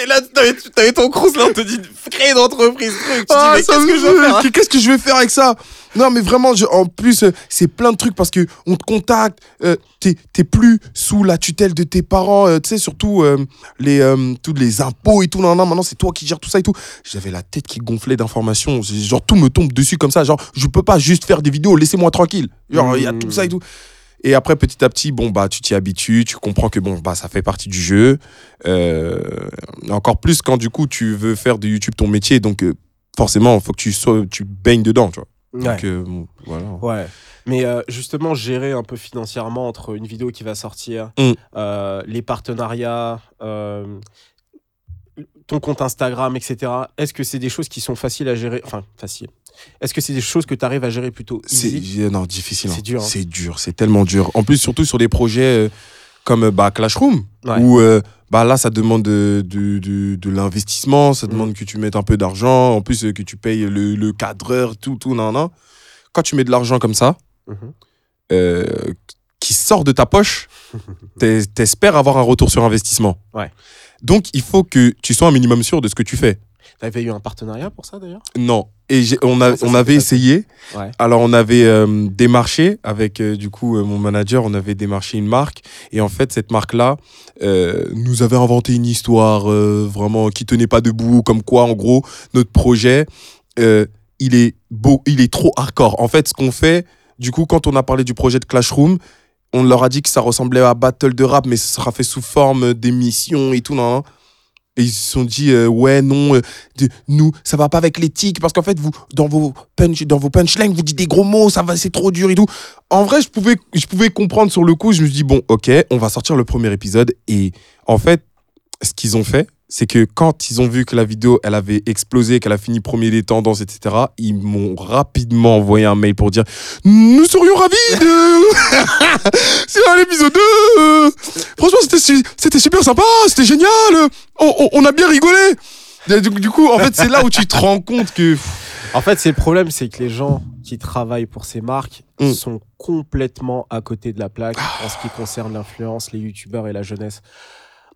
T'étais là, t'avais, t'avais ton crous là, on te dit, crée une entreprise, truc. Tu Ah, dis, mais ça qu'est-ce que je vais faire hein Qu'est-ce que je vais faire avec ça Non, mais vraiment, je- en plus, euh, c'est plein de trucs parce que on te contacte, euh, t'es t'es plus sous la tutelle de tes parents, euh, tu sais, surtout euh, les, tous les impôts et tout. Non, non, maintenant, c'est toi qui gères tout ça et tout. J'avais la tête qui gonflait d'informations. Genre, tout me tombe dessus comme ça. Genre, je peux pas juste faire des vidéos, laissez-moi tranquille. Genre, il y a tout ça et tout. Et après, petit à petit, bon, bah, tu t'y habitues, tu comprends que bon, bah, ça fait partie du jeu. Euh, encore plus quand du coup, tu veux faire de YouTube ton métier. Donc, euh, forcément, il faut que tu, sois, tu baignes dedans, tu vois. Ouais. Euh, bon, voilà. Ouais. Mais euh, justement, gérer un peu financièrement entre une vidéo qui va sortir, Mm. euh, les partenariats, ton compte Instagram, etc. Est-ce que c'est des choses qui sont faciles à gérer? Enfin, faciles. Est-ce que c'est des choses que tu arrives à gérer plutôt C'est easy non, difficile. hein. C'est dur, hein. C'est dur, c'est tellement dur. En plus, surtout sur des projets euh, comme euh, bah, Clashroom, Ouais. où euh, bah, là, ça demande de, de, de, de l'investissement, ça Mm. demande que tu mettes un peu d'argent, en plus euh, que tu payes le, le cadreur, tout, tout, nan, nan. Quand tu mets de l'argent comme ça, Mhm. euh, qui sort de ta poche, [laughs] t'es- t'espères avoir un retour sur investissement. Ouais. Donc, il faut que tu sois un minimum sûr de ce que tu fais. T'avais eu un partenariat pour ça d'ailleurs? Non. Et on, a, ça on avait essayé. Ouais. Alors, on avait euh, démarché avec, euh, du coup, euh, mon manager, on avait démarché une marque. Et en fait, cette marque-là nous avait inventé une histoire vraiment qui tenait pas debout. Comme quoi, en gros, notre projet, il est beau, il est trop hardcore. En fait, ce qu'on fait, du coup, quand on a parlé du projet de Clashroom, on leur a dit que ça ressemblait à Battle de rap, mais ce sera fait sous forme d'émission et tout. nan, nan. Et ils se sont dit, euh, ouais, non, euh, de- nous, ça va pas avec l'éthique, parce qu'en fait, vous, dans vos, punch, dans vos punchlines, vous dites des gros mots, ça va, c'est trop dur et tout. En vrai, je pouvais, je pouvais comprendre sur le coup, je me suis dit, bon, ok, on va sortir le premier épisode. Et en fait, ce qu'ils ont fait, c'est que quand ils ont vu que la vidéo, elle avait explosé, qu'elle a fini premier des tendances, etc., ils m'ont rapidement envoyé un mail pour dire Nous serions ravis de. [laughs] C'est l'épisode 2 euh, Franchement, c'était su- c'était super sympa, c'était génial on, on- on a bien rigolé du coup, en fait, c'est là où tu te rends compte que. [laughs] En fait, c'est le problème, c'est que les gens qui travaillent pour ces marques Mm. sont complètement à côté de la plaque en ce qui concerne l'influence, les youtubeurs et la jeunesse.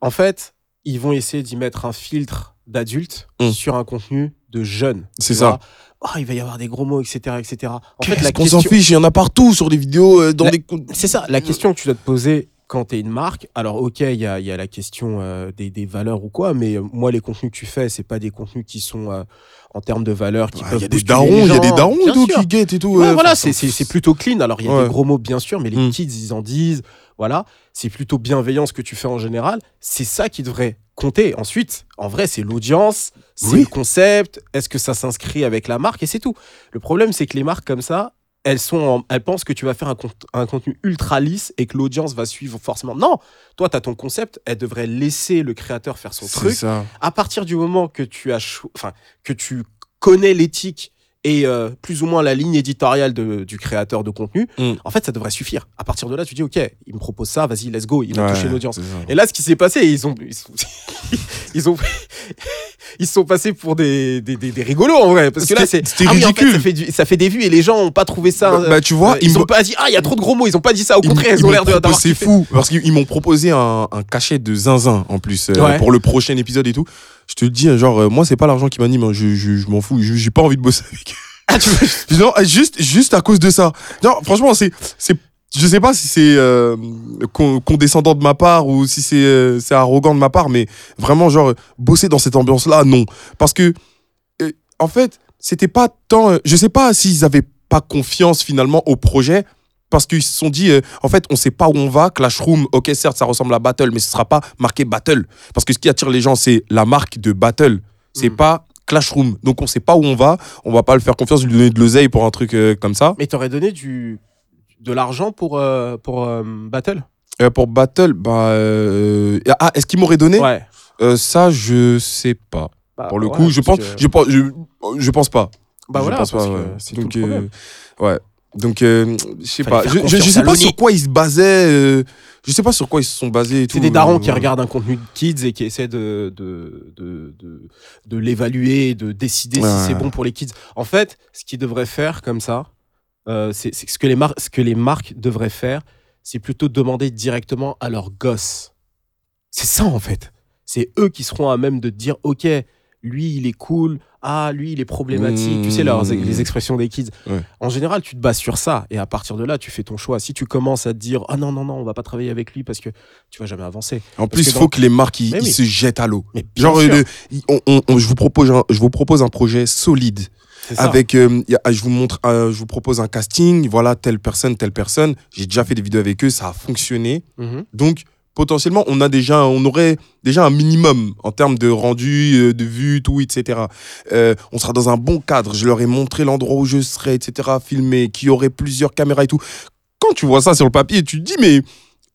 En fait, ils vont essayer d'y mettre un filtre d'adulte Mm. sur un contenu de jeune. C'est ça. Oh, il va y avoir des gros mots, etc., etc. En fait, la qu'on question, s'en fiche, il y en a partout sur des vidéos, euh, dans La- des. c'est ça, la question que tu dois te poser quand tu es une marque. Alors, ok, il y a, il y a la question euh, des, des valeurs ou quoi, mais euh, moi, les contenus que tu fais, c'est pas des contenus qui sont euh, en termes de valeurs Ouais, Il y a des darons, il y a des darons et tout qui guettent et tout. Ouais, voilà, c'est plutôt clean. Alors, il y a Ouais. des gros mots, bien sûr, mais les Mm. kids, ils en disent. Voilà, c'est plutôt bienveillant ce que tu fais en général. C'est ça qui devrait compter. Ensuite, en vrai, c'est l'audience, c'est Oui. le concept, est-ce que ça s'inscrit avec la marque, et c'est tout. Le problème, c'est que les marques comme ça, elles, sont en- elles pensent que tu vas faire un, cont- un contenu ultra lisse et que l'audience va suivre forcément. Non, toi, tu as ton concept, elle devrait laisser le créateur faire son C'est truc ça. à partir du moment que tu as enfin que tu connais l'éthique et euh, plus ou moins la ligne éditoriale de- du créateur de contenu, Mm. en fait, ça devrait suffire. À partir de là, tu dis, OK, il me propose ça, vas-y, let's go, il va Ouais, toucher l'audience. Et là, ce qui s'est passé, ils ont, ils sont, [laughs] ils ont, ils sont passés pour des, des, des, des rigolos en vrai, parce que là, c'est, ah oui, en fait, ridicule. ça fait, du- ça fait des vues et les gens ont pas trouvé ça. Bah, bah, tu vois, euh, ils ils ont m'ont- pas dit, ah, il y a trop de gros mots, ils ont pas dit ça. Au contraire, ils ont l'air de- C'est fou parce qu'ils m'ont proposé un, un cachet de zinzin en plus euh, Ouais. pour le prochain épisode et tout. Je te le dis, genre, euh, moi, c'est pas l'argent qui m'anime, hein, je, je, je m'en fous, je- j'ai pas envie de bosser avec eux. [laughs] Ah, tu veux- [laughs] Non, juste, juste à cause de ça. Non, franchement, c'est, c'est, je sais pas si c'est euh, con- condescendant de ma part ou si c'est, euh, c'est arrogant de ma part, mais vraiment, genre, bosser dans cette ambiance-là, non. Parce que, euh, en fait, c'était pas tant. je sais pas s'ils avaient pas confiance finalement au projet. Parce qu'ils se sont dit, euh, en fait, on sait pas où on va. Clashroom, ok, certes, ça ressemble à Battle, mais ce sera pas marqué Battle. Parce que ce qui attire les gens, c'est la marque de Battle. C'est Mm. pas clash room. Donc on sait pas où on va. On va pas le faire confiance, lui donner de l'oseille pour un truc euh, comme ça. Mais t'aurais donné du, de l'argent pour, euh, pour Battle? Pour Battle, bah. Ah, est-ce qu'il m'aurait donné? Ouais. Ça, je sais pas. Bah, Pour le ouais, coup, je pense, que- je pense, je, je pense pas. Bah Je voilà, pense pas, que ouais. c'est tout Donc, le problème. ouais. Donc, euh, je sais pas. Je, je, je confiance sais pas sur quoi ils se basaient. euh, je sais pas sur quoi ils se sont basés. C'est des darons euh, qui regardent un contenu de kids et qui essaient de, de, de, de, de l'évaluer, de décider Ouais, si c'est bon pour les kids. En fait, ce qu'ils devraient faire comme ça, euh, c'est ce, que les ce que les marques devraient faire, c'est plutôt demander directement à leurs gosses. C'est ça en fait. C'est eux qui seront à même de dire ok, lui il est cool, ah lui il est problématique. Tu sais leurs, Mmh. les expressions des kids. Ouais. En général, tu te bases sur ça et à partir de là, tu fais ton choix. Si tu commences à te dire ah non non non, on va pas travailler avec lui parce que tu vas jamais avancer. En Parce plus, il dans- faut que les marques ils, oui. se jettent à l'eau. Genre, euh, le- on- on- on- je, vous propose un, je vous propose un projet solide. Avec, euh, je vous montre, euh, je vous propose un casting. Voilà, telle personne, telle personne. J'ai déjà fait des vidéos avec eux, ça a fonctionné. Mhm. Donc, potentiellement, on a déjà, on aurait déjà un minimum en termes de rendu, euh, de vues, tout, etc. Euh, on sera dans un bon cadre. Je leur ai montré l'endroit où je serais, etc. Filmé, qui aurait plusieurs caméras et tout. Quand tu vois ça sur le papier, tu te dis, mais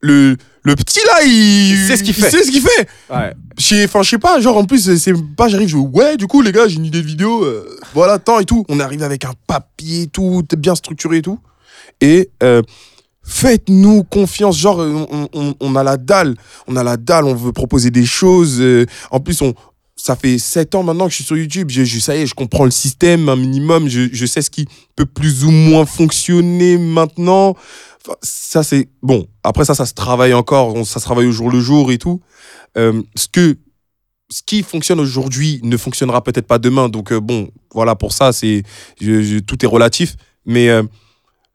le, le petit là, il, Il sait ce qu'il fait. Sait ce qu'il fait. Ouais. Je sais- Enfin, je sais pas, genre en plus, c'est pas, j'arrive, je ouais, du coup, les gars, j'ai une idée de vidéo, euh, voilà, tant et tout. On est arrivé avec un papier, tout, bien structuré et tout. Et euh, faites-nous confiance, genre, on, on- on a la dalle, on a la dalle, on veut proposer des choses. euh, en plus, on. Ça fait 7 ans maintenant que je suis sur YouTube. Je, je- ça y est, je comprends le système un minimum. Je, je sais ce qui peut plus ou moins fonctionner maintenant. Enfin, ça, c'est. Bon, après, ça, ça se travaille encore. ça se travaille au jour le jour et tout. Euh, ce que ce qui fonctionne aujourd'hui ne fonctionnera peut-être pas demain. Donc euh, bon, voilà pour ça, c'est tout est relatif. Mais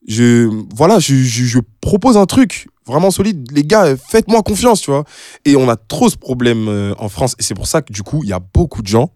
je voilà, je, je- je propose un truc vraiment solide. Les gars, faites-moi confiance, tu vois. Et on a trop ce problème euh, en France. Et c'est pour ça que du coup, il y a beaucoup de gens.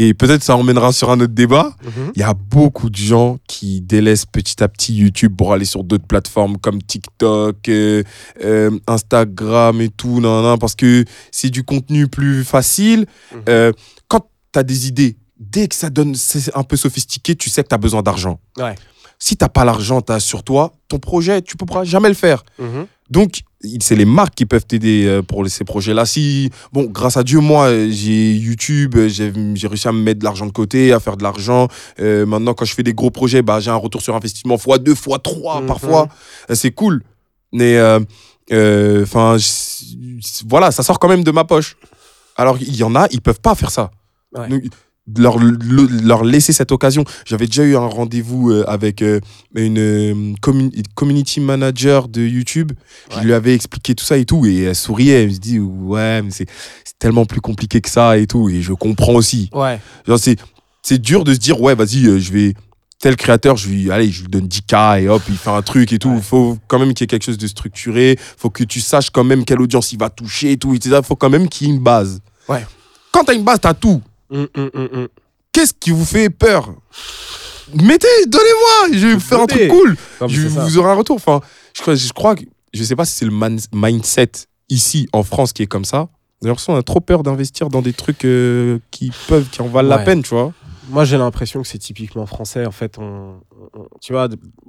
Et peut-être ça emmènera sur un autre débat. Mhm. Il y a beaucoup de gens qui délaissent petit à petit YouTube pour aller sur d'autres plateformes comme TikTok, euh, euh, Instagram et tout, nan, nan, parce que c'est du contenu plus facile. Mhm. Euh, quand tu as des idées, dès que ça donne, c'est un peu sophistiqué, tu sais que tu as besoin d'argent. Ouais. Si tu pas l'argent, as sur toi, ton projet, tu ne pourras jamais le faire. Mhm. Donc, c'est les marques qui peuvent t'aider euh, pour ces projets-là. Si, bon, grâce à Dieu, moi, euh, j'ai YouTube, euh, j'ai réussi à me mettre de l'argent de côté, à faire de l'argent. Euh, maintenant, quand je fais des gros projets, bah, j'ai un retour sur investissement fois 2, fois 3 Mhm. parfois. C'est cool. Mais, euh, euh, enfin, voilà, ça sort quand même de ma poche. Alors, il y en a, ils peuvent pas faire ça. Ouais. Donc, leur, le- leur laisser cette occasion. J'avais déjà eu un rendez-vous euh, avec euh, une euh, commu- community manager de YouTube. Je lui avais expliqué tout ça et tout. Et elle souriait. Elle me dit Ouais, mais c'est tellement plus compliqué que ça et tout. Et je comprends aussi. Ouais. C'est c'est dur de se dire Ouais, vas-y, je vais. Tel créateur, je lui, allez, je lui donne 10K et hop, il fait un truc et tout. Ouais. faut quand même qu'il y ait quelque chose de structuré. faut que tu saches quand même quelle audience il va toucher et tout. Il faut quand même qu'il y ait une base. Ouais. Quand tu as une base, tu as tout. Mm, mm, mm, mm. Qu'est-ce qui vous fait peur? Mettez, donnez-moi, je vais faire un truc cool. Non, Je, vous aurez un retour. Enfin, je crois, je crois que, je sais pas si c'est le man- mindset ici en France qui est comme ça. L'impression qu'on a trop peur d'investir dans des trucs euh, qui peuvent, qui en valent la peine, tu vois. Moi, j'ai l'impression que c'est typiquement français. En fait, on, on- tu vois,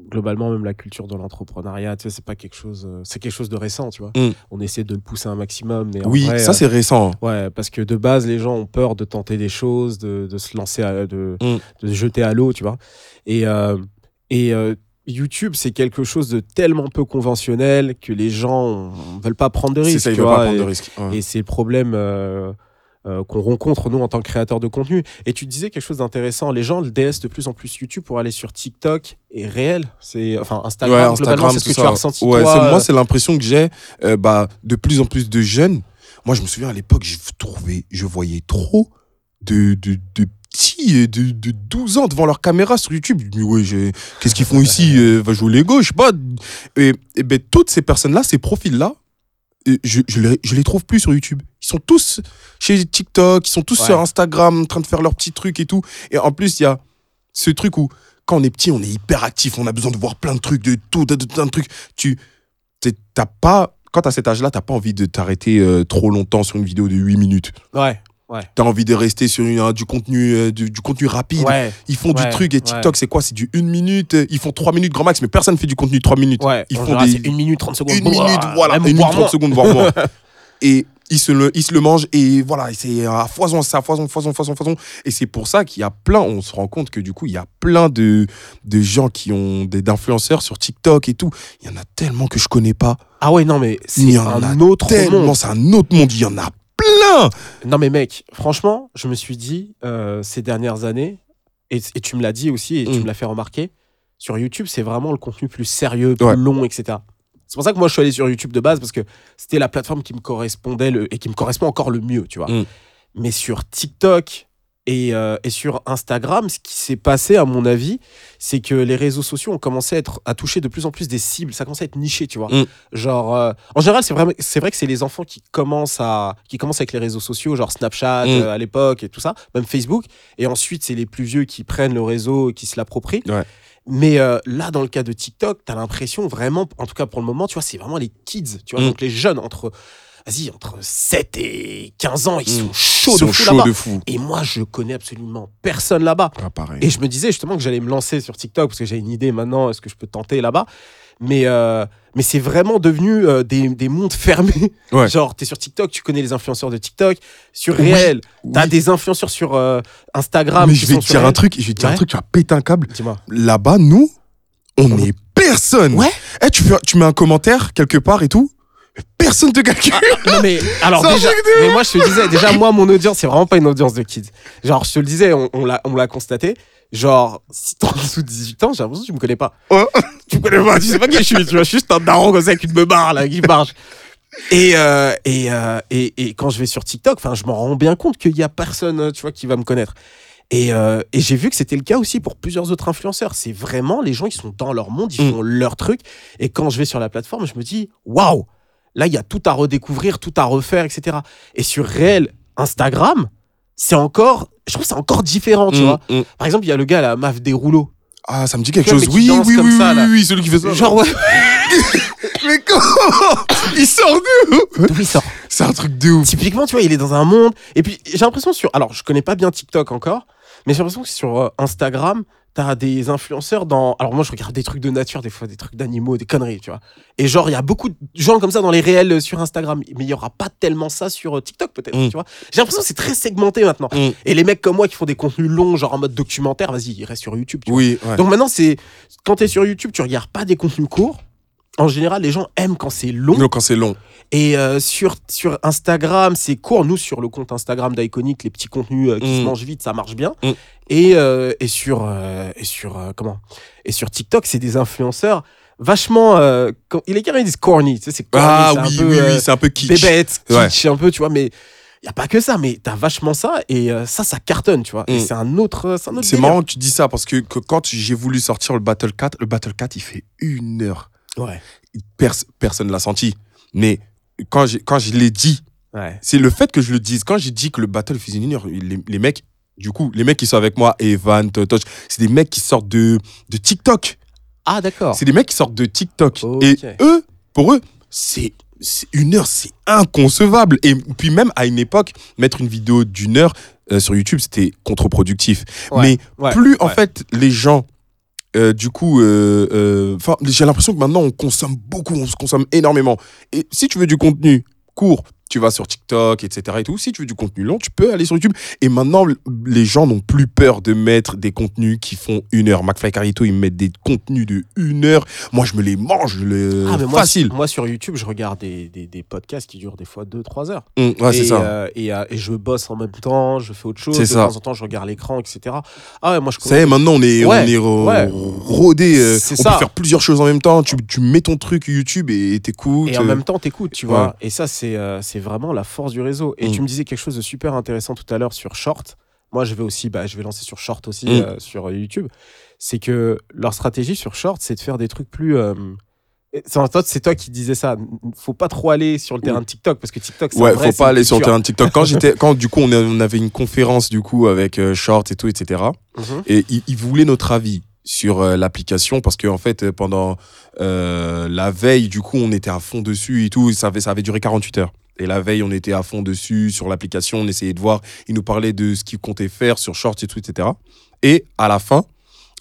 globalement, même la culture de l'entrepreneuriat, tu sais, c'est pas quelque chose, euh, c'est quelque chose de récent, tu vois. Mm. On essaie de le pousser un maximum, mais en Oui, vrai, ça euh, c'est récent. Ouais, parce que de base, les gens ont peur de tenter des choses, de, de se lancer, à- de, Mm. de se jeter à l'eau, tu vois. Et, euh, et euh, YouTube, c'est quelque chose de tellement peu conventionnel que les gens ne veulent pas prendre de C'est risques. ça, tu ne vois, pas prendre et- de risques. Ouais. et c'est le problème euh, euh, qu'on rencontre, nous, en tant que créateurs de contenu. Et tu disais quelque chose d'intéressant. Les gens le délaissent de plus en plus YouTube pour aller sur TikTok et réel. C'est, enfin, Instagram, Ouais, globalement, c'est ce que tu as ressenti, Ouais, toi. c'est- euh, moi, c'est l'impression que j'ai. euh, bah, de plus en plus de jeunes. Moi, je me souviens à l'époque, je trouvais, je voyais trop de, de, de petits de, de 12 ans devant leur caméra sur YouTube. Je me dis, ouais, qu'est-ce qu'ils font ici [laughs] Euh, Va jouer au Lego, je sais pas. Et, et ben, toutes ces personnes-là, ces profils-là, je, je, les, je les trouve plus sur YouTube. Ils sont tous chez TikTok, ils sont tous Ouais. sur Instagram en train de faire leurs petits trucs et tout. Et en plus, il y a ce truc où, quand on est petit, on est hyper actif, on a besoin de voir plein de trucs, de tout, de, de- plein de trucs. Tu t'as pas, quand t'as cet âge-là, t'as pas envie de t'arrêter euh, trop longtemps sur une vidéo de 8 minutes. Ouais. Ouais. T'as envie de rester sur une- un- du contenu, euh, du, du contenu rapide. Ouais. Ils font Ouais, du truc et. TikTok, c'est quoi? C'est du 1 minute. euh, Ils font 3 minutes grand max, mais personne fait du contenu de 3 minutes. Ouais. Ils font général, des- c'est une minute 30 secondes. Une Bon, minute, voilà, même une minute voire 30 moins. secondes, voire moins. [laughs] Et ils se, le, ils se le mangent et voilà, c'est à foison, c'est à foison, foison, foison, foison. Et c'est pour ça qu'il y a plein, on se rend compte que du coup, il y a plein de, de gens qui ont des d'influenceurs sur TikTok et tout. Il y en a tellement que je connais pas. Ah ouais, non, mais c'est un autre Tellement, monde. c'est un autre monde. Il y en a plein. Non, mais mec, franchement, je me suis dit euh, ces dernières années, et, et tu me l'as dit aussi, et tu Mm. me l'as fait remarquer, sur YouTube, c'est vraiment le contenu plus sérieux, plus Ouais. long, etc. C'est pour ça que moi, je suis allé sur YouTube de base, parce que c'était la plateforme qui me correspondait le, et qui me correspond encore le mieux, tu vois. Mm. Mais sur TikTok et, euh, et sur Instagram, ce qui s'est passé, à mon avis, c'est que les réseaux sociaux ont commencé à, être, à toucher de plus en plus des cibles. Ça commence à être niché, tu vois. Mm. Genre, euh, en général, c'est vrai, c'est vrai que c'est les enfants qui commencent, à, qui commencent avec les réseaux sociaux, genre Snapchat Mm. euh, à l'époque et tout ça, même Facebook. Et ensuite, c'est les plus vieux qui prennent le réseau et qui se l'approprient. Ouais. Mais euh, là, dans le cas de TikTok, t'as l'impression vraiment, en tout cas pour le moment, tu vois, c'est vraiment les kids, tu vois, Mm. donc les jeunes entre, vas-y, entre 7 et 15 ans, ils Mm. sont chauds de fou là-bas. Et moi, je connais absolument personne là-bas. Ah. Et je me disais justement que j'allais me lancer sur TikTok parce que j'ai une idée maintenant, est-ce que je peux tenter là-bas Mais, euh, mais c'est vraiment devenu euh, des, des mondes [laughs] fermés. Ouais. Genre, tu es sur TikTok, tu connais les influenceurs de TikTok. Sur Oui, Réel, tu as Oui. des influenceurs sur euh, Instagram. Mais je vais te dire un truc, je vais te dire un truc, tu vas péter un câble. Là-bas, nous, on On- est personne. Ouais. Eh, tu, fais- tu mets un commentaire quelque part et tout, personne te calcule. Non mais alors déjà, de mais moi je te disais déjà moi mon audience c'est vraiment pas une audience de kids. Genre je te le disais on, on l'a on l'a constaté. Genre si t'es en dessous de 18 ans j'ai l'impression que tu me connais pas. Tu me connais pas tu sais pas qui je suis tu vois je suis juste un daron comme ça avec une beubare là qui marche. Et, euh, et, euh, et, et quand je vais sur TikTok, enfin, je m'en rends bien compte qu'il y a personne, tu vois, qui va me connaître. Et, euh, et j'ai vu que c'était le cas aussi pour plusieurs autres influenceurs. C'est vraiment les gens, ils sont dans leur monde, ils Mm. font leur truc. Et quand je vais sur la plateforme, je me dis, waouh, là, il y a tout à redécouvrir, tout à refaire, etc. Et sur réel Instagram, c'est encore, je trouve c'est encore différent, tu Mm, vois. mm. Par exemple, il y a le gars, la MAF des rouleaux. Ah, ça me dit quelque chose. qui Oui, danse oui, comme oui, ça, oui, oui, celui qui fait ça. Genre, ouais, [laughs] mais comment Il sort d'où d'où il sort C'est un truc de ouf. Typiquement, tu vois, il est dans un monde. Et puis, j'ai l'impression sur. Alors, je connais pas bien TikTok encore, mais j'ai l'impression que sur euh, Instagram, t'as des influenceurs dans. Alors, moi, je regarde des trucs de nature, des fois, des trucs d'animaux, des conneries, tu vois. Et genre, il y a beaucoup de gens comme ça dans les réels euh, sur Instagram, mais il y aura pas tellement ça sur euh, TikTok, peut-être, Mm. tu vois. J'ai l'impression que c'est très segmenté maintenant. Mm. Et les mecs comme moi qui font des contenus longs, genre en mode documentaire, vas-y, ils restent sur YouTube, tu vois. Ouais. Donc maintenant, c'est. Quand t'es sur YouTube, tu regardes pas des contenus courts. En général, les gens aiment quand c'est long. Non, quand c'est long. Et euh, sur, sur Instagram, c'est court. Nous, sur le compte Instagram d'Iconic, les petits contenus euh, qui Mm. se mangent vite, ça marche bien. Mm. Et, euh, et sur, euh, et sur euh, comment? Et sur TikTok, c'est des influenceurs vachement. Euh, quand- les gars, ils disent corny. Tu sais, c'est corny. Ah oui, un peu, oui, oui, c'est un peu kitsch. bébête, Ouais. kitsch, un peu, tu vois. Mais il n'y a pas que ça. Mais t'as vachement ça. Et ça, ça cartonne, tu vois. Et Mm. c'est un autre. C'est un autre C'est marrant que tu dis ça parce que, que quand j'ai voulu sortir le Battle 4, le Battle 4, il fait une heure. Ouais. Pers- personne l'a senti. Mais quand, quand je l'ai dit, Ouais. c'est le fait que je le dise. Quand j'ai dit que le Battle une heure, les, les mecs, du coup, les mecs qui sont avec moi, Evan, Totoch, c'est des mecs qui sortent de, de TikTok. Ah, d'accord. C'est des mecs qui sortent de TikTok. Ok. Et eux, pour eux, c'est une heure, c'est inconcevable. Et puis même à une époque, mettre une vidéo d'une heure euh, sur YouTube, c'était contre-productif. Ouais, Mais ouais, plus en fait les gens, euh, du coup, euh, euh, j'ai l'impression que maintenant on consomme beaucoup, on se consomme énormément. Et si tu veux du contenu court, tu vas sur TikTok, etc. Et tout. Si tu veux du contenu long, tu peux aller sur YouTube. Et maintenant, les gens n'ont plus peur de mettre des contenus qui font une heure. McFly et Carlito, ils mettent des contenus de une heure. Moi, je me les mange le... Ah, mais moi, facile. Moi, sur YouTube, je regarde des, des, des podcasts qui durent des fois 2-3 heures. Hum, ouais, c'est et, ça. euh, et, euh, et je bosse en même temps, je fais autre chose. De ça. temps en temps, je regarde l'écran, etc. Ah ouais, moi, je Ça y est, maintenant, on est, Ouais, on est ouais. rodé. euh, C'est on ça. peut faire plusieurs choses en même temps. Tu, tu mets ton truc YouTube et t'écoutes. Et en euh, même temps, t'écoutes, tu vois. Et ça, c'est c'est vraiment la force du réseau. Et Mm. tu me disais quelque chose de super intéressant tout à l'heure sur Short. Moi, je vais aussi, bah, je vais lancer sur Short aussi, Mm. euh, sur YouTube. C'est que leur stratégie sur Short, c'est de faire des trucs plus. euh, c'est toi, c'est toi qui disais ça. Faut pas trop aller sur le terrain de TikTok parce que TikTok, c'est Ouais, vrai, faut pas aller sur le terrain de TikTok. Quand j'étais, [laughs] quand du coup on, avait une conférence du coup avec euh, Short et tout, etc. Mhm. Et ils, ils voulaient notre avis sur euh, l'application parce que en fait euh, pendant euh, la veille du coup on était à fond dessus et tout. Ça avait, ça avait duré 48 heures. Et la veille, on était à fond dessus, sur l'application, on essayait de voir. Ils nous parlaient de ce qu'ils comptaient faire sur Shorts et tout, etc. Et à la fin,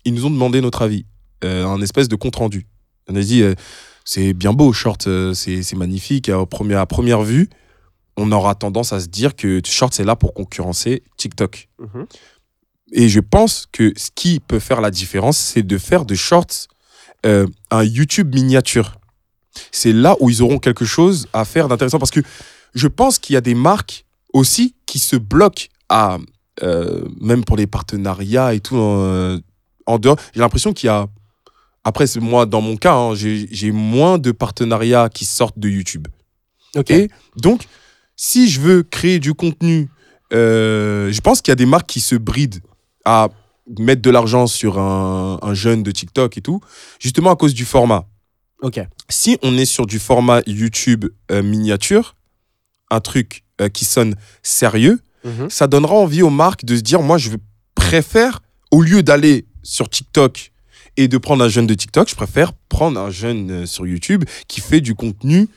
ils nous ont demandé notre avis, euh, un espèce de compte rendu. On a dit, euh, c'est bien beau, Shorts, euh, c'est c'est magnifique. À première, à première vue, on aura tendance à se dire que Shorts est là pour concurrencer TikTok. Mhm. Et je pense que ce qui peut faire la différence, c'est de faire de Shorts euh, un YouTube miniature. C'est là où ils auront quelque chose à faire d'intéressant. Parce que je pense qu'il y a des marques aussi qui se bloquent à, euh, même pour les partenariats et tout, en, en dehors. J'ai l'impression qu'il y a. Après, moi, dans mon cas, hein, j'ai j'ai moins de partenariats qui sortent de YouTube. Ok. Et donc, si je veux créer du contenu, euh, je pense qu'il y a des marques qui se brident à mettre de l'argent sur un, un jeune de TikTok et tout, justement à cause du format. Ok. Si on est sur du format YouTube euh, miniature, un truc euh, qui sonne sérieux, Mhm. ça donnera envie aux marques de se dire, moi, je préfère, au lieu d'aller sur TikTok et de prendre un jeune de TikTok, je préfère prendre un jeune euh, sur YouTube qui fait du contenu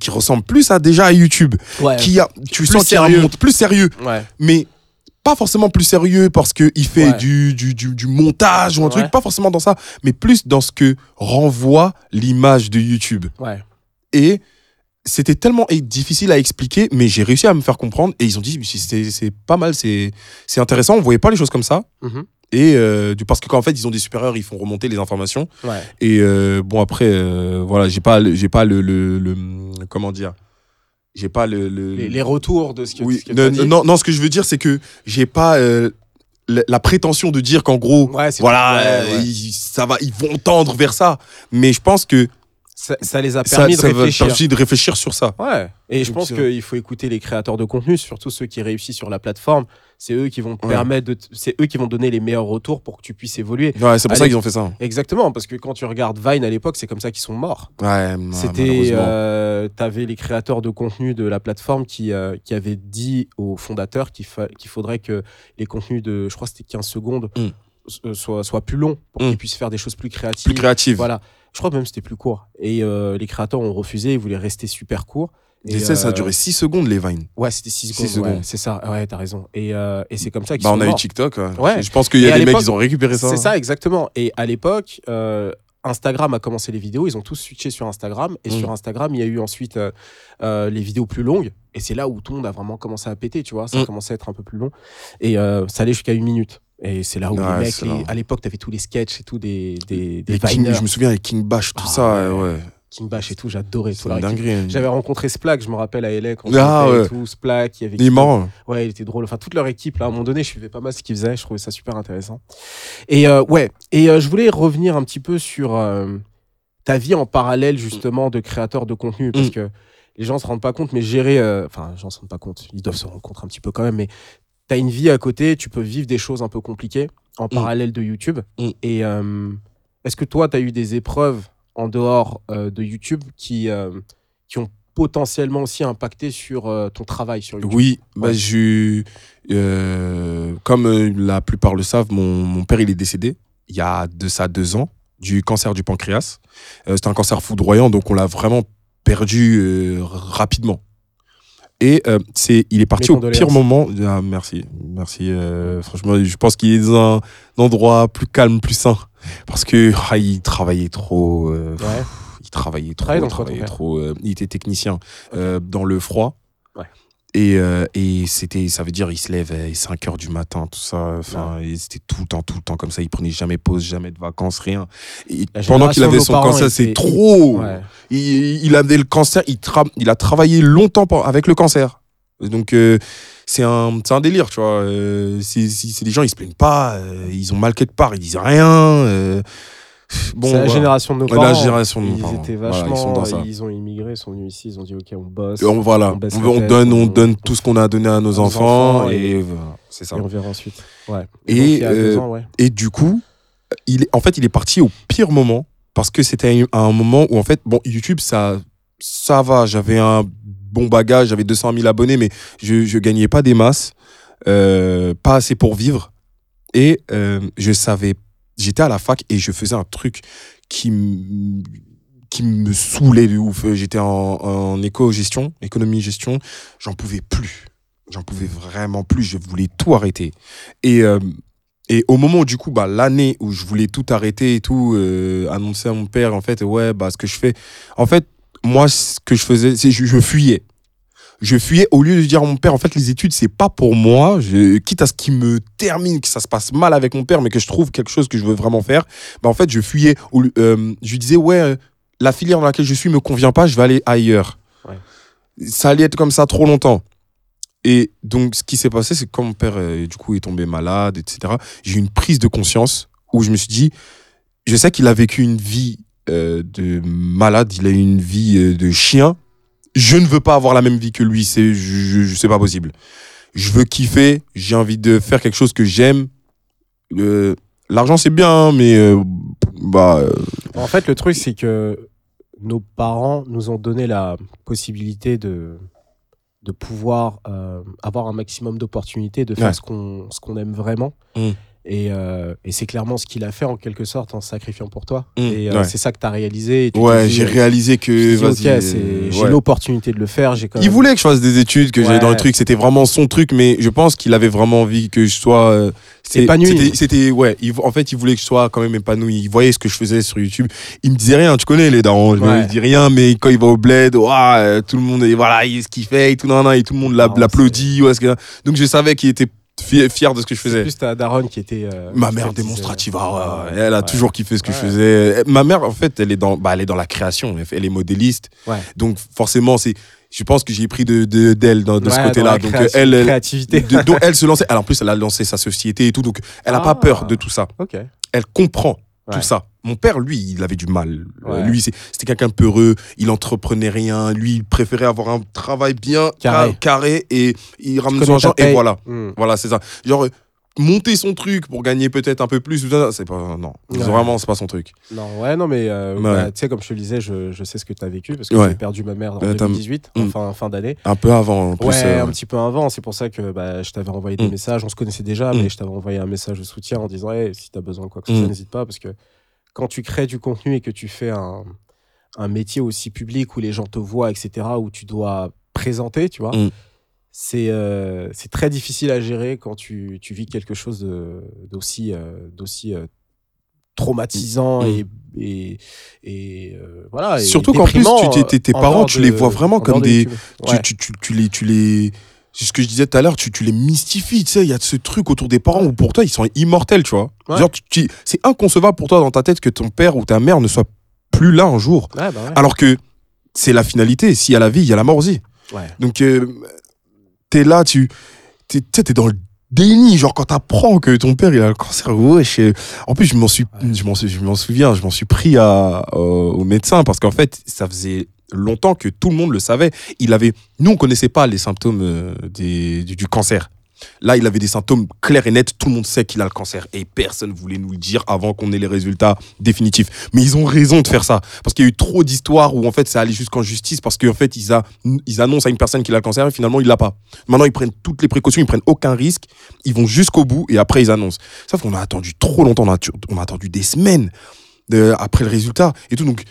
qui ressemble plus à déjà à YouTube, Ouais. qui a, tu Plus sens qu'il y a un monte plus sérieux, Ouais. mais pas forcément plus sérieux parce qu'il fait Ouais. du, du, du, du montage ou un Ouais. truc, pas forcément dans ça, mais plus dans ce que renvoie l'image de YouTube. Ouais. Et c'était tellement difficile à expliquer, mais j'ai réussi à me faire comprendre. Et ils ont dit, c'est pas mal, c'est intéressant. On voyait pas les choses comme ça. Mhm. Et euh, parce que quand en fait ils ont des supérieurs, ils font remonter les informations. Ouais. Et euh, bon après, euh, voilà, j'ai pas, j'ai pas le, le, le- comment dire, j'ai pas le, le- Les, les retours de ce que, oui, ce que non, dit. non, non, ce que je veux dire, c'est que j'ai pas euh, la, la prétention de dire qu'en gros, Ouais, voilà, ouais, euh, ouais. ils- ça va, ils vont tendre vers ça. Mais je pense que Ça, ça les a permis ça de réfléchir. permettre de réfléchir sur ça. Ouais. Et je pense euh, qu'il faut écouter les créateurs de contenu, surtout ceux qui réussissent sur la plateforme. C'est eux qui vont te Ouais. permettre de, c'est eux qui vont donner les meilleurs retours pour que tu puisses évoluer. Ouais, c'est pour ça qu'ils ont fait ça. Exactement, parce que quand tu regardes Vine à l'époque, c'est comme ça qu'ils sont morts. Ouais, C'était, euh, t'avais les créateurs de contenu de la plateforme qui, euh, qui avaient dit aux fondateurs qu'il fa- qu'il faudrait que les contenus de, je crois, c'était 15 secondes, Mm. euh, soient, soient plus longs pour Mm. qu'ils puissent faire des choses plus créatives. plus créative. Voilà. Je crois que même c'était plus court. Et euh, les créateurs ont refusé, ils voulaient rester super courts. Sais, ça a euh, duré 6 secondes les Vines. Ouais, c'était 6 Six secondes. ouais, secondes. c'est ça. Ouais, t'as raison. Et, euh, et c'est comme ça qu'ils Bah, sont on a eu. TikTok. ouais. Ouais. Je pense qu'il y a des mecs, ils ont récupéré ça. C'est ça, exactement. Et à l'époque, euh, Instagram a commencé les vidéos. Ils ont tous switché sur Instagram. Et Mm. sur Instagram, il y a eu ensuite euh, euh, les vidéos plus longues. Et c'est là où tout le monde a vraiment commencé à péter, tu vois. Ça a Mm. commencé à être un peu plus long. Et euh, ça allait jusqu'à une minute. Et c'est là où Ouais, les mecs, les- à l'époque, t'avais tous les sketchs et tout des, des, des Les King- je me souviens avec King Bash, tout Ah, ça, ouais. ouais. King Bash et tout. J'adorais hein. J'avais rencontré Splack, je me rappelle à LA quand Ah, j'étais et ouais. tout, Splack, il y avait Il est marrant. Ouais, il était drôle. Enfin, toute leur équipe, là, à un moment donné, je suivais pas mal ce qu'ils faisaient. Je trouvais ça super intéressant. Et euh, ouais, et euh, je voulais revenir un petit peu sur euh, ta vie en parallèle, justement, de créateur de contenu. Parce Mm. que les gens se rendent pas compte, mais gérer. Enfin, les gens se rendent pas compte. Ils doivent se rendre compte un petit peu quand même. Mais tu as une vie à côté, tu peux vivre des choses un peu compliquées en parallèle de YouTube. Mm. Et est-ce que toi, tu as eu des épreuves en dehors euh, de YouTube qui, euh, qui ont potentiellement aussi impacté sur euh, ton travail sur YouTube Oui, bah, Ouais. j'ai euh, comme la plupart le savent, mon, mon père il est décédé il y a de ça deux ans du cancer du pancréas. C'était un cancer foudroyant, donc on l'a vraiment perdu rapidement. Et euh, c'est, il est parti au pire moment. Ah, merci, merci. euh, franchement, je pense qu'il est dans un, endroit plus calme, plus sain, parce que ah, il travaillait trop. euh, Ouais. il travaillait trop, il travaillait trop. euh, il était technicien euh, dans le froid. Ouais. Et, et c'était, ça veut dire, il se lève à 5 heures du matin, tout ça. Enfin, c'était tout le temps, tout le temps comme ça. Il prenait jamais pause, jamais de vacances, rien. Et pendant qu'il avait son cancer, c'est trop. Il, il avait le cancer, il, tra- il a travaillé longtemps pour- avec le cancer. Donc, euh, c'est un, un délire, tu vois. Euh, c'est c'est des gens, ils se plaignent pas, euh, ils ont mal quelque part, ils disent rien. euh, bon, c'est la voilà. génération de nos parents. la génération de nos ils étaient Voilà, vachement. ils sont dans ça. ils ont immigré, ils sont venus ici, ils ont dit ok, on bosse. On, voilà, on on, baisse la on tête, donne, on on- donne tout ce qu'on a donné à nos à nos enfants, enfants, et, et- voilà, c'est ça. Et on verra ensuite. Ouais. Et, donc, euh, ans, ouais. Et du coup, il est, en fait, il est parti au pire moment parce que c'était un moment où, en fait, bon, YouTube, ça, ça va. J'avais un bon bagage, j'avais 200 000 abonnés, mais je, je gagnais pas des masses, euh, pas assez pour vivre. Et euh, je savais, j'étais à la fac et je faisais un truc qui, qui me saoulait de ouf. J'étais en, éco-gestion, économie-gestion. J'en pouvais plus. J'en pouvais vraiment plus. Je voulais tout arrêter. Et, euh, et au moment du coup, bah, l'année où je voulais tout arrêter et tout, annoncer à mon père, en fait, ouais, bah, ce que je fais. En fait, moi, ce que je faisais, c'est je, je fuyais. Je fuyais au lieu de dire à mon père, en fait, les études, c'est pas pour moi. Je, quitte à ce qui me termine, que ça se passe mal avec mon père, mais que je trouve quelque chose que je veux vraiment faire. Bah, en fait, je fuyais. Euh, je lui disais, ouais, euh, la filière dans laquelle je suis me convient pas, je vais aller ailleurs. Ouais. Ça allait être comme ça trop longtemps. Et donc, ce qui s'est passé, c'est que quand mon père, euh, du coup, est tombé malade, etc., j'ai eu une prise de conscience où je me suis dit, je sais qu'il a vécu une vie euh, de malade, il a une vie euh, de chien. Je ne veux pas avoir la même vie que lui, c'est je, je- c'est pas possible. Je veux kiffer, j'ai envie de faire quelque chose que j'aime. Euh, L'argent, c'est bien, hein, mais euh, bah, En fait, le truc, c'est que nos parents nous ont donné la possibilité de, de pouvoir avoir un maximum d'opportunités, de faire Ouais. ce qu'on ce qu'on aime vraiment. Mm. Et, euh, et c'est clairement ce qu'il a fait en quelque sorte en se sacrifiant pour toi. Mm, et euh, ouais. c'est ça que tu as réalisé. et tu te ouais, j'ai réalisé que te dis, vas-y, ok, euh, j'ai ouais. l'opportunité de le faire. J'ai quand Il même- voulait que je fasse des études, que j'aille dans le Ouais. truc. C'était vraiment son truc, mais je pense qu'il avait vraiment envie que je sois. euh, c'est- Épanoui. C'était, c'était- ouais. il- en fait, il voulait que je sois quand même épanoui. Il voyait ce que je faisais sur YouTube. Il me disait rien. Tu connais les darons. Ouais. me dis rien, mais quand il va au bled, ouah, euh, tout le monde, voilà, il ce qu'il fait, et tout, nan, nan, et tout le monde l'applaudit. ouais, Donc je savais qu'il était fier, de ce que je faisais. plus ta daronne qui était. euh, Ma mère disait- démonstrative, ah ouais, Ouais, ouais, elle a ouais. toujours kiffé ce que je faisais. Ma mère, en fait, elle est dans, bah, elle est dans la création. Elle est modéliste. Donc forcément, c'est, je pense que j'ai pris de de- d'elle de, ce Ouais, dans côté-là. Donc elle, elle, créativité. de- donc [laughs] elle se lançait. Alors, en plus, elle a lancé sa société et tout, donc elle n'a pas Ah. peur de tout ça. Elle comprend tout ça. Mon père, lui, il avait du mal. Euh, Ouais. Lui, c'était quelqu'un peureux. Il entreprenait rien. Lui, il préférait avoir un travail bien Carré. ca- carré et il ramène connais son argent et voilà. Mm. Voilà, c'est ça. Genre, euh, monter son truc pour gagner peut-être un peu plus, tout ça, c'est pas. Non, Ouais. vraiment, c'est pas son truc. Non, ouais, non, mais euh, Ouais. bah, tu sais, comme je te le disais, je, je sais ce que tu as vécu parce que Ouais. j'ai perdu ma mère en Euh, t'as- 2018, Mm. enfin fin d'année. Un peu avant, en plus. Ouais, euh, un petit peu avant. C'est pour ça que bah, je t'avais envoyé des Mm. messages. On se connaissait déjà, Mm. mais je t'avais envoyé un message de soutien en disant hey, si tu as besoin de quoi que ce soit, Mm. n'hésite pas. Parce que quand tu crées du contenu et que tu fais un, un métier aussi public où les gens te voient, etc., où tu dois présenter, tu vois, Mm. c'est euh, c'est très difficile à gérer quand tu, tu vis quelque chose d'aussi euh, d'aussi euh, traumatisant Mm. et, et, et, voilà. Surtout qu'en plus, tu- tes- tes- tes en parents, tu les vois vraiment en comme des- Ouais. tu, tu, tu les, tu les. C'est ce que je disais tout à l'heure, tu, tu les mystifies, tu sais, il y a ce truc autour des parents où pour toi ils sont immortels, tu vois. Ouais. Genre, tu- tu- c'est inconcevable pour toi dans ta tête que ton père ou ta mère ne soit plus là un jour. Ouais, bah ouais. Alors que c'est la finalité, s'il y a la vie, il y a la mort aussi. Donc, euh, t'es là, tu t'es, t'es dans le déni, genre quand t'apprends que ton père il a le cancer, ouais, je- en plus je m'en suis, je m'en, je m'en souviens, je m'en suis pris à, au au médecin parce qu'en fait ça faisait longtemps que tout le monde le savait. Il avait, nous on connaissait pas les symptômes euh, du, cancer. Là, il avait des symptômes clairs et nets. Tout le monde sait qu'il a le cancer et personne voulait nous le dire avant qu'on ait les résultats définitifs. Mais ils ont raison de faire ça parce qu'il y a eu trop d'histoires où en fait ça allait jusqu'en justice parce qu'en fait ils, annoncent à une personne qu'il a le cancer et finalement il l'a pas. Maintenant ils prennent toutes les précautions, ils prennent aucun risque, ils vont jusqu'au bout et après ils annoncent. Sauf qu'on a attendu trop longtemps, on a, attendu des semaines de- après le résultat et tout. Donc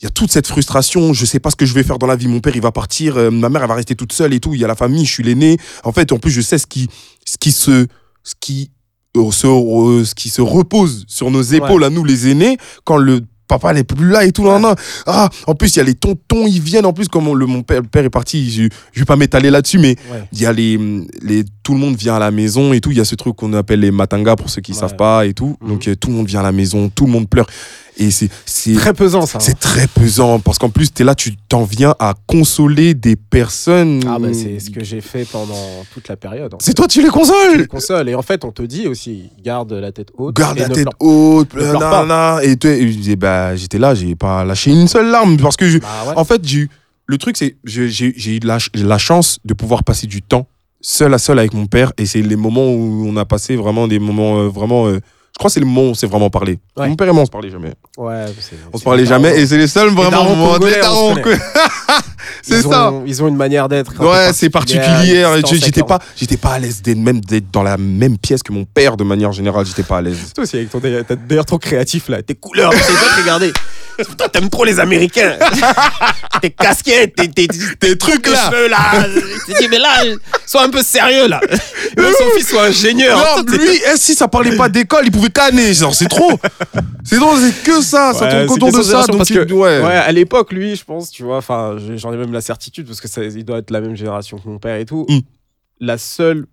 il y a toute cette frustration, je sais pas ce que je vais faire dans la vie, mon père il va partir, euh, ma mère elle va rester toute seule et tout, il y a la famille, je suis l'aîné. En fait, en plus je sais ce qui, ce qui se, ce qui, euh, se, euh, ce qui se repose sur nos épaules à nous les aînés quand le papa n'est plus là et tout. nan, nan. Ah, en plus il y a les tontons, ils viennent en plus comme on- le, mon père, le père est parti, je, je vais pas m'étaler là-dessus, mais Ouais. il y a les, les tout le monde vient à la maison et tout il y a ce truc qu'on appelle les matangas pour ceux qui Ouais. savent pas et tout Mhm. donc tout le monde vient à la maison tout le monde pleure et c'est Très pesant, ça. hein. c'est très pesant parce qu'en plus tu es là tu t'en viens à consoler des personnes Ah, bah, c'est ce que j'ai fait pendant toute la période. c'est toi tu les consoles console. Et en fait, on te dit aussi, garde la tête haute. garde la tête haute ne pleure pas. nan. et, bah j'étais là j'ai pas lâché une seule larme parce que je, Bah ouais. En fait, j'ai le truc, c'est j'ai eu la chance de pouvoir passer du temps seul à seul avec mon père. Et c'est les moments où on a passé vraiment des moments euh, vraiment, euh, crois que c'est le moment où on s'est vraiment parlé. Ouais. Mon père et moi, on se parlait jamais. Ouais, On se parlait jamais et c'est les seuls vraiment moments. Les darons. [laughs] [laughs] C'est ça. ont- ils ont une manière d'être. Ouais, c'est Je- J'étais pas, j'étais pas à l'aise d'être même d'être dans la même pièce que mon père de manière générale. J'étais pas à l'aise. Toi aussi, avec ton d'ailleurs trop créatif là, tes couleurs, c'est pas te regarder. Putain, [laughs] t'aimes trop les Américains. [laughs] tes casquettes, tes, tes, Tes trucs tes là. cheveux là. Dis, mais là, sois un peu sérieux là. Son fils soit ingénieur. Non, Toi, t'es- lui, eh, si ça parlait pas d'école, il pouvait canner. Genre, c'est trop. C'est trop, c'est que ça. Ça tourne c'est qu'autour de ça. génération, Donc, parce tu- que, ouais. ouais, à l'époque, lui, je pense, tu vois, enfin, j'en ai même la certitude parce que ça, il doit être la même génération que mon père et tout. Mm. La seule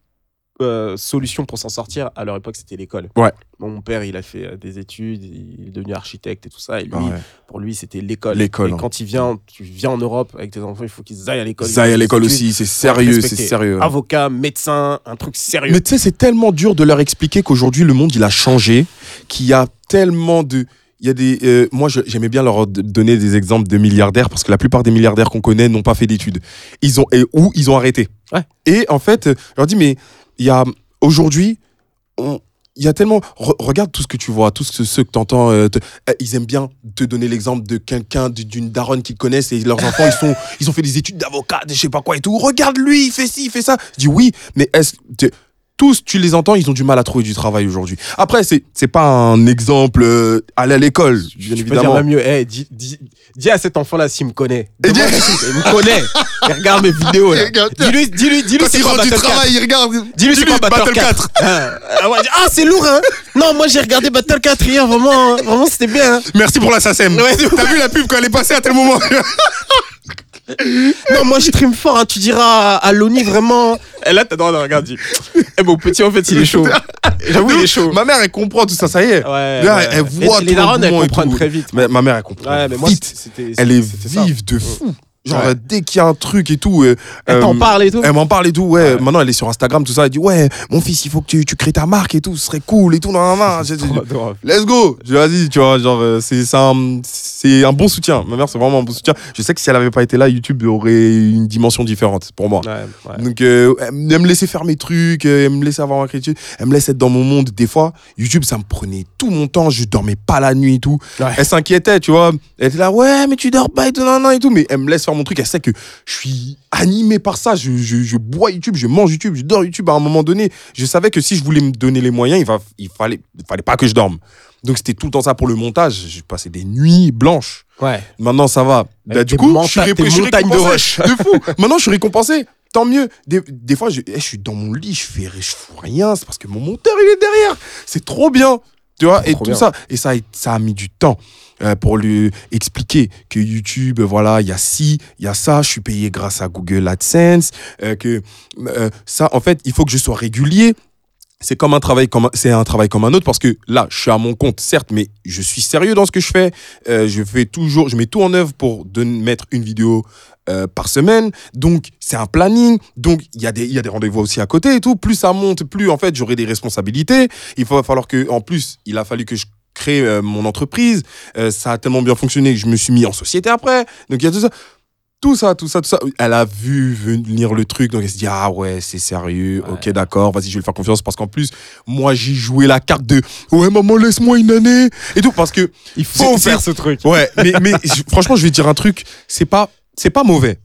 euh, solution pour s'en sortir à leur époque, c'était l'école. Ouais. Bon, mon père, il a fait euh, des études, il est devenu architecte et tout ça. Et lui, Ah ouais. pour lui, c'était l'école. L'école, Et hein. quand il vient, tu viens en Europe avec tes enfants, il faut qu'ils aillent à l'école. Ça est, à l'école aussi, c'est sérieux, c'est sérieux. Avocat, médecin, un truc sérieux. Mais tu sais, c'est tellement dur de leur expliquer qu'aujourd'hui, le monde, il a changé, qu'il y a tellement de... Il y a des, euh, moi, j'aimais bien leur donner des exemples de milliardaires parce que la plupart des milliardaires qu'on connaît n'ont pas fait d'études. Ils ont et, ou ils ont arrêté. Ouais. Et en fait, euh, je leur dis mais il y a aujourd'hui, il y a tellement. re- regarde tout ce que tu vois, ceux, ceux que tu entends. ils aiment bien te donner l'exemple de quelqu'un, d'une daronne qu'ils connaissent et leurs enfants, ils, sont, ils ont fait des études d'avocat, de je sais pas quoi et tout. Regarde lui, il fait ci, il fait ça. Je dis oui, mais est-ce. Tous, tu les entends, ils ont du mal à trouver du travail aujourd'hui. Après, c'est c'est pas un exemple euh, aller à l'école, bien Tu peux dire évidemment. même mieux, hey, dis, dis- dis à cet enfant-là s'il me connaît. Et dis- il me connaît. Il regarde mes vidéos là. Dis-lui, dis-lui, dis-lui, Quand c'est il rentre du Battle 4 travail, il regarde. Dis-lui, c'est quoi Battle 4 Ah, ah Ah, c'est lourd, hein? Non, moi j'ai regardé Battle 4 hier, vraiment, hein. vraiment c'était bien. hein. Merci pour la SACEM. Ouais, T'as vu la pub quand elle est passée à tel moment? [laughs] [laughs] Non, moi je stream fort, hein. tu diras à, Loni vraiment. Et là, t'as droit de regarder. Eh, mon petit, en fait, il est chaud. [laughs] J'avoue, il est chaud. Ma mère, elle comprend tout ça, ça y est. Ouais, Là, ouais. elle Les- voit les tout darons, elles comprennent très vite. Mais ma mère, elle comprend Ouais, mais moi, vite. Elle est ça. vive de fou. Genre, Ouais. dès qu'il y a un truc et tout. euh, Elle t'en euh, parle et tout. Elle m'en parle et tout, ouais. Ouais. Maintenant, elle est sur Instagram, tout ça. Elle dit, ouais, mon fils, il faut que tu, tu crées ta marque et tout, ce serait cool et tout. Non, non, non. Let's go! Je vas-y, tu vois, genre, euh, c'est un, un bon soutien. Ma mère, c'est vraiment un bon soutien. Je sais que si elle avait pas été là, YouTube aurait une dimension différente pour moi. Ouais. Donc, euh, elle me laissait faire mes trucs, euh, elle me laissait avoir ma critique, elle me laissait être dans mon monde. Des fois, YouTube, ça me prenait tout mon temps, je dormais pas la nuit et tout. Elle s'inquiétait, tu vois. Elle était là, ouais, mais tu dors pas et tout, non, non, et tout. Mais elle me laisse faire mon truc, elle sait que je suis animé par ça. Je, je, je bois YouTube, je mange YouTube, je dors YouTube à un moment donné. Je savais que si je voulais me donner les moyens, il, va, il, fallait, il fallait pas que je dorme. Donc, c'était tout le temps ça pour le montage. J'ai passé des nuits blanches. Ouais. Maintenant, ça va. Bah, du coup, je suis, ré- tes je suis montagnes de récompensé. De fou. [laughs] Maintenant, je suis récompensé. Tant mieux. Des, des fois, je, eh, je suis dans mon lit, je fais, je fous rien. C'est parce que mon monteur, il est derrière. C'est trop bien. Tu vois, et bien. tout ça. Et ça, ça a mis du temps euh, pour lui expliquer que YouTube, voilà, il y a ci, il y a ça. Je suis payé grâce à Google AdSense. euh, que euh, ça, en fait, il faut que je sois régulier c'est comme un travail comme c'est un travail comme un autre parce que là je suis à mon compte certes mais je suis sérieux dans ce que je fais je fais toujours je mets tout en œuvre pour de mettre une vidéo par semaine donc c'est un planning donc il y a des il y a des rendez-vous aussi à côté et tout plus ça monte plus en fait j'aurai des responsabilités il va falloir que en plus il a fallu que je crée euh, mon entreprise Euh, ça a tellement bien fonctionné que je me suis mis en société après donc il y a tout ça tout ça, tout ça, tout ça. Elle a vu venir le truc, donc elle se dit Ah ouais, c'est sérieux, Ouais. ok, d'accord, vas-y, je vais lui faire confiance parce qu'en plus, moi, j'ai joué la carte de Ouais, maman, laisse-moi une année et tout, parce que, Il faut faire ce truc. ouais, mais, [laughs] franchement, je vais te dire un truc, c'est pas, c'est pas mauvais.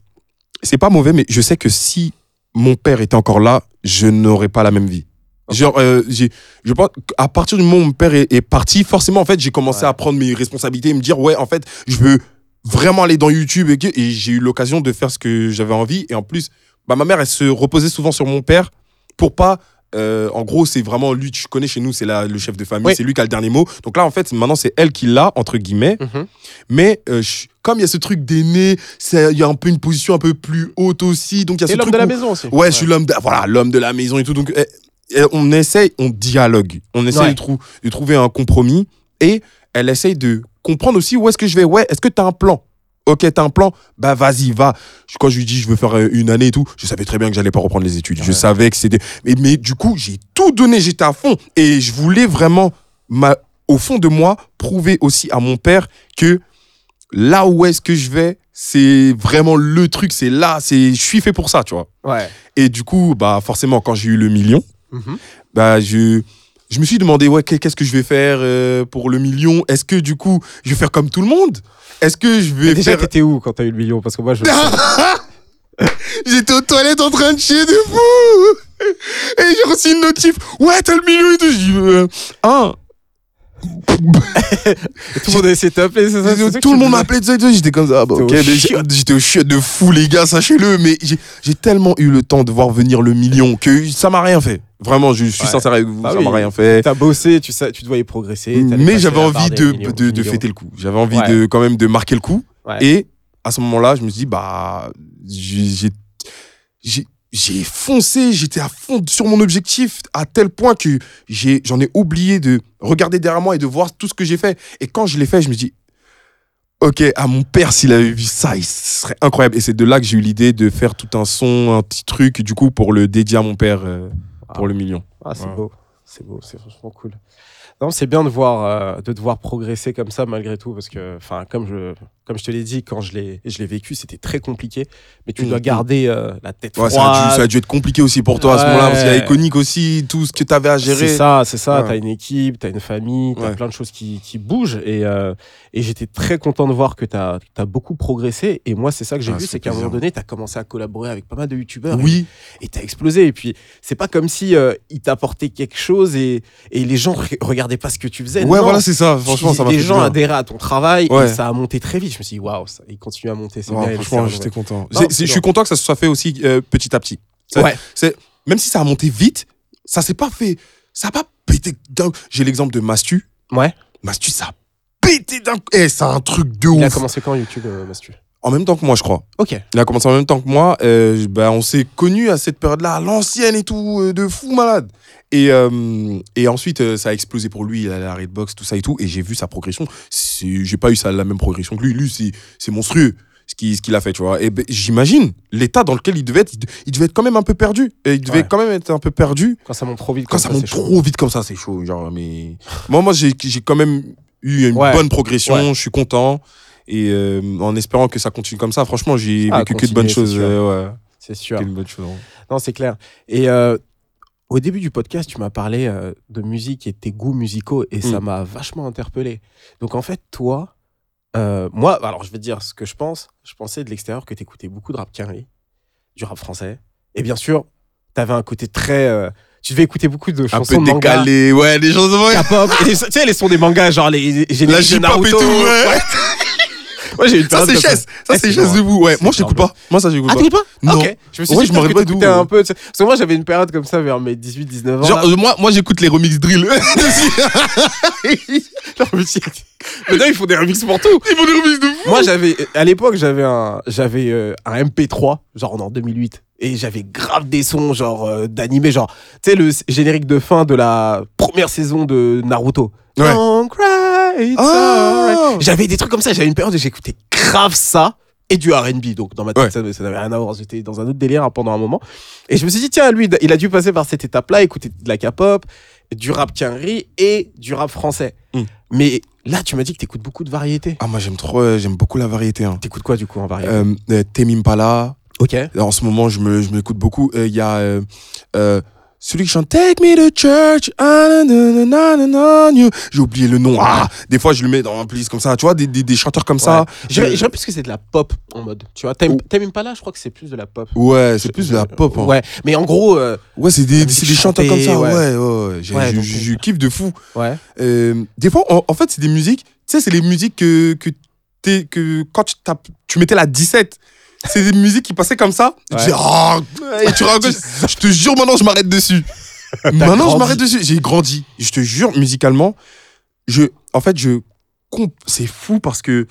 C'est pas mauvais, mais je sais que si mon père était encore là, je n'aurais pas la même vie. Genre, euh, j'ai- je pense qu'à partir du moment où mon père est, est parti, forcément, en fait, j'ai commencé Ouais. à prendre mes responsabilités et me dire, ouais, en fait, je veux vraiment aller dans YouTube et, et j'ai eu l'occasion de faire ce que j'avais envie. Et en plus, bah, ma mère, elle se reposait souvent sur mon père pour pas. euh, en gros, c'est vraiment lui, tu connais chez nous, c'est le chef de famille, Oui. c'est lui qui a le dernier mot. Donc là, en fait, maintenant, c'est elle qui l'a, entre guillemets. Mhm. Mais euh, je- comme il y a ce truc d'aîné, il y a un peu une position un peu plus haute aussi. Donc il y a ce Et l'homme de la où- maison aussi. Ouais, je suis l'homme de, voilà, l'homme de la maison et tout. Donc, eh, on essaye, on dialogue. On essaye Ouais. de, trou- de trouver un compromis. Et elle essaye de comprendre aussi où est-ce que je vais. Ouais, est-ce que tu as un plan? Ok, t'as un plan? Bah vas-y, va. Quand je lui dis je veux faire euh, une année et tout, je savais très bien que j'allais pas reprendre les études. Je savais que c'était. Mais, mais du coup, j'ai tout donné, j'étais à fond. Et je voulais vraiment, ma... au fond de moi, prouver aussi à mon père que là où est-ce que je vais, c'est vraiment le truc, c'est là, c'est je suis fait pour ça, tu vois. Ouais. Et du coup, bah forcément, quand j'ai eu le million, Mhm. bah je je me suis demandé, ouais, qu'est- qu'est-ce que je vais faire euh, pour le million? Est-ce que du coup, je vais faire comme tout le monde? Est-ce que je vais Mais déjà, faire. t'étais où quand t'as eu le million? Parce que moi, je. [laughs] J'étais aux toilettes en train de chier de fou Et j'ai reçu une notif. Ouais, t'as le million et tout. Je dis, euh, hein [laughs] tout le monde a essayé de t'appeler, c'est ça Tout le monde m'appelait de ça tout. J'étais comme ça. Ah bah, ok, j'étais au chiotte de fou, les gars, sachez-le. Mais j'ai tellement eu le temps de voir venir le million que ça m'a rien fait. Vraiment, je suis Ouais. sincère avec vous, Bah ça oui. m'a rien fait. T'as bossé, tu, sais, tu devais progresser. t'allais Mais j'avais envie de, millions, de, fêter le coup. J'avais envie Ouais. de quand même de marquer le coup. Ouais. Et à ce moment-là, je me suis dit, bah, j'ai- j'ai- foncé, j'étais à fond sur mon objectif à tel point que j'ai- j'en ai, oublié de regarder derrière moi et de voir tout ce que j'ai fait. Et quand je l'ai fait, je me dis, ok, à mon père, s'il avait vu ça, il ce serait incroyable. Et c'est de là que j'ai eu l'idée de faire tout un son, un petit truc, du coup, pour le dédier à mon père euh, pour le million. Ah, c'est beau. C'est beau, c'est franchement cool. Non, c'est bien de voir, euh, de te voir progresser comme ça malgré tout, parce que, enfin, comme je, comme je te l'ai dit, quand je l'ai, je l'ai vécu, c'était très compliqué. Mais tu Mhm. dois garder euh, la tête Ouais, froide. ça, a dû, ça a dû être compliqué aussi pour toi à ce moment-là, parce qu'il y a. Iconic aussi, tout ce que tu avais à gérer. C'est ça, c'est ça. Ouais. T'as une équipe, t'as une famille, t'as plein de choses qui, qui bougent. Et, euh, et j'étais très content de voir que t'as as beaucoup progressé. Et moi, c'est ça que j'ai Ah, vu, c'est qu'à un moment donné, t'as commencé à collaborer avec pas mal de youtubeurs. Oui, et t'as explosé. Et puis, c'est pas comme si euh, il t'apportait quelque chose et, et les gens re- regardaient pas ce que tu faisais. ouais, Non. voilà, c'est ça. Franchement, ça m'a les gens bien. adhéraient à ton travail et ça a monté très vite. Je me suis dit, waouh, il continue à monter. C'est Ouais, bien. franchement, j'étais content. Non, C'est- c'est c'est- je suis content que ça se soit fait aussi euh, petit à petit. C'est- Ouais. c'est- même si ça a monté vite, ça s'est pas fait. Ça a pas pété d'un. J'ai l'exemple de Mastu. Ouais. Mastu, ça a pété d'un. Eh, c'est un truc de Il a ouf. commencé quand YouTube, euh, Mastu? En même temps que moi, je crois. Ok. Il a commencé en même temps que moi. euh, bah, on s'est connus à cette période-là, à l'ancienne et tout, euh, de fou malade. Et, euh, et ensuite, euh, ça a explosé pour lui. Il a la Redbox, tout ça et tout. Et j'ai vu sa progression. J'ai pas eu ça, la même progression que lui. Lui, c'est- monstrueux ce qu'il a fait, tu vois. Et ben, j'imagine l'état dans lequel il devait être. Il, de- il devait être quand même un peu perdu. Et il devait Ouais. quand même être un peu perdu. Quand ça monte trop vite, Quand comme ça, ça, monte chaud. trop vite comme ça, c'est chaud. Genre, mais... moi, moi j'ai j'ai quand même eu une Ouais. bonne progression. Ouais. Je suis content. Et euh, en espérant que ça continue comme ça, franchement, j'ai Ah, vécu que de bonnes c'est choses. sûr. ouais. C'est sûr. Que de bonnes choses. Non, c'est clair. Et euh, au début du podcast, tu m'as parlé euh, de musique et de tes goûts musicaux et ça Mm. m'a vachement interpellé. Donc en fait, toi, moi, alors je vais te dire ce que je pense. Je pensais de l'extérieur que tu écoutais beaucoup de rap quinri, du rap français. Et bien sûr, tu avais un côté très. tu devais écouter beaucoup de Un chansons peu de manga. décalé. Ouais, des choses. Ouais. K-pop, les- tu sais, les sons des mangas, genre les La génériques de J-pop Naruto. et tout. Ouais. [laughs] Moi, j'ai eu une Ça, période c'est chaise. Ça, Eh, c'est chaise bon, de vous. Ouais. Moi, j'écoute énorme. pas. Moi, ça, j'écoute Ah, pas. t'écoutes pas Non. Ok. Je me suis Ouais, dit je pas d'où, un peu. Parce que moi, j'avais une période comme ça vers mes 18-19 ans. Genre, là. euh, moi, moi j'écoute les remix drill. [laughs] [laughs] Genre, je Maintenant, ils font des remixes pour tout. Ils font des remix de fou. Moi, j'avais, à l'époque, j'avais un, j'avais euh, un MP3, genre en 2008. Et j'avais grave des sons, genre euh, d'animé, genre, tu sais, le générique de fin de la première saison de Naruto. Ouais. It's alright. J'avais des trucs comme ça, j'avais une période où j'écoutais grave ça et du RB. Donc, dans ma tête, Ouais. ça, n'avait rien à voir. J'étais dans un autre délire pendant un moment. Et je me suis dit, tiens, lui, il a dû passer par cette étape-là, écouter de la K-pop, du rap quinri et du rap français. Mm. Mais là, tu m'as dit que t'écoutes beaucoup de variétés. Ah, moi, j'aime trop, euh, j'aime beaucoup la variété. Hein. T'écoutes quoi du coup en variété Euh, euh, Tame Impala. Ok. En ce moment, je me, je m'écoute beaucoup. Euh, Il y a euh, euh, celui qui chante Take me to church. ah. J'ai oublié le nom. Ah, des fois, je le mets dans un playlist comme ça. Tu vois, des, des, des chanteurs comme ça. Ouais. Euh, j'irais plus que c'est de la pop en mode. Tu vois, Tame Tame Impala, je crois que c'est plus de la pop. Ouais, c'est plus de la pop. hein. Ouais, mais en gros, euh, Ouais, c'est des, des chanteurs comme ça. Ouais, ouais. ouais, ouais. Je, donc, je- je kiffe de fou. ouais. Euh, des fois, en, en fait, c'est des musiques. Tu sais, c'est les musiques que, que, t'es- que quand tu, tu mettais la 17. C'est des musiques qui passaient comme ça. Et tu dis, ah, et tu racontes. [laughs] je te jure, maintenant, je m'arrête dessus. [laughs] maintenant, je m'arrête dessus. J'ai grandi. Je te jure, musicalement, je, en fait, je, c'est fou parce que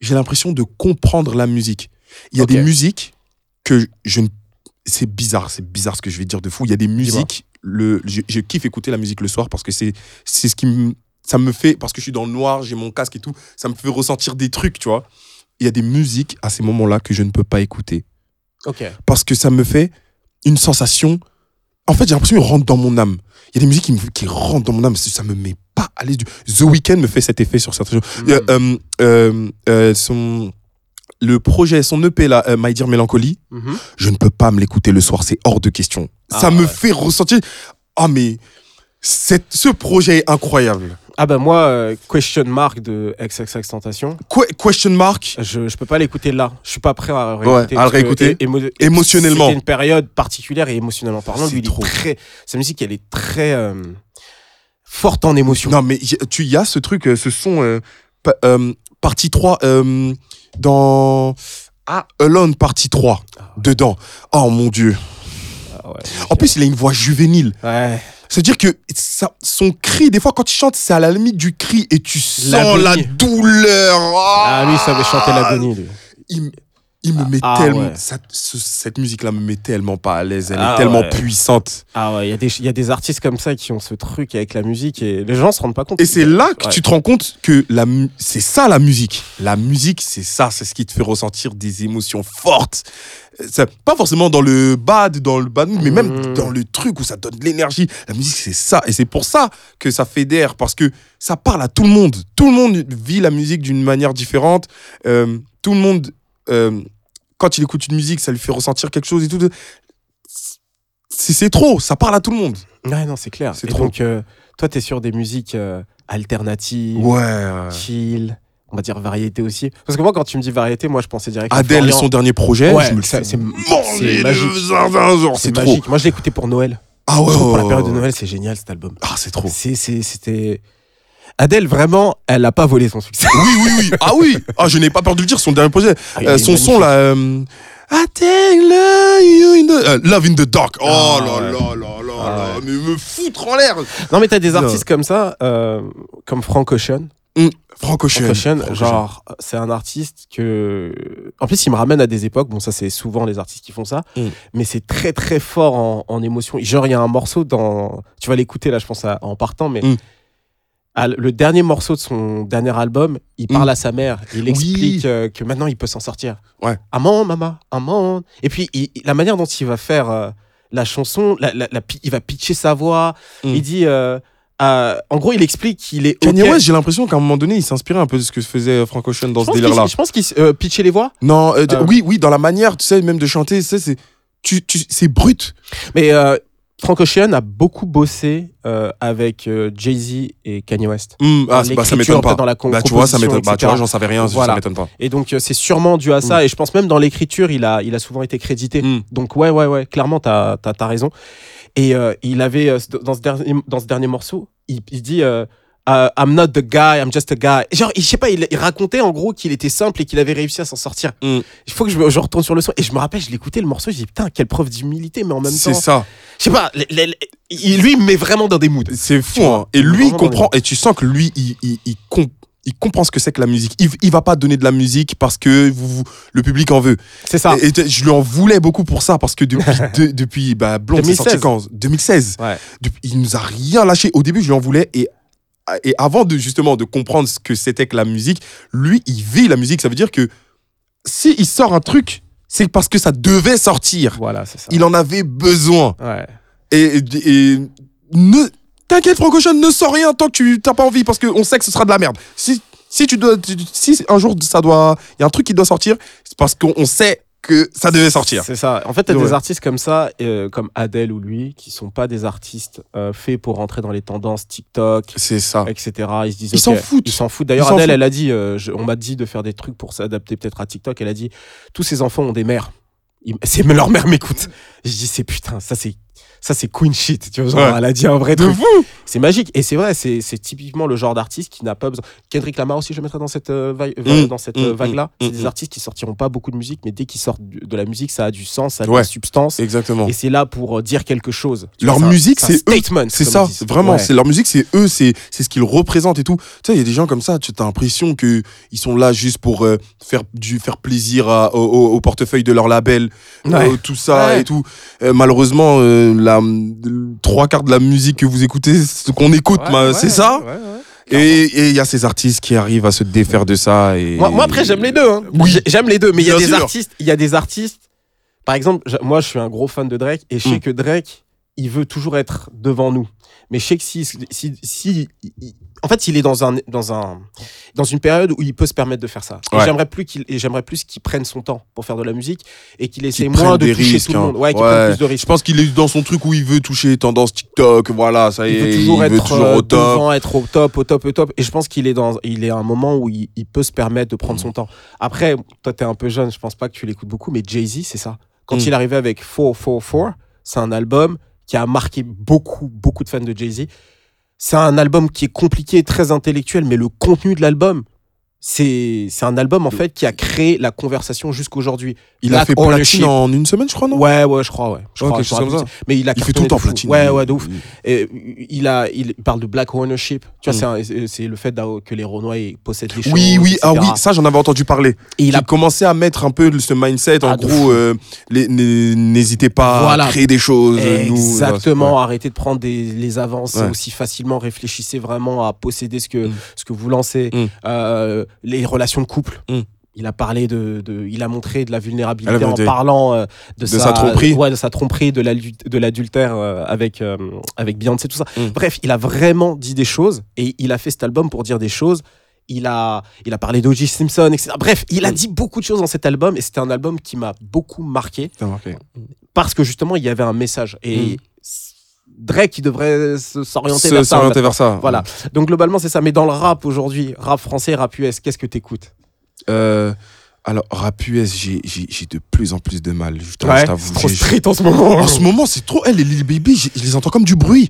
j'ai l'impression de comprendre la musique. Il y a des musiques que je ne, c'est bizarre, c'est bizarre ce que je vais dire de fou. Il y a des musiques, le, je, je kiffe écouter la musique le soir parce que c'est, c'est ce qui me, ça me fait, parce que je suis dans le noir, j'ai mon casque et tout, ça me fait ressentir des trucs, tu vois. Il y a des musiques à ces moments-là que je ne peux pas écouter parce que ça me fait une sensation. En fait, j'ai l'impression qu'il rentre dans mon âme. Il y a des musiques qui, me- qui rentrent dans mon âme. Ça me met pas à l'aise. du- The Weeknd me fait cet effet sur certaines choses. Mm. Euh, euh, euh, son, le projet, son EP là, euh, My Dear Melancholy, Mhm. je ne peux pas me l'écouter le soir. C'est hors de question. Ah, ça me ouais. fait ressentir. Ah, mais Cette- ce projet est incroyable. Ah bah moi, euh, Question Mark de XXX Tentation, Que- question mark? je, je peux pas l'écouter là. Je suis pas prêt à Ouais, réécouter. à le réécouter. émo- Émotionnellement. C'était une période particulière et émotionnellement parlant, lui, il est trop. très. Sa musique, elle est très euh, forte en émotion. Non, mais tu y as ce truc, euh, ce son, euh, pa- partie 3, euh, dans. Ah, Alone, partie 3, dedans. Oh mon dieu. Ah ouais, En plus, il a une voix juvénile. ouais. C'est-à-dire que ça, son cri, des fois, quand il chante, c'est à la limite du cri et tu sens la douleur. Ah, lui, il savait chanter l'agonie, lui. Il, m- il me met Ah, tellement. ouais. ça- ce- cette musique-là me met tellement pas à l'aise. Elle Ah, est tellement ouais. puissante. Ah ouais, il y, a des- il y a des artistes comme ça qui ont ce truc avec la musique et les gens se rendent pas compte. Et c'est là que Ouais. tu te rends compte que la c'est ça la musique. La musique, c'est ça, c'est ce qui te fait ressentir des émotions fortes. Pas forcément dans le bad, dans le bad mais même Mhm. dans le truc où ça donne de l'énergie. La musique, c'est ça. Et c'est pour ça que ça fédère, parce que ça parle à tout le monde. Tout le monde vit la musique d'une manière différente. Euh, tout le monde, euh, quand il écoute une musique, ça lui fait ressentir quelque chose et tout. C'est trop, ça parle à tout le monde. Ouais, non, c'est clair. C'est trop. donc, euh, toi, t'es sur des musiques euh, alternatives, Ouais. chill, on va dire variété aussi. Parce que moi, quand tu me dis variété, moi, je pensais direct à Adèle, son dernier projet, Ouais, je me le fais c'est- magique. C'est magique. Moi, je l'ai écouté pour Noël. Ah ouais, Je trouve pour la période de. Noël, c'est génial cet album. Ah, c'est trop. C'est, c'est, c'était. Adèle, vraiment, elle a pas volé son succès. Oui, oui, oui. Ah oui. Ah, je n'ai pas peur de le dire, son dernier projet. Ah, Euh, son son là. euh, you in the- euh, Love in the dark. Oh Ah, là ouais. là là là Ah, là. ouais. Mais me foutre en l'air. Non, mais t'as des Non. artistes comme ça, euh, comme Frank Ocean. Frank Ocean. Frank Ocean, Frank genre, c'est un artiste que. En plus, il me ramène à des époques. Bon, ça, c'est souvent les artistes qui font ça. Mm. Mais c'est très, très fort en, en émotion. Genre, il y a un morceau dans. Tu vas l'écouter, là, je pense, à- en partant, mais. Mm. L- le dernier morceau de son dernier album, il parle Mm. à sa mère. Il explique euh, que maintenant, il peut s'en sortir. Ouais. Amand, maman, amand. Et puis, il- la manière dont il va faire euh, la chanson, la, la- la pi- il va pitcher sa voix. Mm. Il dit. euh, euh, en gros, il explique qu'il est. Kanye. West, j'ai l'impression qu'à un moment donné, il s'inspirait un peu de ce que faisait Frank Ocean dans Je ce délire-là. Je pense qu'il pitchait les voix. Non, oui, oui, dans la manière, tu sais, même de chanter, tu sais, c'est. Tu, tu, c'est brut. Mais Frank Ocean a beaucoup bossé euh, avec euh, Jay-Z et Kanye West. Hum, ah, bah, ça m'étonne pas. dans la Bah, tu vois, ça m'étonne. Bah, tu etc. vois, j'en savais rien, Voilà. ça m'étonne pas. Et donc, euh, c'est sûrement dû à ça. Et je pense même dans l'écriture, il a, il a souvent été crédité. Hum. Donc, ouais, ouais, ouais, clairement, t'as as, raison. Et euh, il avait, dans, ce dernier, dans ce dernier morceau, il, il dit euh, I'm not the guy, I'm just a guy. Genre, je sais pas, il, il racontait en gros qu'il était simple et qu'il avait réussi à s'en sortir. Mm. Il faut que je, retourne sur le son. Et je me rappelle, je l'écoutais le morceau, je dis putain, quelle preuve d'humilité, mais en même C'est temps. ça. Je sais pas, les- les- les- il- lui, il me met vraiment dans des moods. C'est fou, vois, hein. Et lui, il comprend, et tu sens que lui, il, il, il, com- il comprend ce que c'est que la musique. Il, il va pas donner de la musique parce que vous, vous- le public en veut. C'est ça. Et, et je lui en voulais beaucoup pour ça parce que depuis, [laughs] de- depuis bah, Blonde, c'est sorti 2016. quand? 2016. Ouais. Depuis- il nous a rien lâché. Au début, je lui en voulais et et avant de justement de comprendre ce que c'était que la musique, lui, il vit la musique. Ça veut dire que si il sort un truc, c'est parce que ça devait sortir. Voilà, c'est ça. Il en avait besoin. Ouais. Et, et- et ne t'inquiète, Frank Ocean, ne sors rien tant que tu t'as pas envie parce qu'on sait que ce sera de la merde. Si si tu dois, si un jour ça doit, il y a un truc qui doit sortir, c'est parce qu'on on sait que ça devait sortir. C'est ça. En fait, t'as Ouais. des artistes comme ça, euh, comme Adele ou lui, qui sont pas des artistes euh, faits pour rentrer dans les tendances TikTok, C'est ça. etc. Ils se disent. Ils s'en foutent. Ils s'en foutent. D'ailleurs, Adele, foutent. elle a dit, euh, je- on m'a dit de faire des trucs pour s'adapter peut-être à TikTok. Elle a dit, tous ces enfants ont des mères. Ils- C'est [laughs] leur mère m'écoute. Je dis, c'est putain, ça c'est. Ça, c'est queen shit. Tu vois, genre, Ouais. elle a dit un vrai De truc. C'est magique. Et c'est vrai, c'est c'est typiquement le genre d'artiste qui n'a pas besoin. Kendrick Lamar aussi, je le mettrais dans cette, euh, vague, Mm, dans cette mm, euh, vague-là. mm, c'est mm, des mm. artistes qui sortiront pas beaucoup de musique, mais dès qu'ils sortent de la musique, ça a du sens, ça a de la substance. Exactement. Et c'est là pour euh, dire quelque chose. Tu Leur vois, musique, c'est eux. C'est ça, vraiment. Ouais. C'est leur musique, c'est eux, c'est c'est ce qu'ils représentent et tout. Tu sais, il y a des gens comme ça, tu as l'impression que ils sont là juste pour euh, faire du faire plaisir à- au, au- au portefeuille de leur label, euh, tout ça et tout. Euh, malheureusement, euh, la trois quarts de la musique que vous écoutez, ce qu'on écoute, Ouais, bah, ouais, c'est ça. ouais, ouais, ouais. Et il y a ces artistes qui arrivent à se défaire de ça. Et... Moi, moi, après, j'aime les deux. hein. Oui. J'ai- J'aime les deux, mais il y a des sûr. artistes. Il y a des artistes. Par exemple, moi, je suis un gros fan de Drake et je sais Mm. que Drake, il veut toujours être devant nous. Mais je sais que si, si, si- en fait, il est dans un, dans un, dans une période où il peut se permettre de faire ça. Ouais. J'aimerais plus qu'il, j'aimerais plus qu'il prenne son temps pour faire de la musique et qu'il essaie moins de toucher risques, tout le hein. monde. Ouais, qu'il Ouais. prenne plus de Je pense qu'il est dans son truc où il veut toucher tendance TikTok, voilà, ça y Il est, veut toujours il être veut toujours au top. devant, être au top, au top, au top. Et je pense qu'il est dans, il est à un moment où il, il peut se permettre de Mm. prendre son temps. Après, toi, t'es un peu jeune, je pense pas que tu l'écoutes beaucoup, mais Jay-Z, c'est ça. Quand Mm. il est arrivé avec 444, c'est un album qui a marqué beaucoup, beaucoup de fans de Jay-Z. C'est un album qui est compliqué, très intellectuel, mais le contenu de l'album, c'est c'est un album en fait qui a créé la conversation jusqu'aujourd'hui. Il a fait platine en une semaine, je crois, non? Ouais, ouais, je crois, ouais. Je Ouais, crois, je comme rappelle ça. Mais il a Il fait tout le temps platine. Ouais, ouais, de ouf. Il- Et il, a, il parle de black ownership. Tu vois, Mm. c'est le fait que les Renois possèdent des choses. Oui, oui, ah oui, ça j'en avais entendu parler. Et il Il a commencé à mettre un peu ce mindset, en Ah, gros, euh, les- n'hé- n'hésitez pas Voilà. à créer des choses. nous, exactement ouais. arrêter de prendre des, les avances Ouais. aussi facilement. Réfléchissez vraiment à posséder ce que, Mm. ce que vous lancez. Mm. Euh, les relations de couple. Mm. Il a parlé de, de- il a montré de la vulnérabilité Ah, la en parlant euh, de, De sa tromperie. ouais, de sa tromperie, de l'adul- de l'adultère euh, avec euh, avec Beyoncé, tout ça. Mm. Bref, il a vraiment dit des choses et il a fait cet album pour dire des choses. Il a, il a parlé d'O.J. Simpson, etc. Bref, il a Mm. dit beaucoup de choses dans cet album et c'était un album qui m'a beaucoup marqué T'as remarqué. parce que justement, il y avait un message. Et Mm. Drake, il devrait s'orienter vers vers ça. Voilà. Donc globalement, c'est ça. Mais dans le rap aujourd'hui, rap français, rap US, qu'est-ce que t'écoutes? Euh, alors, rap US, j'ai- de plus en plus de mal. Je t'avoue, je c'est trop street en ce moment. En ce moment, c'est trop. Les Lil Baby, je les entends comme du bruit.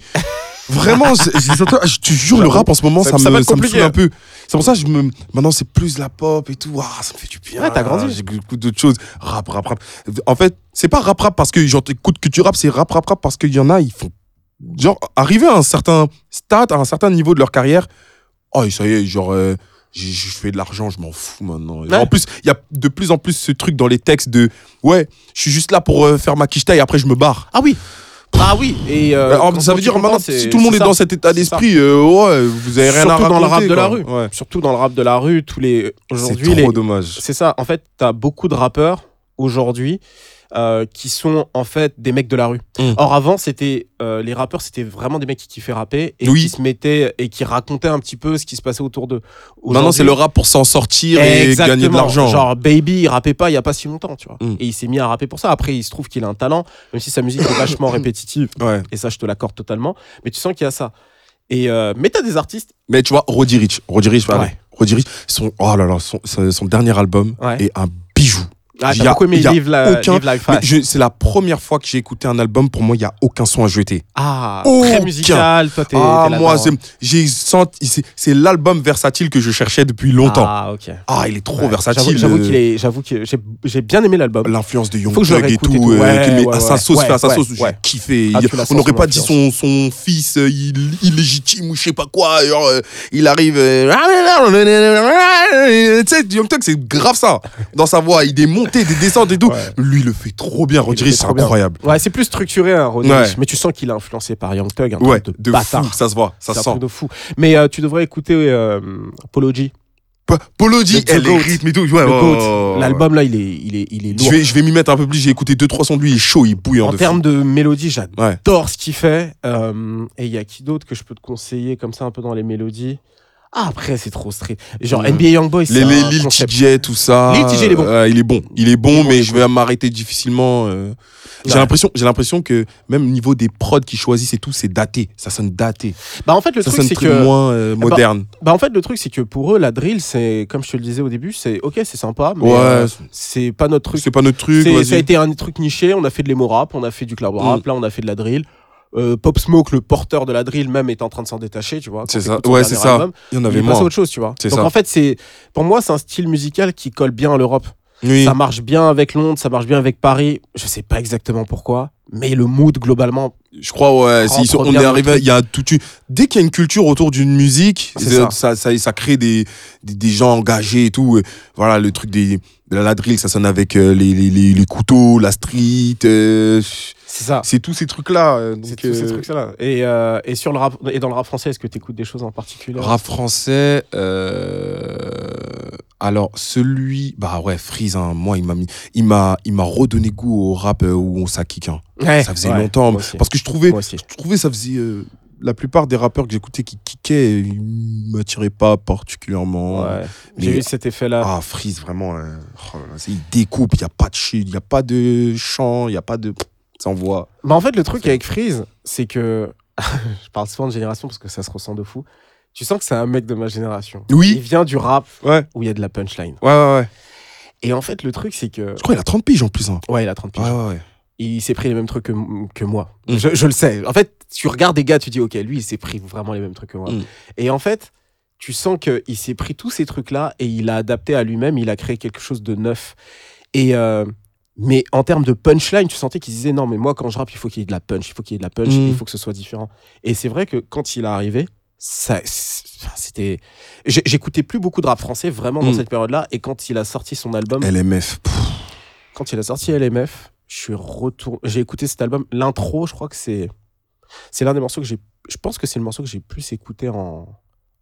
Vraiment, je, je les entends- je te jure, le rap en ce moment, Ça- ça, me, ça me un peu. C'est pour ça que je me. Maintenant, c'est plus la pop et tout. Ah, ça me fait du bien. Ouais, t'as grandi. J'écoute d'autres choses. Rap, rap, rap. En fait, c'est pas rap, rap parce que j'écoute que tu rap, c'est rap, rap, rap parce qu'il y en a, ils font. Genre, arriver à un certain stade, à un certain niveau de leur carrière, oh, ça y est, genre. euh, je fais de l'argent, je m'en fous maintenant. Ouais. En plus, il y a de plus en plus ce truc dans les textes de ouais, je suis juste là pour euh, faire ma quicheta et après je me barre. Ah oui. Ah oui. Et euh, quand- ça veut dire maintenant, c'est- si tout le monde c'est est dans cet état C'est d'esprit, euh, ouais, vous avez rien à raconter. dans le rap de la rue. Ouais. Surtout dans le rap de la rue, tous les C'est aujourd'hui trop les dommage. c'est ça. En fait, t'as beaucoup de rappeurs aujourd'hui euh, qui sont en fait des mecs de la rue. Mm. Or avant, c'était euh, les rappeurs, c'était vraiment des mecs qui kiffaient rapper et Oui. qui se mettaient et qui racontaient un petit peu ce qui se passait autour d'eux. Maintenant, c'est le rap pour s'en sortir et Exactement. gagner de l'argent. Genre Baby, il rappait pas il y a pas si longtemps, tu vois. Mm. Et il s'est mis à rapper pour ça. Après, il se trouve qu'il a un talent, même si sa musique est vachement [coughs] répétitive. Ouais. Et ça, je te l'accorde totalement. Mais tu sens qu'il y a ça. Et euh, mais t'as des artistes. Mais tu vois, Roddy Rich, Roddy Rich, pardon. Ouais. Roddy Rich, son, oh là là, son, son- dernier album Ouais. est un. Ah, Il y a- beaucoup aimé y a Live, la, aucun- Live C'est la première fois que j'ai écouté un album, pour moi, il n'y a aucun son à jeter. Ah, Aucun. très musical. Toi, t'es. Ah, t'es moi, j'ai senti, c'est- l'album versatile que je cherchais depuis longtemps. Ah, ok. Ah, il est trop Ouais. versatile. J'avoue- euh, qu'il est. J'avoue que j'ai j'ai bien aimé l'album. L'influence de Young Thug et tout, tout. euh, Ouais, met ouais, à sa sauce, à sa sauce, j'ai kiffé. Ah, Il- on n'aurait pas dit son, son fils euh, il- illégitime ou je sais pas quoi. Genre, euh, il arrive. euh, [laughs] Tu sais, Young Thug, c'est grave ça. Dans sa voix, il est des descentes et tout. Ouais. Lui, il le fait trop bien. Il le Rodri, fait c'est bien. incroyable. Ouais, c'est plus structuré, hein, Ouais. Ricch, mais tu sens qu'il est influencé par Young Thug, un Ouais, truc de, de bâtard. fou, ça se voit, ça C'est se un sent. truc de fou. Mais euh, tu devrais écouter euh, Polo G, Polo G, The elle, les Goat. rythmes et tout. Ouais. L'album là, il est, il est, il est Je lourd. vais, je vais m'y mettre un peu plus. J'ai écouté 2-3 sons de lui, il est chaud, il est bouillant. En termes de mélodie, j'adore Ouais. ce qu'il fait. Euh, et il y a qui d'autre que je peux te conseiller comme ça un peu dans les mélodies? Ah, après, c'est trop street. Genre. NBA Youngboy, c'est Les, les Lil. TJ, tout ça. Lil TJ, il est bon. Euh, il est bon. Il est bon, mais je vais m'arrêter difficilement. euh. J'ai l'impression, j'ai l'impression que même au niveau des prods qu'ils choisissent et tout, c'est daté. Ça sonne daté. Bah en fait, le ça truc c'est que moins euh, bah, moderne. bah en fait le truc c'est que pour eux la drill c'est comme je te le disais au début c'est ok c'est sympa mais ouais, euh, c'est pas notre truc c'est pas notre truc. Ça a été un truc niché. On a fait de l'emo rap, on a fait du club Mm. rap, là on a fait de la drill. Euh, Pop Smoke, le porteur de la drill même, est en train de s'en détacher, tu vois. C'est ça. Ouais, c'est ça. album, Il y en il avait moins. autre chose, tu vois. Donc ça. en fait, c'est pour moi c'est un style musical qui colle bien à l'Europe. Oui. Ça marche bien avec Londres, ça marche bien avec Paris. Je sais pas exactement pourquoi, mais le mood globalement. Je crois, ouais. Sont- on est arrivé, il y a tout une- Dès qu'il y a une culture autour d'une musique, ça. ça. Ça, ça, crée des, des, des gens engagés et tout. Euh, Voilà, le truc des, de la drill, ça sonne avec euh, les, les, les, les couteaux, la street. euh, C'est ça. c'est tous ces trucs-là. C'est tous ces trucs-là. Et, euh, et sur le rap et dans le rap français, est-ce que tu écoutes des choses en particulier? Rap français. Alors, celui. Bah ouais, Freeze, hein, moi, il m'a mis. Il m'a, il m'a redonné goût au rap euh, où on kick. hein. Ça faisait Ouais, longtemps. Parce que je trouvais, je trouvais ça faisait. euh, la plupart des rappeurs que j'écoutais qui kickaient, ils m'attiraient pas particulièrement. Ouais. J'ai Mais- eu cet effet-là. Ah, Freeze, vraiment. euh, oh il découpe, il n'y a pas de chute, il n'y a pas de chant, il n'y a pas de. Ça envoie. Bah en fait, le truc avec Freeze, c'est que. [laughs] je parle souvent de génération parce que ça se ressent de fou. Tu sens que c'est un mec de ma génération. Oui. Il vient du rap Ouais, où il y a de la punchline. ouais, ouais. ouais. Et en fait, le truc, c'est que. Je crois qu'il a 30 piges en plus. Hein. Ouais, il a 30 piges. Ouais, ouais, ouais. Il s'est pris les mêmes trucs que, que moi. Mm. Je, je le sais. En fait, tu regardes des gars, tu dis, OK, lui, il s'est pris vraiment les mêmes trucs que moi. Mm. Et en fait, tu sens qu'il s'est pris tous ces trucs-là et il a adapté à lui-même, il a créé quelque chose de neuf. Et. euh, mais en termes de punchline, tu sentais qu'il disait non, mais moi quand je rappe, il faut qu'il y ait de la punch, il faut qu'il y ait de la punch, Mm. il faut que ce soit différent. Et c'est vrai que quand il est arrivé, ça, c'était. J'écoutais plus beaucoup de rap français vraiment dans Mm. cette période-là. Et quand il a sorti son album, LMF. pff, quand il a sorti LMF, je suis retourné. J'ai écouté cet album. L'intro, je crois que c'est. C'est l'un des morceaux que j'ai. Je pense que c'est le morceau que j'ai plus écouté en.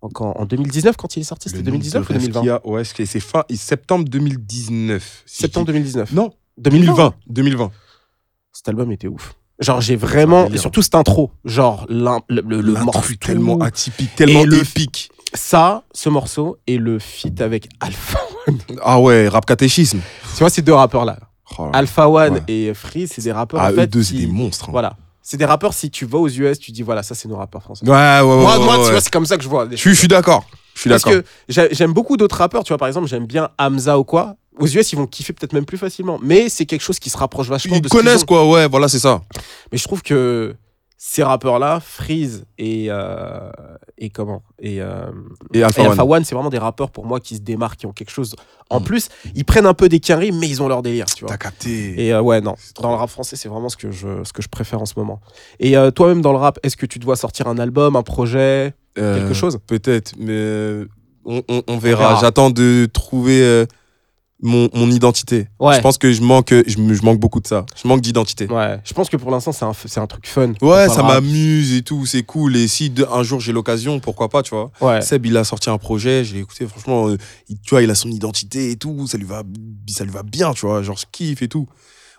En, quand- en 2019, quand il est sorti, c'était le 2019 nombre ou de refs 2020 qu'il y a, Ouais, c'est c'est fin septembre 2019. si je Septembre dis- 2019. Non, 2020. 2020. 2020. Cet album était ouf. Genre, j'ai vraiment. Et surtout cette intro. Genre, le, le, morceau. tellement atypique, tellement Et le- épique. Ça, ce morceau et le feat avec Alpha. [laughs] Ah ouais, rap catéchisme. tu vois, ces deux rappeurs-là. Oh là. Alpha One Ouais. et Free, c'est des rappeurs. Ah, en eux deux, c'est des monstres. hein. Voilà. C'est des rappeurs, si tu vas aux US, tu dis voilà, ça, c'est nos rappeurs français. Ouais, ouais, ouais. moi, ouais, moi, ouais. tu vois, c'est comme ça que je vois. Je suis- je suis d'accord. Parce que j'ai- j'aime beaucoup d'autres rappeurs, tu vois, par exemple, j'aime bien Hamza ou quoi. Aux US, ils vont kiffer peut-être même plus facilement. Mais c'est quelque chose qui se rapproche vachement Ils de ce qu'ils connaissent quoi, ouais, voilà, c'est ça. Mais je trouve que ces rappeurs-là, Freeze et, euh, et comment? Et, euh, Et Alpha et One. Alpha One, c'est vraiment des rappeurs pour moi qui se démarquent, qui ont quelque chose. En Mm. plus, ils prennent un peu des quinries, mais ils ont leur délire, tu vois. T'as capté. Et euh, ouais, non, dans le rap français, c'est vraiment ce que, je, ce que je préfère en ce moment. Et euh, toi-même, dans le rap, est-ce que tu dois sortir un album, un projet, quelque chose Peut-être, mais euh, on, on- on verra. verra. J'attends de trouver euh, mon, mon identité. Ouais. Je pense que je manque, je, me- je manque beaucoup de ça. Je manque d'identité. Ouais, je pense que pour l'instant, c'est un, c'est un truc fun. Ouais, ça m'amuse et tout, c'est cool. Et si de- un jour j'ai l'occasion, pourquoi pas, tu vois. Ouais. Seb, il a sorti un projet, je l'ai écouté, franchement, euh, il, tu vois, il a son identité et tout, ça lui va, ça lui va bien, tu vois, genre je kiffe et tout.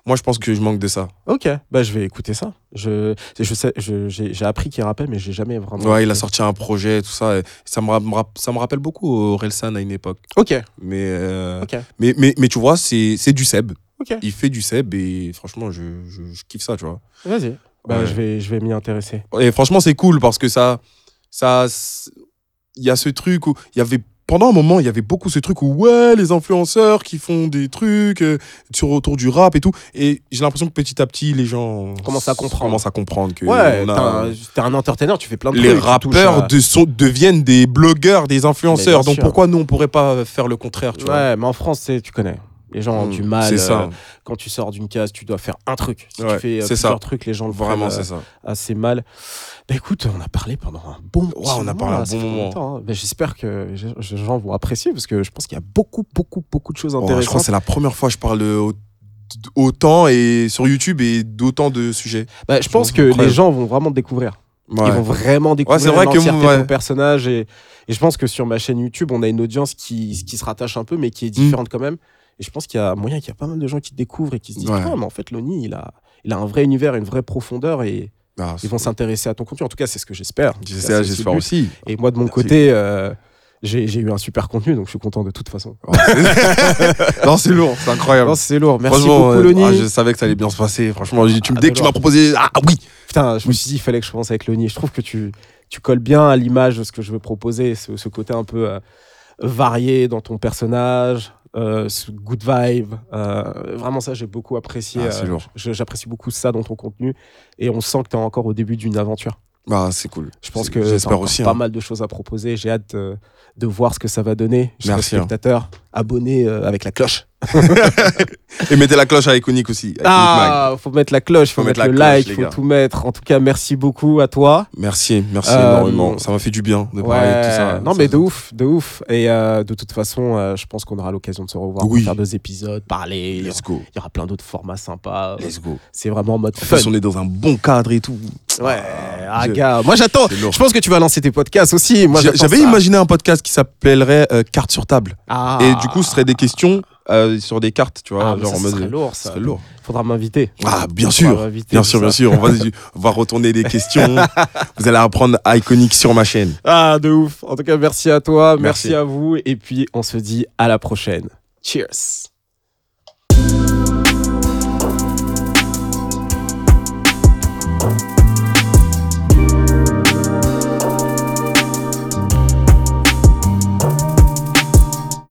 Moi, je pense que je manque de ça. Ok, bah je vais écouter ça. Je, je sais, je- j'ai j'ai appris qu'il rappait, mais j'ai jamais vraiment. Ouais, il a sorti un projet, tout ça. et ça, me, ça me rappelle beaucoup Orelsan à une époque. Ok, Mais, euh, mais, mais, mais tu vois, c'est c'est du Seb. ok. Il fait du Seb et franchement, je, je, je kiffe ça, tu vois. Vas-y. Bah, Ouais. je vais, je vais m'y intéresser. Et franchement, c'est cool parce que ça. ça Il y a ce truc où. Il y avait. Pendant un moment, il y avait beaucoup ce truc où, ouais, les influenceurs qui font des trucs euh, sur, autour du rap et tout. Et j'ai l'impression que petit à petit, les gens Commencent à comprendre. commencent à comprendre que Ouais, t'es un, un entertainer, tu fais plein de les trucs. touches rappeurs à- de sont- deviennent des blogueurs, des influenceurs. Donc sûr. pourquoi nous, on pourrait pas faire le contraire, tu vois? Ouais, mais en France, tu connais. Les gens ont Mm, du mal. Ça. euh, quand tu sors d'une case, tu dois faire un truc. Si Ouais, tu fais euh, plusieurs ça. trucs, les gens le Vraiment, prennent, euh, ça. assez mal. Bah écoute, on a parlé pendant un bon Ouais, on a moment, parlé là, bon moment. hein. Bah, J'espère que les gens- vont apprécier parce que je pense qu'il y a beaucoup, beaucoup, beaucoup de choses Oh, je crois intéressantes. que c'est la première fois que je parle au- autant et sur YouTube et d'autant de sujets. Bah, je pense que les gens vont vraiment découvrir. Ouais. Ils vont vraiment découvrir c'est vrai que ouais. personnage. Et, et je pense que sur ma chaîne YouTube, on a une audience qui, qui se rattache un peu, mais qui est différente quand même. Et je pense qu'il y a moyen qu'il y a pas mal de gens qui te découvrent et qui se disent Ouais. Ah, mais en fait, Loni, il a, il a un vrai univers, une vraie profondeur et Ah, ils vont s'intéresser à ton contenu. En tout cas, c'est ce que j'espère. J'espère aussi. Et moi, de mon Merci. côté, euh, j'ai eu un super contenu, donc je suis content de toute façon. Oh, [laughs] non, c'est lourd, c'est incroyable. Non, c'est lourd. Merci beaucoup, euh, Loni. ah, je savais que ça allait bien se passer. Franchement, tu, Ah, dès que tu m'as proposé, ah oui, Putain, je me suis dit, il fallait que je commence avec Loni. Je trouve que tu, tu colles bien à l'image de ce que je veux proposer, ce, ce côté un peu euh, varié dans ton personnage, euh, good vibe. euh, vraiment, ça, j'ai beaucoup apprécié. Ah, euh, je- J'apprécie beaucoup ça dans ton contenu. Et on sent que tu es encore au début d'une aventure. bah c'est cool. Je pense que j'espère aussi. pas hein. mal de choses à proposer. J'ai hâte de, de voir ce que ça va donner. Merci, hein. Abonnez euh, avec la cloche. [laughs] Et mettez la cloche à Iconic aussi. Iconic Mag. Ah, faut mettre la cloche, faut, Faut mettre, mettre le la cloche, like, faut tout mettre. En tout cas, merci beaucoup à toi. Merci, merci Euh, énormément. Ça m'a fait du bien de parler de tout ça. Non, mais de ouf, de ouf. Et euh, de toute façon, euh, je pense qu'on aura l'occasion de se revoir, Oui. pour faire deux épisodes, parler. Let's go. il y aura plein d'autres formats sympas. Let's go. C'est vraiment en mode En fun. plus, on est dans un bon cadre et tout. Ouais, Ah, Je- gars, moi j'attends. Je pense que tu vas lancer tes podcasts aussi. Moi, J'avais imaginé un podcast qui s'appellerait Carte sur table. Ah. Et du coup, ce serait des questions euh, sur des cartes, tu vois, Ah, genre ça en mode. serait lourd, ce ça. serait lourd. Faudra m'inviter. Ah, bien sûr. Bien sûr, bien sûr. On va, on va retourner les questions. [laughs] Vous allez apprendre Iconic sur ma chaîne. Ah, de ouf. En tout cas, merci à toi, merci, Merci. à vous. Et puis, on se dit à la prochaine. Cheers.